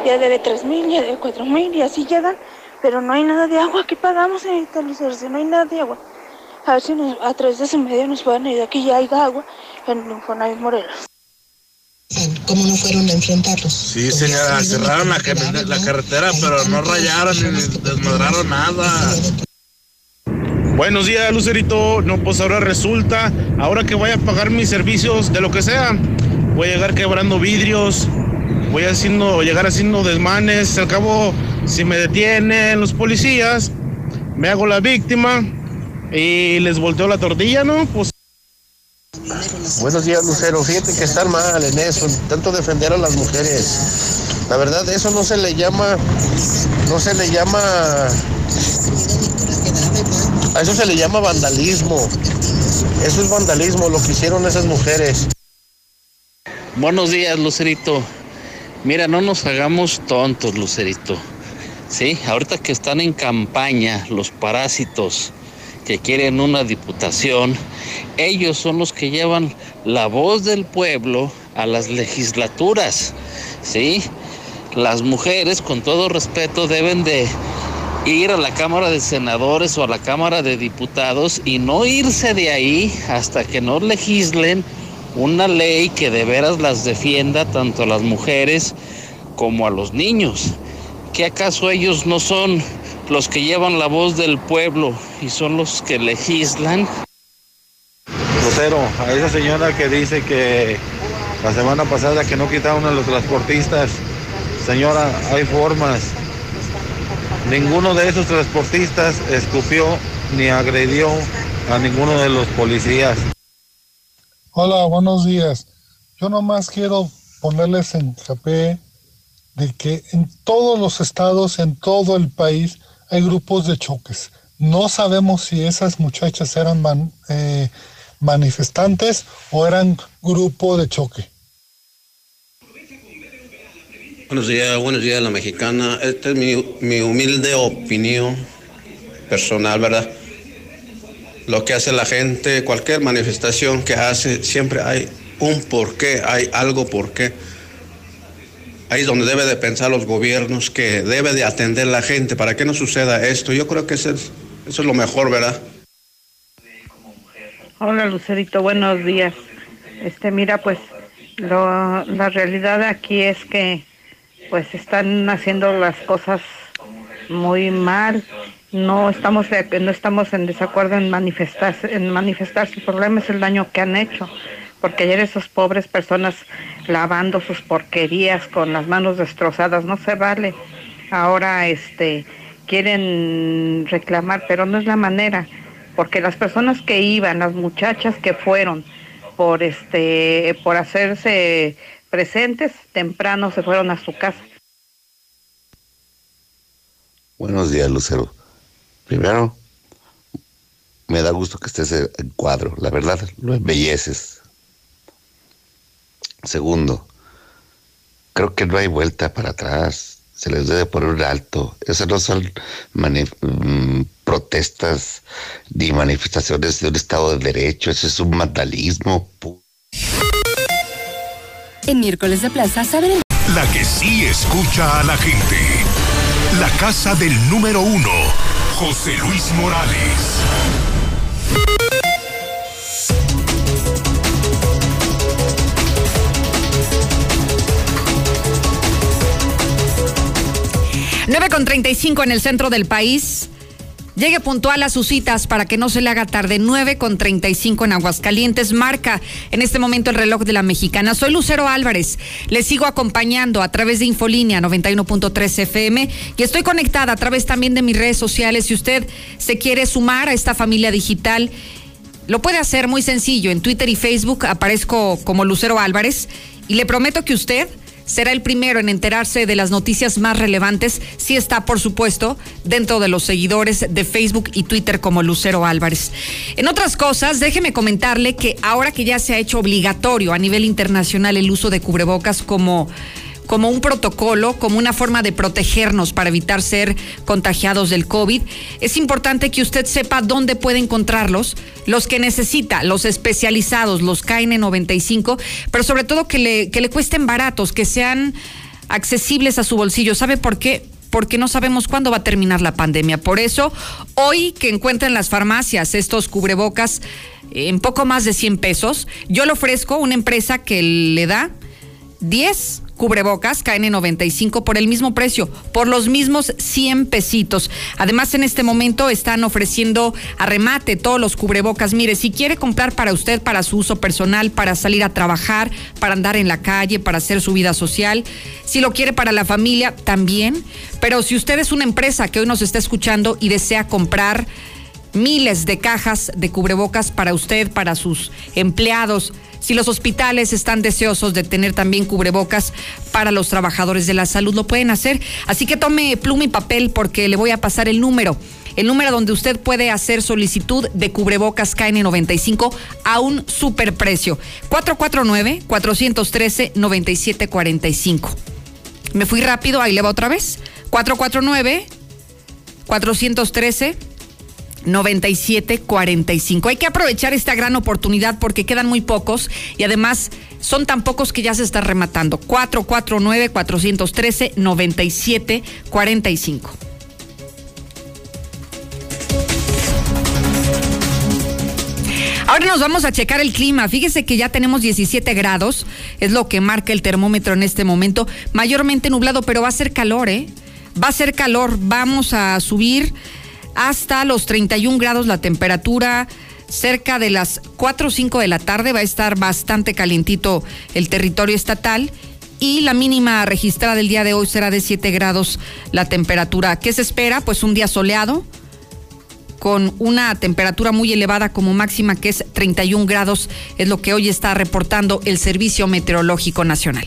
ya debe tres mil, ya debe cuatro mil, y así llegan pero no hay nada de agua. ¿Qué pagamos, señorita Lucercio? No hay nada de agua. A ver si a través de su medio nos pueden ayudar. Aquí ya hay agua en Infonavit Morelos. ¿Cómo no fueron a enfrentarlos? Sí, señora, cerraron la, la carretera, pero no rayaron ni desmadraron nada. Buenos días, Lucerito. No, pues ahora resulta, ahora que voy a pagar mis servicios de lo que sea, voy a llegar quebrando vidrios, voy haciendo, llegar haciendo desmanes. Al cabo, si me detienen los policías, me hago la víctima y les volteo la tortilla, ¿no? Pues. Buenos días, Lucero. Fíjate que están mal en eso, tanto defender a las mujeres. La verdad, eso no se le llama, no se le llama, a eso se le llama vandalismo. Eso es vandalismo, lo que hicieron esas mujeres. Buenos días, Lucerito. Mira, no nos hagamos tontos, Lucerito. Sí, ahorita que están en campaña los parásitos que quieren una diputación, ellos son los que llevan la voz del pueblo a las legislaturas. Sí, las mujeres, con todo respeto, deben de ir a la Cámara de Senadores o a la Cámara de Diputados y no irse de ahí hasta que no legislen una ley que de veras las defienda tanto a las mujeres como a los niños. ¿Que acaso ellos no son los que llevan la voz del pueblo y son los que legislan? Lucero, a esa señora que dice que la semana pasada que no quitaron a los transportistas, señora, hay formas. Ninguno de esos transportistas escupió ni agredió a ninguno de los policías. Hola, buenos días. Yo nomás quiero ponerles en capé de que en todos los estados, en todo el país, hay grupos de choques. No sabemos si esas muchachas eran eh, manifestantes o eran grupo de choque. Buenos días, buenos días, la mexicana. Esta es mi, mi humilde opinión personal, ¿verdad? lo que hace la gente, cualquier manifestación que hace, siempre hay un porqué, hay algo por qué. Ahí es donde debe de pensar los gobiernos, que debe de atender la gente para que no suceda esto. Yo creo que eso es, eso es lo mejor, ¿verdad? Hola Lucerito, buenos días. Este, mira, pues lo, la realidad aquí es que pues están haciendo las cosas muy mal. No estamos no estamos en desacuerdo en manifestarse, en manifestarse. El problema es el daño que han hecho, porque ayer esas pobres personas lavando sus porquerías con las manos destrozadas no se vale. Ahora este quieren reclamar, pero no es la manera, porque las personas que iban, las muchachas que fueron por este por hacerse presentes, temprano se fueron a su casa. Buenos días, Lucero. Primero, me da gusto que estés en cuadro, la verdad, lo embelleces. Segundo, creo que no hay vuelta para atrás, se les debe poner un alto. Esas no son mm, protestas ni manifestaciones de un Estado de Derecho, eso es un vandalismo. En miércoles de plaza saben... La que sí escucha a la gente. La casa del número uno José Luis Morales. Nueve con treinta y cinco en el centro del país. Llegue puntual a sus citas para que no se le haga tarde. 9 con 35 en Aguascalientes. Marca en este momento el reloj de la mexicana. Soy Lucero Álvarez. Les sigo acompañando a través de Infolínea 91.3 FM y estoy conectada a través también de mis redes sociales. Si usted se quiere sumar a esta familia digital, lo puede hacer muy sencillo. En Twitter y Facebook aparezco como Lucero Álvarez y le prometo que usted será el primero en enterarse de las noticias más relevantes si está, por supuesto, dentro de los seguidores de Facebook y Twitter como Lucero Álvarez. En otras cosas, déjeme comentarle que ahora que ya se ha hecho obligatorio a nivel internacional el uso de cubrebocas como como un protocolo, como una forma de protegernos para evitar ser contagiados del COVID. Es importante que usted sepa dónde puede encontrarlos, los que necesita, los especializados, los KN95, pero sobre todo que le, que le cuesten baratos, que sean accesibles a su bolsillo. ¿Sabe por qué? porque no sabemos cuándo va a terminar la pandemia. Por eso, hoy que encuentren las farmacias estos cubrebocas en poco más de 100 pesos, yo le ofrezco una empresa que le da 10 cubrebocas KN95 por el mismo precio, por los mismos 100 pesitos. Además, en este momento están ofreciendo a remate todos los cubrebocas. Mire, si quiere comprar para usted, para su uso personal, para salir a trabajar, para andar en la calle, para hacer su vida social, si lo quiere para la familia, también. Pero si usted es una empresa que hoy nos está escuchando y desea comprar miles de cajas de cubrebocas para usted, para sus empleados, si los hospitales están deseosos de tener también cubrebocas para los trabajadores de la salud, lo pueden hacer. Así que tome pluma y papel porque le voy a pasar el número. El número donde usted puede hacer solicitud de cubrebocas KN95 a un superprecio. 449-413-9745. Me fui rápido, ahí le va otra vez. 449 413 9745. Hay que aprovechar esta gran oportunidad porque quedan muy pocos y además son tan pocos que ya se está rematando. 449-413-9745. Ahora nos vamos a checar el clima. Fíjese que ya tenemos 17 grados, es lo que marca el termómetro en este momento. Mayormente nublado, pero va a ser calor, ¿eh? Va a ser calor. Vamos a subir hasta los 31 grados la temperatura. Cerca de las 4 o 5 de la tarde va a estar bastante calientito el territorio estatal y la mínima registrada del día de hoy será de 7 grados la temperatura. ¿Qué se espera? Pues un día soleado con una temperatura muy elevada como máxima que es 31 grados, es lo que hoy está reportando el Servicio Meteorológico Nacional.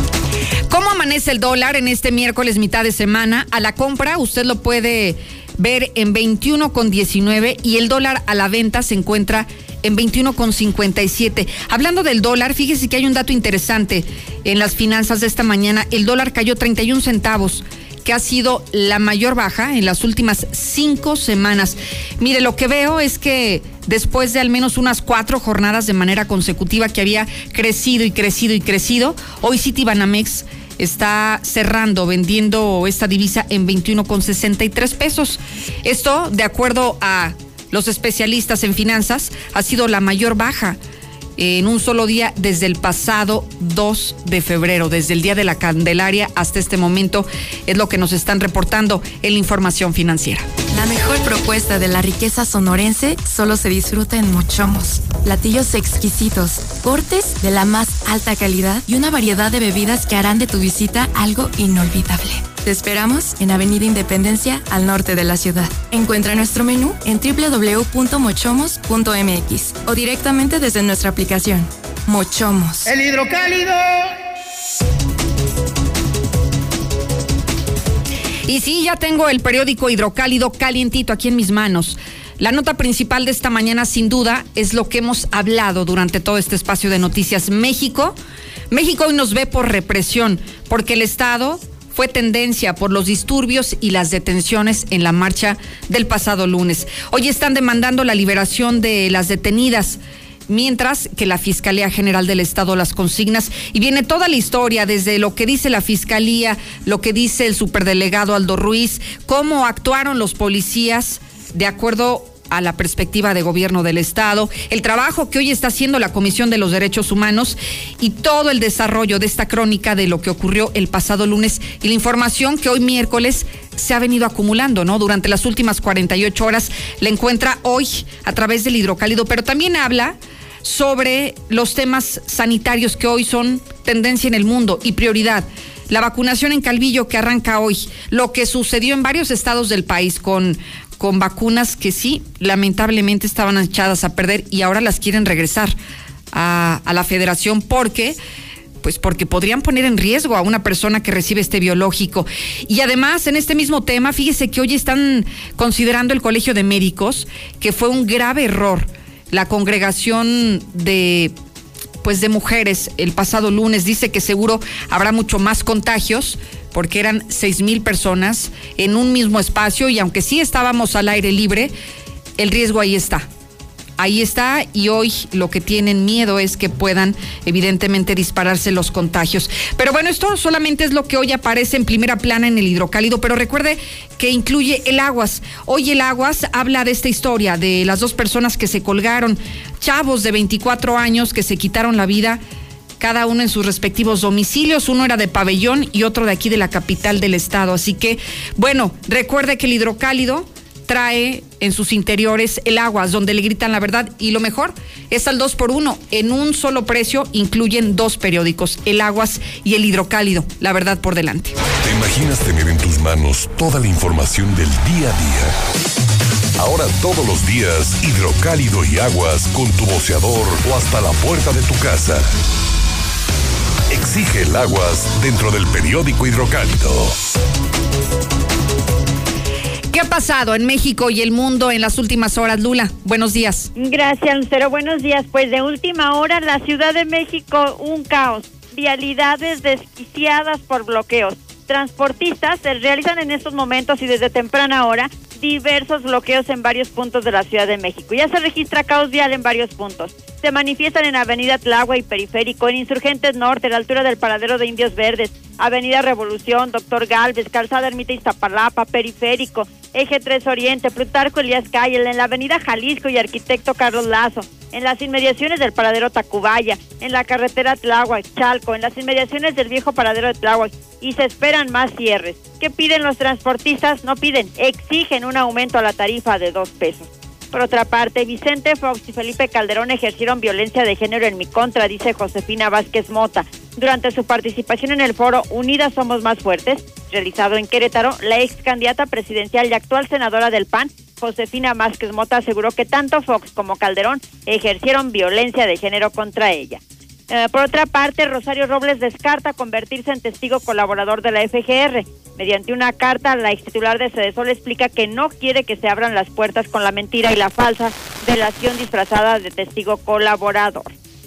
¿Cómo amanece el dólar en este miércoles mitad de semana? A la compra usted lo puede ver en 21,19 y el dólar a la venta se encuentra en 21,57. Hablando del dólar, fíjese que hay un dato interesante en las finanzas de esta mañana. El dólar cayó 31 centavos que ha sido la mayor baja en las últimas cinco semanas. Mire, lo que veo es que después de al menos unas cuatro jornadas de manera consecutiva que había crecido y crecido y crecido, hoy Citibanamex está cerrando, vendiendo esta divisa en 21,63 pesos. Esto, de acuerdo a los especialistas en finanzas, ha sido la mayor baja en un solo día desde el pasado 2 de febrero, desde el día de la Candelaria hasta este momento, es lo que nos están reportando en la información financiera. La mejor propuesta de la riqueza sonorense solo se disfruta en Mochomos. Platillos exquisitos, cortes de la más alta calidad y una variedad de bebidas que harán de tu visita algo inolvidable. Te esperamos en Avenida Independencia, al norte de la ciudad. Encuentra nuestro menú en www.mochomos.mx o directamente desde nuestra aplicación. Mochomos. El hidrocálido. Y sí, ya tengo el periódico Hidrocálido calientito aquí en mis manos. La nota principal de esta mañana, sin duda, es lo que hemos hablado durante todo este espacio de noticias. México, México hoy nos ve por represión, porque el Estado fue tendencia por los disturbios y las detenciones en la marcha del pasado lunes. Hoy están demandando la liberación de las detenidas mientras que la Fiscalía General del Estado las consignas y viene toda la historia desde lo que dice la Fiscalía, lo que dice el superdelegado Aldo Ruiz, cómo actuaron los policías de acuerdo a la perspectiva de gobierno del Estado, el trabajo que hoy está haciendo la Comisión de los Derechos Humanos y todo el desarrollo de esta crónica de lo que ocurrió el pasado lunes y la información que hoy miércoles se ha venido acumulando, ¿no? Durante las últimas 48 horas la encuentra hoy a través del hidrocálido, pero también habla sobre los temas sanitarios que hoy son tendencia en el mundo y prioridad. La vacunación en Calvillo que arranca hoy, lo que sucedió en varios estados del país con, con vacunas que sí, lamentablemente estaban echadas a perder y ahora las quieren regresar a, a la federación porque pues porque podrían poner en riesgo a una persona que recibe este biológico. Y además, en este mismo tema, fíjese que hoy están considerando el Colegio de Médicos que fue un grave error la congregación de pues de mujeres el pasado lunes dice que seguro habrá mucho más contagios porque eran seis mil personas en un mismo espacio y aunque sí estábamos al aire libre, el riesgo ahí está ahí está y hoy lo que tienen miedo es que puedan evidentemente dispararse los contagios. Pero bueno, esto solamente es lo que hoy aparece en primera plana en el hidrocálido, pero recuerde que incluye el aguas. Hoy el aguas habla de esta historia de las dos personas que se colgaron, chavos de 24 años que se quitaron la vida cada uno en sus respectivos domicilios. Uno era de pabellón y otro de aquí de la capital del estado. Así que, bueno, recuerde que el hidrocálido trae en sus interiores el aguas, donde le gritan la verdad. Y lo mejor es al 2 por 1 En un solo precio incluyen dos periódicos, el aguas y el hidrocálido. La verdad por delante. ¿Te imaginas tener en tus manos toda la información del día a día? Ahora todos los días, hidrocálido y aguas con tu boceador o hasta la puerta de tu casa. Exige el aguas dentro del periódico hidrocálido. ¿Qué ha pasado en México y el mundo en las últimas horas, Lula? Buenos días. Gracias, Lucero. Buenos días. Pues de última hora, la Ciudad de México, un caos. Vialidades desquiciadas por bloqueos. Transportistas se realizan en estos momentos y desde temprana hora diversos bloqueos en varios puntos de la Ciudad de México. Ya se registra caos vial en varios puntos. Se manifiestan en Avenida Tlagua y Periférico, en Insurgentes Norte, a la altura del paradero de Indios Verdes, Avenida Revolución, Doctor Galvez, Calzada Ermita Iztapalapa, Periférico, Eje 3 Oriente, Plutarco Elías Calle, en la Avenida Jalisco y Arquitecto Carlos Lazo. en las inmediaciones del paradero Tacubaya, en la carretera Tláhuac, Chalco, en las inmediaciones del viejo paradero de Tláhuac y se esperan más cierres. ¿Qué piden los transportistas? No piden, exigen un aumento a la tarifa de dos pesos. Por otra parte, Vicente Fox y Felipe Calderón ejercieron violencia de género en mi contra, dice Josefina Vázquez Mota. Durante su participación en el foro Unidas Somos Más Fuertes, realizado en Querétaro, la ex candidata presidencial y actual senadora del PAN, Josefina Vázquez Mota, aseguró que tanto Fox como Calderón ejercieron violencia de género contra ella. Eh, por otra parte, Rosario Robles descarta convertirse en testigo colaborador de la FGR. Mediante una carta, la ex titular de Cedesol explica que no quiere que se abran las puertas con la mentira y la falsa delación disfrazada de testigo colaborador.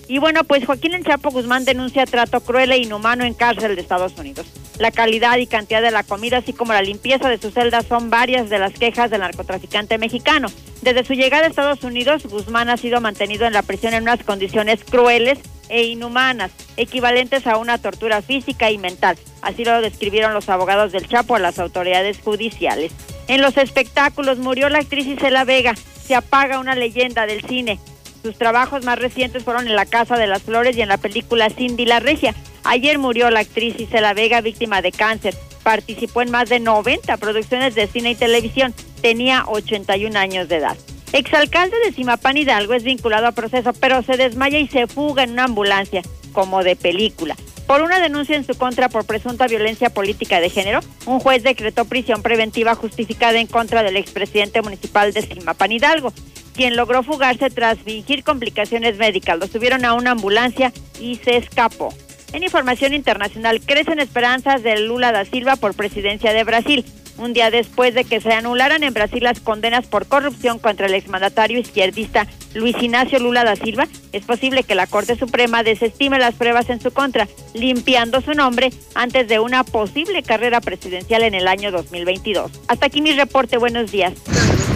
Y bueno, pues Joaquín El Chapo Guzmán denuncia trato cruel e inhumano en cárcel de Estados Unidos. La calidad y cantidad de la comida, así como la limpieza de sus celdas, son varias de las quejas del narcotraficante mexicano. Desde su llegada a Estados Unidos, Guzmán ha sido mantenido en la prisión en unas condiciones crueles e inhumanas, equivalentes a una tortura física y mental. Así lo describieron los abogados del Chapo a las autoridades judiciales. En los espectáculos murió la actriz Isela Vega. Se apaga una leyenda del cine. Sus trabajos más recientes fueron en La Casa de las Flores y en la película Cindy la Regia. Ayer murió la actriz Isela Vega, víctima de cáncer. Participó en más de 90 producciones de cine y televisión. Tenía 81 años de edad. Exalcalde de Simapán Hidalgo es vinculado a proceso, pero se desmaya y se fuga en una ambulancia, como de película. Por una denuncia en su contra por presunta violencia política de género, un juez decretó prisión preventiva justificada en contra del expresidente municipal de Simapán Hidalgo quien logró fugarse tras fingir complicaciones médicas. Lo subieron a una ambulancia y se escapó. En información internacional, crecen esperanzas de Lula da Silva por presidencia de Brasil. Un día después de que se anularan en Brasil las condenas por corrupción contra el exmandatario izquierdista Luis Ignacio Lula da Silva, es posible que la Corte Suprema desestime las pruebas en su contra, limpiando su nombre antes de una posible carrera presidencial en el año 2022. Hasta aquí mi reporte. Buenos días.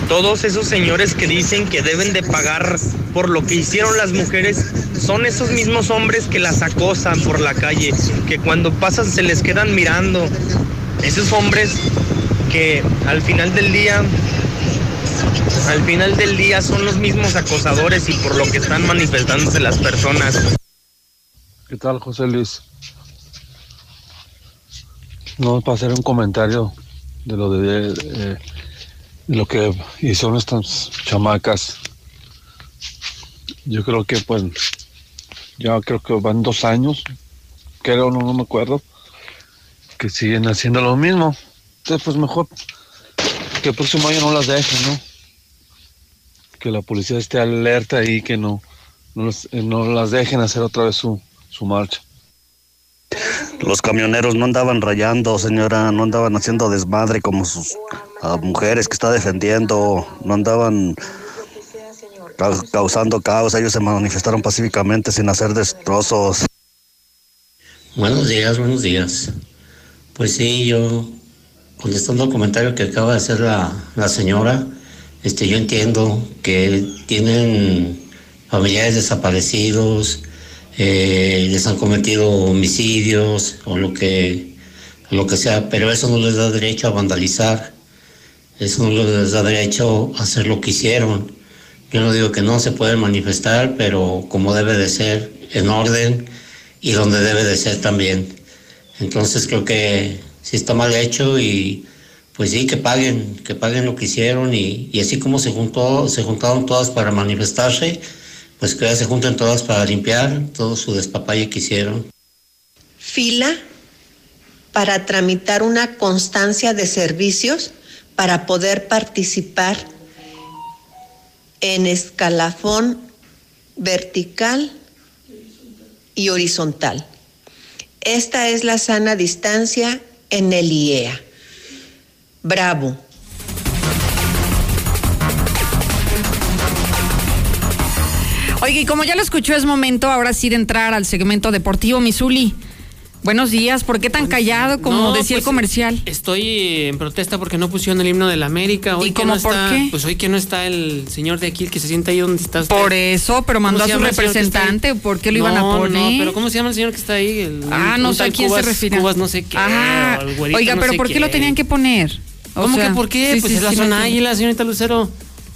Todos esos señores que dicen que deben de pagar por lo que hicieron las mujeres son esos mismos hombres que las acosan por la calle, que cuando pasan se les quedan mirando. Esos hombres que al final del día al final del día son los mismos acosadores y por lo que están manifestándose las personas. ¿Qué tal, José Luis? No, para hacer un comentario de lo de, eh, lo que hicieron estas chamacas. Yo creo que pues ya creo que van dos años, creo, no, no me acuerdo, que siguen haciendo lo mismo. Entonces pues mejor que el próximo año no las dejen, ¿no? Que la policía esté alerta y que no, no, las, eh, no las dejen hacer otra vez su, su marcha. Los camioneros no andaban rayando, señora, no andaban haciendo desmadre como sus uh, mujeres que está defendiendo, no andaban ca causando caos, ellos se manifestaron pacíficamente sin hacer destrozos. Buenos días, buenos días. Pues sí, yo, contestando al comentario que acaba de hacer la, la señora, este, yo entiendo que tienen familiares desaparecidos, eh, les han cometido homicidios o lo que, lo que sea, pero eso no les da derecho a vandalizar, eso no les da derecho a hacer lo que hicieron. Yo no digo que no se pueden manifestar, pero como debe de ser, en orden y donde debe de ser también. Entonces creo que sí está mal hecho y pues sí, que paguen, que paguen lo que hicieron y, así como se, juntó, se juntaron todas para manifestarse, pues que ya se junten todas para limpiar todo su despapalle que hicieron. Fila para tramitar una constancia de servicios para poder participar en escalafón vertical y horizontal. Esta es la sana distancia en el IEA. Bravo. Oye, y como ya lo escuchó, es momento ahora sí de entrar al segmento deportivo Misuli. Buenos días, ¿por qué tan callado como No, decía el pues, comercial? Estoy en protesta porque no pusieron el himno de la América. Hoy ¿Y que cómo no por está, qué? Pues hoy que no está el señor de aquí, el que se sienta ahí donde está usted. Por eso, pero mandó ¿Cómo a su representante, ¿por qué lo iban a No, poner? No, pero ¿cómo se llama el señor que está ahí? El- Ah, no sé a quién se refiere. Cubas no sé qué. Ah, o el güerito oiga, no pero sé ¿por qué lo tenían que poner? ¿Cómo sea, que por qué? sí, pues sí, es la zona no águila, señorita Lucero.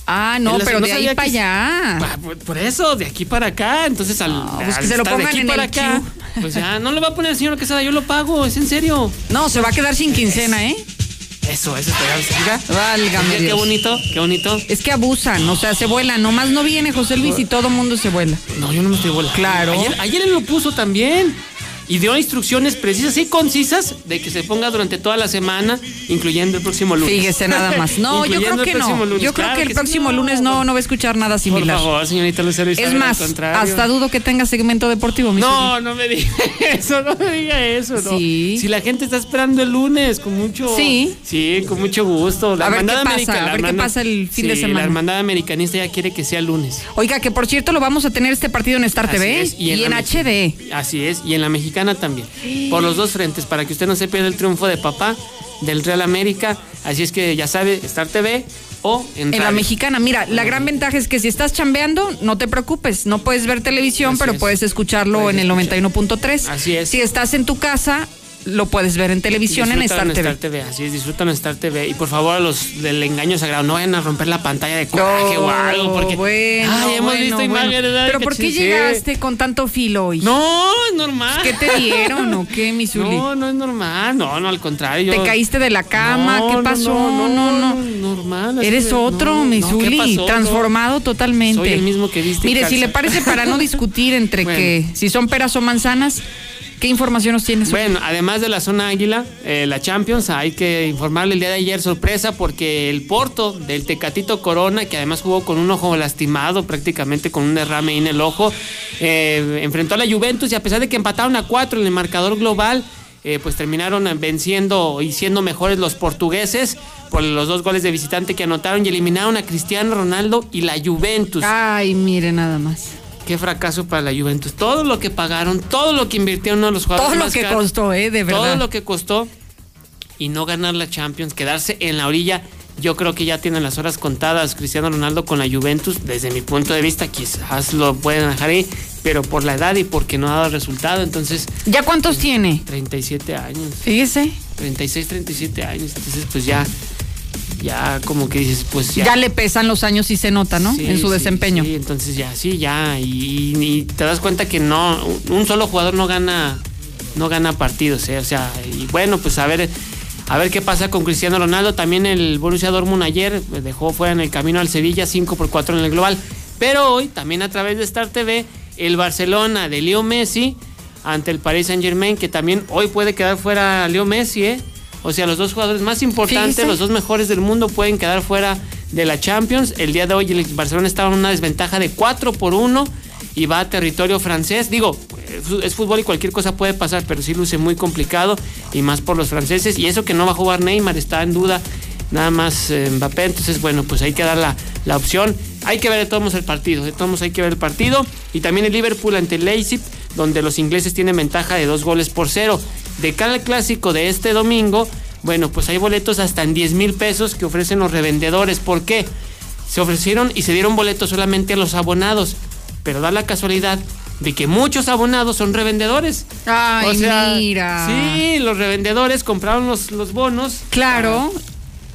Ah, no, pero no de ahí para allá. Pa- por, por eso, de aquí para acá. Entonces, al, pues al que se lo estar de pongan aquí en para el acá, pues ya no lo va a poner el señor Quesada, yo lo pago, es en serio. No, se va a quedar sin quincena, ¿eh? Eso, eso está bien. Válgame Mira, Qué bonito, qué bonito. Es que abusan, o sea, se vuelan. Nomás no viene José Luis y todo mundo se vuela. No, yo no me estoy volando. Claro. Ayer, ayer él lo puso también. Y dio instrucciones precisas y concisas de que se ponga durante toda la semana, incluyendo el próximo lunes. Fíjese nada más. No, yo creo que no. lunes. Yo creo Claro que el próximo no. lunes no, no va a escuchar nada Por similar. favor, señorita Lucero Es más, hasta dudo que tenga segmento deportivo, No, no me diga eso, no me diga eso. No. Sí. Si la gente está esperando el lunes, con mucho. Sí. Sí, con mucho gusto. La A ver qué pasa, a ver qué pasa el fin de semana. La hermandad americanista ya quiere que sea lunes. Oiga, que por cierto lo vamos a tener este partido en Star Así TV es, y, en, HD. Así es, y en la mexicana también. Por los dos frentes, para que usted no se pierda el triunfo de papá del Real América. Así es que ya sabe, Star TV o en, En la mexicana, mira, la gran ventaja es que si estás chambeando, no te preocupes, no puedes ver televisión, Así pero es. puedes escucharlo Puedes en el 91.3. Así es. Si estás en tu casa, lo puedes ver en televisión en Star TV. Star TV. Así es, disfrutan en Star TV. Y por favor, a los del engaño sagrado, no vayan a romper la pantalla de coraje o algo, porque. bueno, Ay, hemos bueno, visto bueno. imágenes. Pero Que ¿por qué llegaste con tanto filo hoy? No, es normal. ¿Qué te dieron o qué, mi Zuli? No, no es normal. No, no, al contrario. ¿Te caíste de la cama? No, ¿Qué no, pasó? no, No, no. normal. así Eres de- otro, no, mi no, ¿qué Zuli, pasó? transformado totalmente. Soy el mismo que viste Mire, si le parece para no discutir entre que si son peras o manzanas, ¿qué información nos tienes? Bueno, además de la zona águila, eh, la Champions, hay que informarle el día de ayer sorpresa porque el Porto del Tecatito Corona, que además jugó con un ojo lastimado, prácticamente con un derrame ahí en el ojo, eh, enfrentó a la Juventus y a pesar de que empataron a cuatro en el marcador global, eh, pues terminaron venciendo y siendo mejores los portugueses por los dos goles de visitante que anotaron y eliminaron a Cristiano Ronaldo y la Juventus. Ay, mire nada más. Qué fracaso para la Juventus. Todo lo que pagaron, todo lo que invirtieron uno de los jugadores Todo lo que caros, costó, ¿eh? De verdad. todo lo que costó y no ganar la Champions, quedarse en la orilla. Yo creo que ya tienen las horas contadas Cristiano Ronaldo con la Juventus. Desde mi punto de vista, quizás lo pueden dejar ahí, pero por la edad y porque no ha dado resultado. Entonces, ¿Ya cuántos tiene? 37 años. Fíjese. 36, 37 años. Entonces, pues ya, ya como que dices, pues Ya, le pesan los años y se nota, ¿no? Sí, en su sí, desempeño. Sí, entonces ya, sí, ya. Y, y te das cuenta que no, un solo jugador no gana, no gana partidos, ¿eh? O sea, y bueno, pues a ver, a ver qué pasa con Cristiano Ronaldo. También el Borussia Dortmund ayer dejó fuera en el camino al Sevilla 5 por 4 en el global. Pero hoy, también a través de Star TV, el Barcelona de Leo Messi ante el Paris Saint Germain, que también hoy puede quedar fuera Leo Messi, ¿eh? O sea, los dos jugadores más importantes, Fíjese. los dos mejores del mundo pueden quedar fuera de la Champions. El día de hoy el Barcelona estaba en una desventaja de 4 por 1 y va a territorio francés. Digo, es fútbol y cualquier cosa puede pasar, pero sí luce muy complicado y más por los franceses. Y eso que no va a jugar Neymar está en duda nada más eh, Mbappé. Entonces, bueno, pues hay que dar la, la opción. Hay que ver de todos el partido, de todos hay que ver el partido. Y también el Liverpool ante el Leipzig, donde los ingleses tienen ventaja de dos goles por cero. De cara al clásico de este domingo, bueno, pues hay boletos hasta en 10 mil pesos que ofrecen los revendedores. ¿Por qué? Se ofrecieron y se dieron boletos solamente a los abonados, pero da la casualidad de que muchos abonados son revendedores. Ay, O sea, mira. Sí, los revendedores compraron los, los bonos. Claro.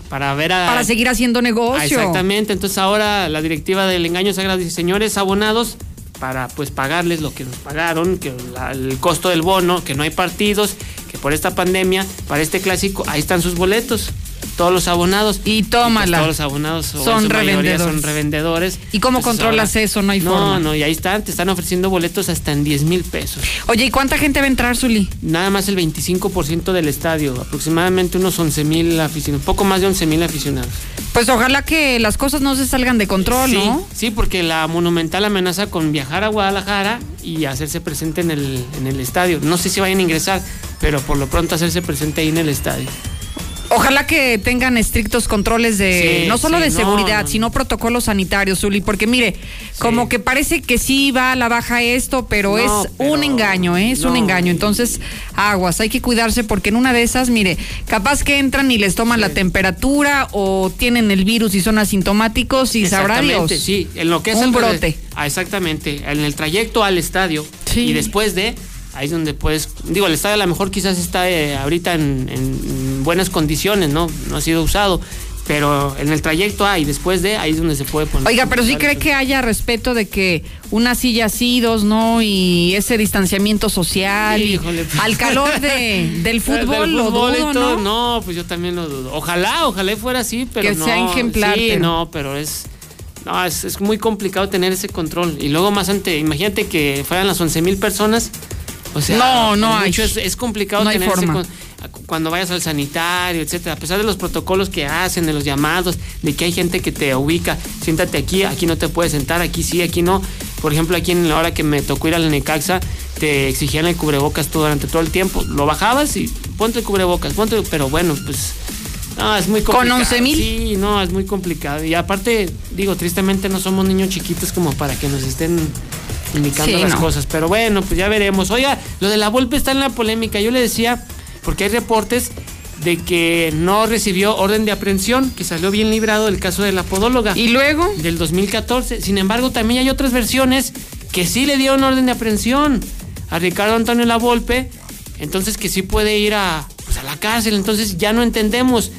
Para, para ver a. Para seguir haciendo negocio. Ah, exactamente. Entonces ahora la directiva del engaño sagrado dice, señores abonados, para pues pagarles lo que nos pagaron, que la- el costo del bono, que no hay partidos, que por esta pandemia, para este clásico, ahí están sus boletos. Todos los abonados. Y tómala. todos los abonados Son revendedores. son revendedores. ¿Y cómo Entonces, controlas ahora- eso? No hay no, forma. No, y ahí están, te están ofreciendo boletos hasta en 10 mil pesos. Oye, ¿y cuánta gente va a entrar, Zuli? Nada más el 25% del estadio, aproximadamente unos 11 mil aficionados, poco más de 11 mil aficionados. Pues ojalá que las cosas no se salgan de control, sí, ¿no? sí, porque la Monumental amenaza con viajar a Guadalajara y hacerse presente en el, en el estadio. No sé si vayan a ingresar, pero por lo pronto hacerse presente ahí en el estadio. Ojalá que tengan estrictos controles de, Sí, no solo sí, de seguridad, no. sino protocolos sanitarios, Zuli, porque mire, como que parece que sí va a la baja esto, pero No, es un engaño, ¿eh? es un engaño. Entonces, aguas, hay que cuidarse porque en una de esas, mire, capaz que entran y les toman la temperatura o tienen el virus y son asintomáticos y sabrá Dios. Sí, en lo que es Un el brote. Ah, exactamente, en el trayecto al estadio y después de, ahí es donde puedes, digo, el estadio a lo mejor quizás está eh, ahorita en, en buenas condiciones, ¿no? No ha sido usado, pero en el trayecto A y después de, ahí es donde se puede poner. Oiga, pero sí cree que haya respeto de que una silla así, dos, ¿no? Y ese distanciamiento social, Híjole, pues. al calor de, del fútbol, Del lo fútbol dudo, ¿no? No, pues yo también lo dudo. Ojalá, ojalá fuera así, pero Que no. sea ejemplar, Sí, pero- no, pero es. No, es, es muy complicado tener ese control. Y luego más ante, imagínate que fueran las 11 mil personas. O sea, No, no hay. es, es complicado No hay tener ese forma. con- cuando vayas al sanitario, etcétera, a pesar de los protocolos que hacen, de los llamados, de que hay gente que te ubica, siéntate aquí, aquí no te puedes sentar, aquí sí, aquí no. Por ejemplo, aquí en la hora que me tocó ir al Necaxa, te exigían el cubrebocas todo durante todo el tiempo. Lo bajabas y ponte el cubrebocas, ponte, pero bueno, pues no, es muy ¿Con complicado. 11,000? Sí, no, es muy complicado. Y aparte, digo, tristemente no somos niños chiquitos como para que nos estén indicando Sí, las no. cosas. Pero bueno, pues ya veremos. Oiga, lo de la Volpe está en la polémica. Yo le decía, porque hay reportes de que no recibió orden de aprehensión, que salió bien librado del caso de la podóloga. ¿Y luego? Del 2014. Sin embargo, también hay otras versiones que sí le dieron orden de aprehensión a Ricardo Antonio Lavolpe, entonces que sí puede ir a, pues, a la cárcel. Entonces ya no entendemos.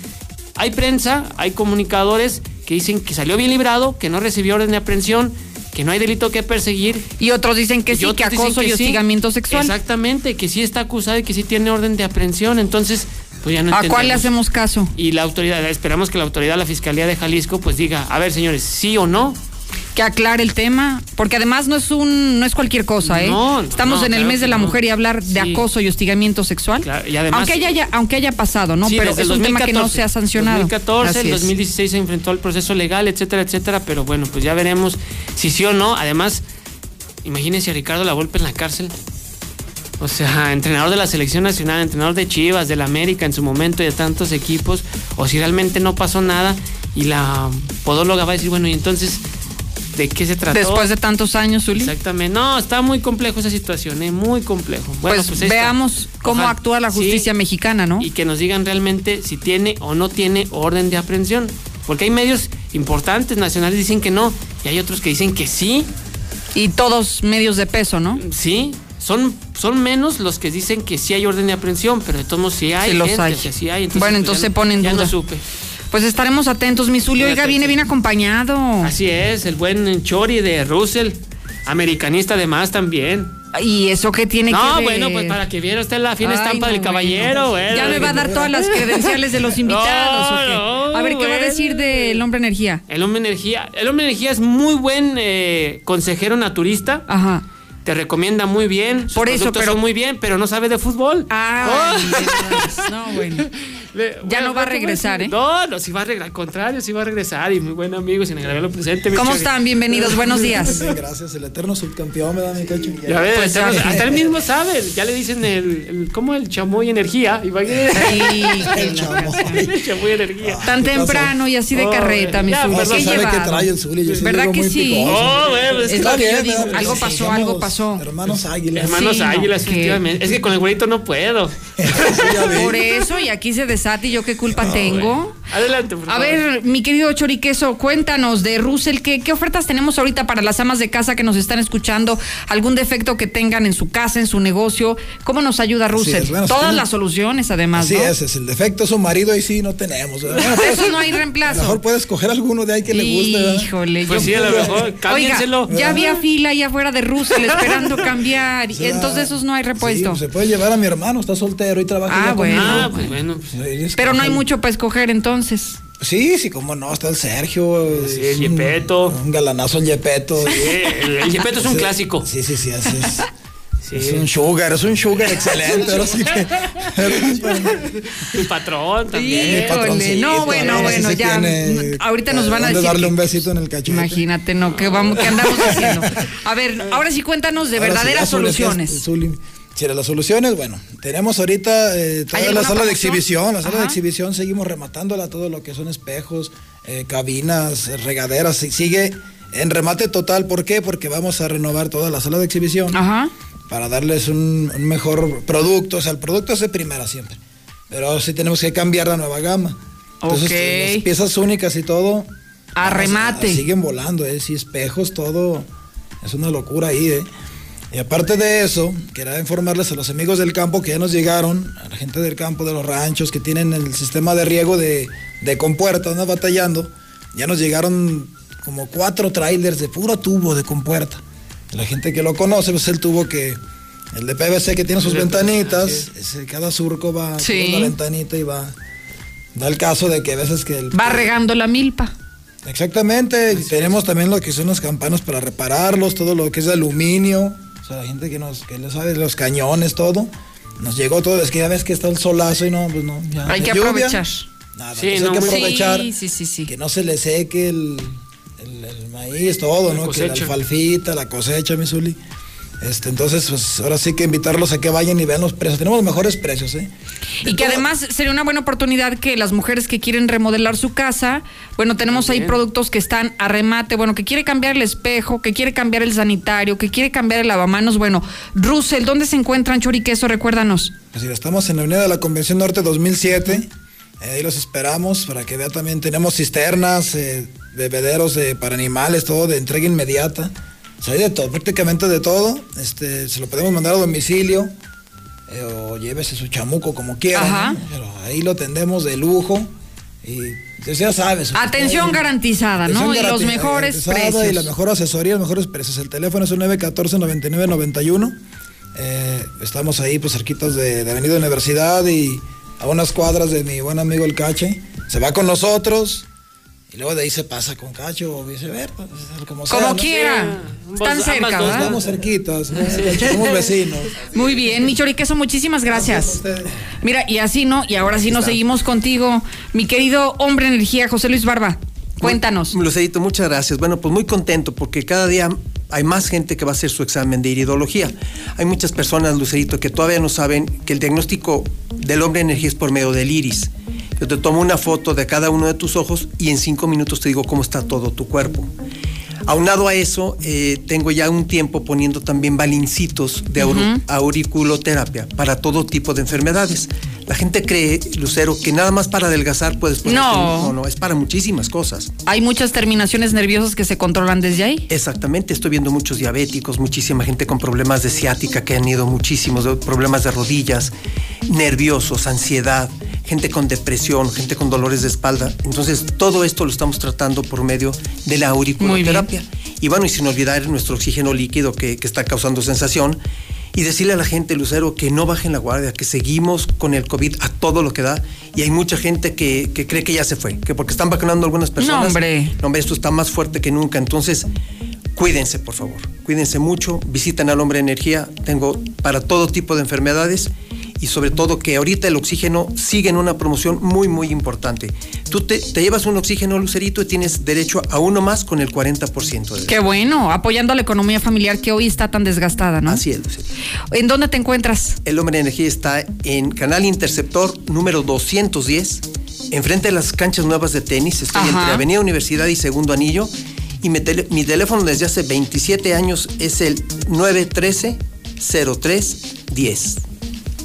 Hay prensa, hay comunicadores que dicen que salió bien librado, que no recibió orden de aprehensión, que no hay delito que perseguir. Y otros dicen que Y sí, que acoso y sí. hostigamiento sexual. Exactamente, que sí está acusado y que sí tiene orden de aprehensión. Entonces, pues ya no ¿A cuál le hacemos caso? Y la autoridad, esperamos que la autoridad, la Fiscalía de Jalisco, pues diga, a ver, señores, sí o no. Que aclare el tema, porque además no es un no es cualquier cosa, ¿eh? No, no, Estamos no, en el claro mes de la mujer y hablar de Sí. acoso y hostigamiento sexual. y además- aunque haya ya- aunque haya pasado, ¿no? Sí, pero es un tema que no 2014. se ha sancionado. 2014, Así el es. 2016 se enfrentó al proceso legal, etcétera, etcétera, pero bueno, pues ya veremos si sí o no. Además, imagínense a Ricardo Lavolpe en la cárcel. O sea, entrenador de la selección nacional, entrenador de Chivas, del América en su momento y de tantos equipos, o si realmente no pasó nada y la podóloga va a decir, bueno, y entonces, ¿de qué se trató? Después de tantos años, Zuli. Exactamente. No, está muy complejo esa situación, ¿eh? muy complejo. Bueno, pues, pues, veamos cómo Ojalá. actúa la Sí, justicia mexicana, ¿no? y que nos digan realmente si tiene o no tiene orden de aprehensión. Porque hay medios importantes nacionales dicen que no y hay otros que dicen que sí. Y todos medios de peso, ¿no? Sí, son, son menos los que dicen que sí hay orden de aprehensión, pero de todos modos sí hay. Sí los gente hay. que sí hay. Bueno, pues, entonces ya se pone en ya duda. no supe. Pues estaremos atentos, mi Zuli. Oiga, viene bien acompañado. Así es, el buen Chori de Russell, americanista además también. ¿Y eso qué tiene no, que ver? bueno, pues para que viera usted la fina Ay, estampa no, del caballero, bueno. Ya me va a dar todas las credenciales de los invitados. No, no, a ver, ¿qué va a decir del hombre energía? El hombre energía. El hombre energía es muy buen eh, consejero naturista. Ajá. Te recomienda muy bien. Sus Por eso, pero- son muy bien, pero no sabe de fútbol. Ah, Oh. no, bueno. Le- Ya bueno, no va a ¿qué regresar? ¿eh? No, no, sí va a regresar. Al contrario, sí va a regresar. Y muy buen amigo, sin agraviarlo presente. ¿Cómo están? Bienvenidos, buenos días. Gracias. El eterno subcampeón me da mi cacho. Ya ves, Pues, hasta, ya. hasta él mismo sabe. Ya le dicen el, el ¿cómo? El chamoy energía. Imagínate. El el chamoy energía. Tan temprano y así de Oh, carreta, mi perdón, ¿Qué sabe llevado? que trae el Zuli, yo sí ¿Verdad que sí? Oh, pues, Es que. Algo pasó, algo pasó. Hermanos águilas. Hermanos águilas, efectivamente. Es que con el güerito no puedo. Por eso, y aquí se desata y yo qué culpa tengo. Adelante, por A favor. ver, mi querido Choriqueso, cuéntanos de Russell, ¿qué, ¿qué ofertas tenemos ahorita para las amas de casa que nos están escuchando? ¿Algún defecto que tengan en su casa, en su negocio? ¿Cómo nos ayuda Russell? es, bueno, si Todas las soluciones, además, Así ¿no? es, es el defecto es su marido y sí no tenemos. pues, Eso no hay a lo reemplazo. mejor puedes coger alguno de ahí que le guste. ¿verdad? Híjole, Pues yo- sí, a lo mejor. Oiga, Cámbienselo. ya había fila ahí afuera de Russell esperando cambiar. O sea, entonces esos no hay sí, repuesto. pues, se puede llevar a mi hermano, está soltero y trabaja Ah, bueno. Ah, pues bueno. pues, Pero no hay mucho para escoger entonces. Sí, sí, cómo no, está el Sergio. Sí, el un- Yepeto. Un galanazo el Yepeto. Sí, el, Yepeto es un Sí, clásico. Sí, sí, sí, así es. Sí. Es un sugar, es un sugar excelente. Ahora sí que. Tu patrón también. Mi patroncito, no, bueno, ahora sí bueno, ya. tiene- ahorita nos van a decir. darle que- un besito en el cachete. Imagínate, no, ¿qué, vamos, qué andamos haciendo? A ver, ahora sí cuéntanos de Ahora sí, verdaderas soluciones. Zuli. Sí, de las soluciones, bueno, tenemos ahorita eh, toda ¿Hay la sala de exhibición, la sala de exhibición seguimos rematándola, todo lo que son espejos, eh, cabinas, eh, regaderas, y sigue en remate total, ¿por qué? Porque vamos a renovar toda la sala de exhibición Ajá. para darles un, un mejor producto, o sea, el producto es de primera siempre, pero sí tenemos que cambiar la nueva gama. Entonces, Ok. eh, las piezas únicas y todo. A remate. siguen volando, ¿eh? Sí, espejos, todo. Es una locura ahí, ¿eh? Y aparte de eso, quería informarles a los amigos del campo que ya nos llegaron, a la gente del campo, de los ranchos, que tienen el sistema de riego de, de compuerta, anda batallando. Ya nos llegaron como cuatro trailers de puro tubo de compuerta. La gente que lo conoce, pues el tubo que, el de PVC que tiene sus ventanitas, ese, cada surco va Sí. con una ventanita y va. Da el caso de que a veces que el, Va regando la milpa. Exactamente, tenemos también lo que son las campanas para repararlos, todo lo que es de aluminio, sea, la gente que nos, que le sabe los cañones, todo. Nos llegó todo, es que ya ves que está el solazo y no, pues no, ya. Hay que lluvia. aprovechar. Nada, Sí, entonces no, hay que aprovechar Sí, sí, sí, sí. que no se le seque el, el- el maíz, todo, La ¿no? Que la alfalfita, la cosecha, mi Zuli. Este, entonces, pues ahora sí que invitarlos a que vayan y vean los precios. Tenemos los mejores precios, ¿eh? Y que además sería una buena oportunidad que las mujeres que quieren remodelar su casa, bueno, tenemos ahí productos que están a remate, bueno, que quiere cambiar el espejo, que quiere cambiar el sanitario, que quiere cambiar el lavamanos, bueno, Russell, ¿dónde se encuentran Choriqueso? Recuérdanos. Pues sí, estamos en la Avenida de la Convención Norte 2007. Eh, ahí los esperamos para que vean también. Tenemos cisternas, eh, bebederos eh, para animales, todo de entrega inmediata. O sea, hay de todo, prácticamente de todo. Este, se lo podemos mandar a domicilio eh, o llévese su chamuco como quiera. Ajá. ¿no? Pero ahí lo tendemos de lujo. Y pues, ya sabes. Atención garantizada, ¿no? Y los mejores garantizada Y la precios. mejor asesoría, los mejores precios. El teléfono es un 914-9991. Eh, estamos ahí, pues, cerquitos de, de Avenida Universidad y a unas cuadras de mi buen amigo el Cache. Se va con nosotros y luego de ahí se pasa con Cacho o viceversa. pues, Como, sea, Como ¿no? quiera. Están cerca, cerquitos, ¿eh? somos vecinos. Muy bien, mi Choriqueso, muchísimas gracias. Mira, y así no, y ahora sí nos seguimos contigo, mi querido hombre energía, José Luis Barba. Cuéntanos. Lucerito, muchas gracias. Bueno, pues muy contento porque cada día hay más gente que va a hacer su examen de iridología. Hay muchas personas, Lucerito, que todavía no saben que el diagnóstico del hombre energía es por medio del iris. Yo te tomo una foto de cada uno de tus ojos y en cinco minutos te digo cómo está todo tu cuerpo. Aunado a eso, eh, tengo ya un tiempo poniendo también balincitos de auriculoterapia para todo tipo de enfermedades. La gente cree, Lucero, que nada más para adelgazar puedes ponerte No. no, no, es para muchísimas cosas. Hay muchas terminaciones nerviosas que se controlan desde ahí. Exactamente, estoy viendo muchos diabéticos, muchísima gente con problemas de ciática que han ido muchísimos, problemas de rodillas, nerviosos, ansiedad, gente con depresión, gente con dolores de espalda. Entonces, todo esto lo estamos tratando por medio de la auriculoterapia. Y bueno, y sin olvidar nuestro oxígeno líquido que, que está causando sensación. Y decirle a la gente, Lucero, que no bajen la guardia, que seguimos con el COVID a todo lo que da. Y hay mucha gente que, que cree que ya se fue, que porque están vacunando algunas personas. hombre. No, hombre, esto está más fuerte que nunca. Entonces, cuídense, por favor. Cuídense mucho. Visiten al Hombre Energía. Tengo para todo tipo de enfermedades. Y sobre todo que ahorita el oxígeno sigue en una promoción muy, muy importante. Tú te, te llevas un oxígeno, Lucerito, y tienes derecho a uno más con el 40% de Qué bueno, apoyando a la economía familiar que hoy está tan desgastada, ¿no? Así es, Lucerito. ¿En dónde te encuentras? El Hombre Energía está en Canal Interceptor número 210, enfrente de las canchas nuevas de tenis. Estoy Ajá. entre Avenida Universidad y Segundo Anillo. Y mi, tele- mi teléfono desde hace 27 años es el 913-0310.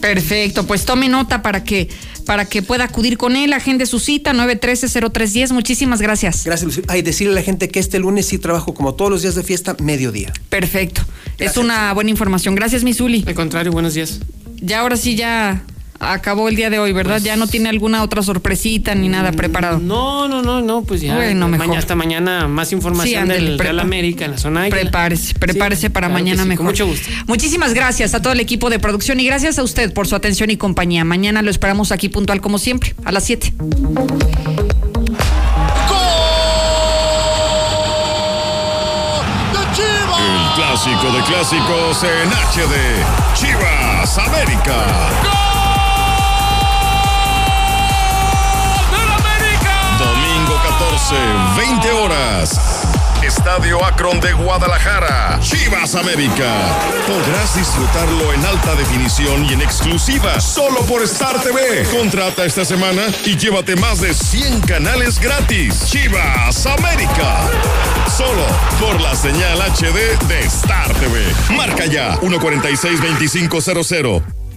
Perfecto, pues tome nota para que para que pueda acudir con él, agende su cita 913-0310. Muchísimas gracias. Gracias, Lucía. Ay, decirle a la gente que este lunes sí trabajo como todos los días de fiesta, mediodía. Perfecto. Es una buena información. Gracias, Misuli. Al contrario, buenos días. Ya ahora sí ya acabó el día de hoy, ¿verdad? ya no tiene alguna otra sorpresita ni nada preparado. No, no, no, no, pues ya. Bueno, mejor. hasta mañana más información Sí, del Real América en la zona Águila. Prepárese, prepárese Sí, para claro mañana sí, mejor. Con mucho gusto. Muchísimas gracias a todo el equipo de producción y gracias a usted por su atención y compañía. Mañana lo esperamos aquí puntual como siempre, a las 7. El clásico de clásicos en HD. Chivas América. Domingo 14, 20 horas. Estadio Akron de Guadalajara. Chivas América. Podrás disfrutarlo en alta definición y en exclusiva solo por Star TV. Contrata esta semana y llévate más de 100 canales gratis. Chivas América. Solo por la señal HD de Star TV. Marca ya 146-2500.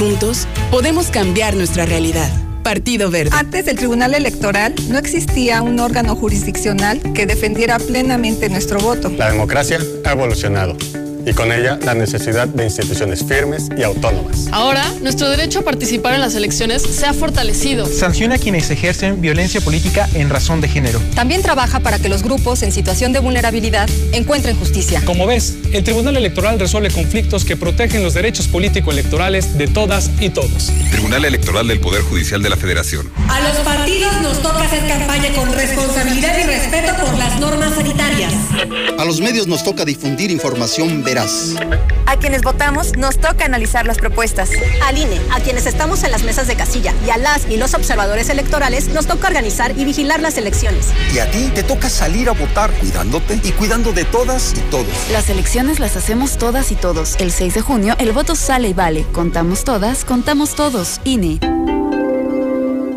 Juntos podemos cambiar nuestra realidad. Partido Verde. Antes del Tribunal Electoral no existía un órgano jurisdiccional que defendiera plenamente nuestro voto. La democracia ha evolucionado y con ella la necesidad de instituciones firmes y autónomas. Ahora, nuestro derecho a participar en las elecciones se ha fortalecido. Sanciona a quienes ejercen violencia política en razón de género. También trabaja para que los grupos en situación de vulnerabilidad encuentren justicia. Como ves, el Tribunal Electoral resuelve conflictos que protegen los derechos político-electorales de todas y todos. Tribunal Electoral del Poder Judicial de la Federación. A los partidos nos toca hacer campaña con responsabilidad y respeto por las normas sanitarias. A los medios nos toca difundir información veraz. A quienes votamos nos toca analizar las propuestas. Al INE, a quienes estamos en las mesas de casilla y a las y los observadores electorales nos toca organizar y vigilar las elecciones. Y a ti te toca salir a votar cuidándote y cuidando de todas y todos. Las elecciones las hacemos todas y todos. El 6 de junio el voto sale y vale. Contamos todas, contamos todos. INE.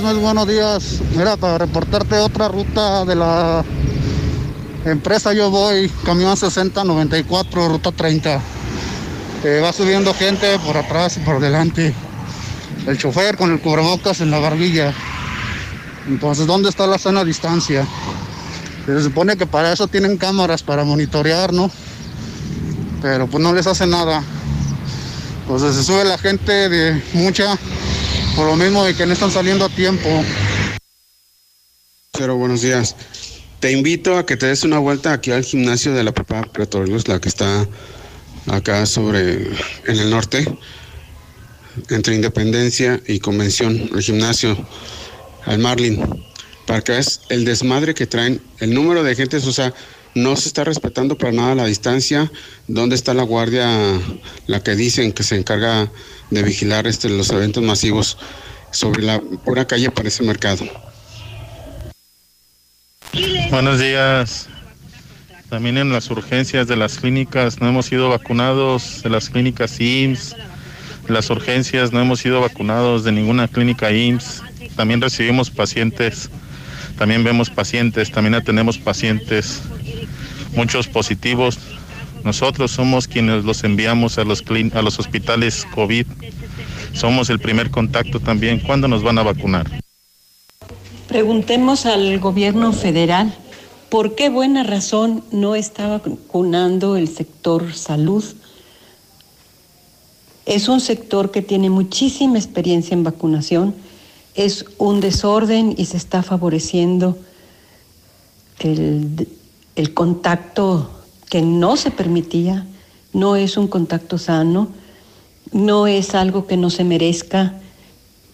Muy buenos días. Mira, para reportarte otra ruta de la empresa Yo Voy, camión 6094, ruta 30. Eh, va subiendo gente por atrás y por delante. El chofer con el cubrebocas en la barbilla. Entonces, ¿dónde está la sana distancia? Se supone que para eso tienen cámaras para monitorear, ¿no? Pero pues no les hace nada. Entonces se sube la gente de mucha por lo mismo de que no están saliendo a tiempo. Pero buenos días. Te invito a que te des una vuelta aquí al gimnasio de la Papa Pretorius, la que está acá sobre en el norte, entre Independencia y Convención, el gimnasio, al Marlin, para que veas el desmadre que traen, el número de gente, o sea, no se está respetando para nada la distancia, dónde está la guardia, la que dicen que se encarga de vigilar este, los eventos masivos sobre la pura calle para ese mercado. Buenos días. También en las urgencias de las clínicas no hemos sido vacunados, de las clínicas IMSS, las urgencias no hemos sido vacunados de ninguna clínica IMSS. También recibimos pacientes, también vemos pacientes, también atendemos pacientes, muchos positivos. Nosotros somos quienes los enviamos a los, a los hospitales COVID. Somos el primer contacto también. ¿Cuándo nos van a vacunar? Preguntemos al gobierno federal por qué buena razón no está vacunando el sector salud. Es un sector que tiene muchísima experiencia en vacunación, es un desorden y se está favoreciendo el, el contacto que no se permitía, no es un contacto sano, no es algo que no se merezca.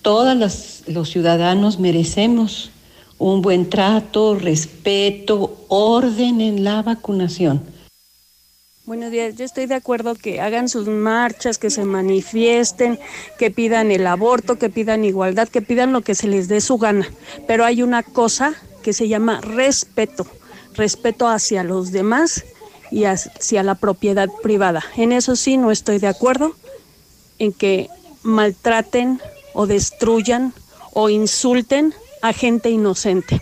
Todos los ciudadanos merecemos un buen trato, respeto, orden en la vacunación. Buenos días, yo estoy de acuerdo que hagan sus marchas, que se manifiesten, que pidan el aborto, que pidan igualdad, que pidan lo que se les dé su gana. Pero hay una cosa que se llama respeto, respeto hacia los demás y hacia la propiedad privada. En eso sí no estoy de acuerdo, en que maltraten o destruyan o insulten a gente inocente.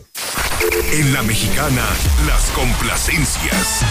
En la mexicana, las complacencias.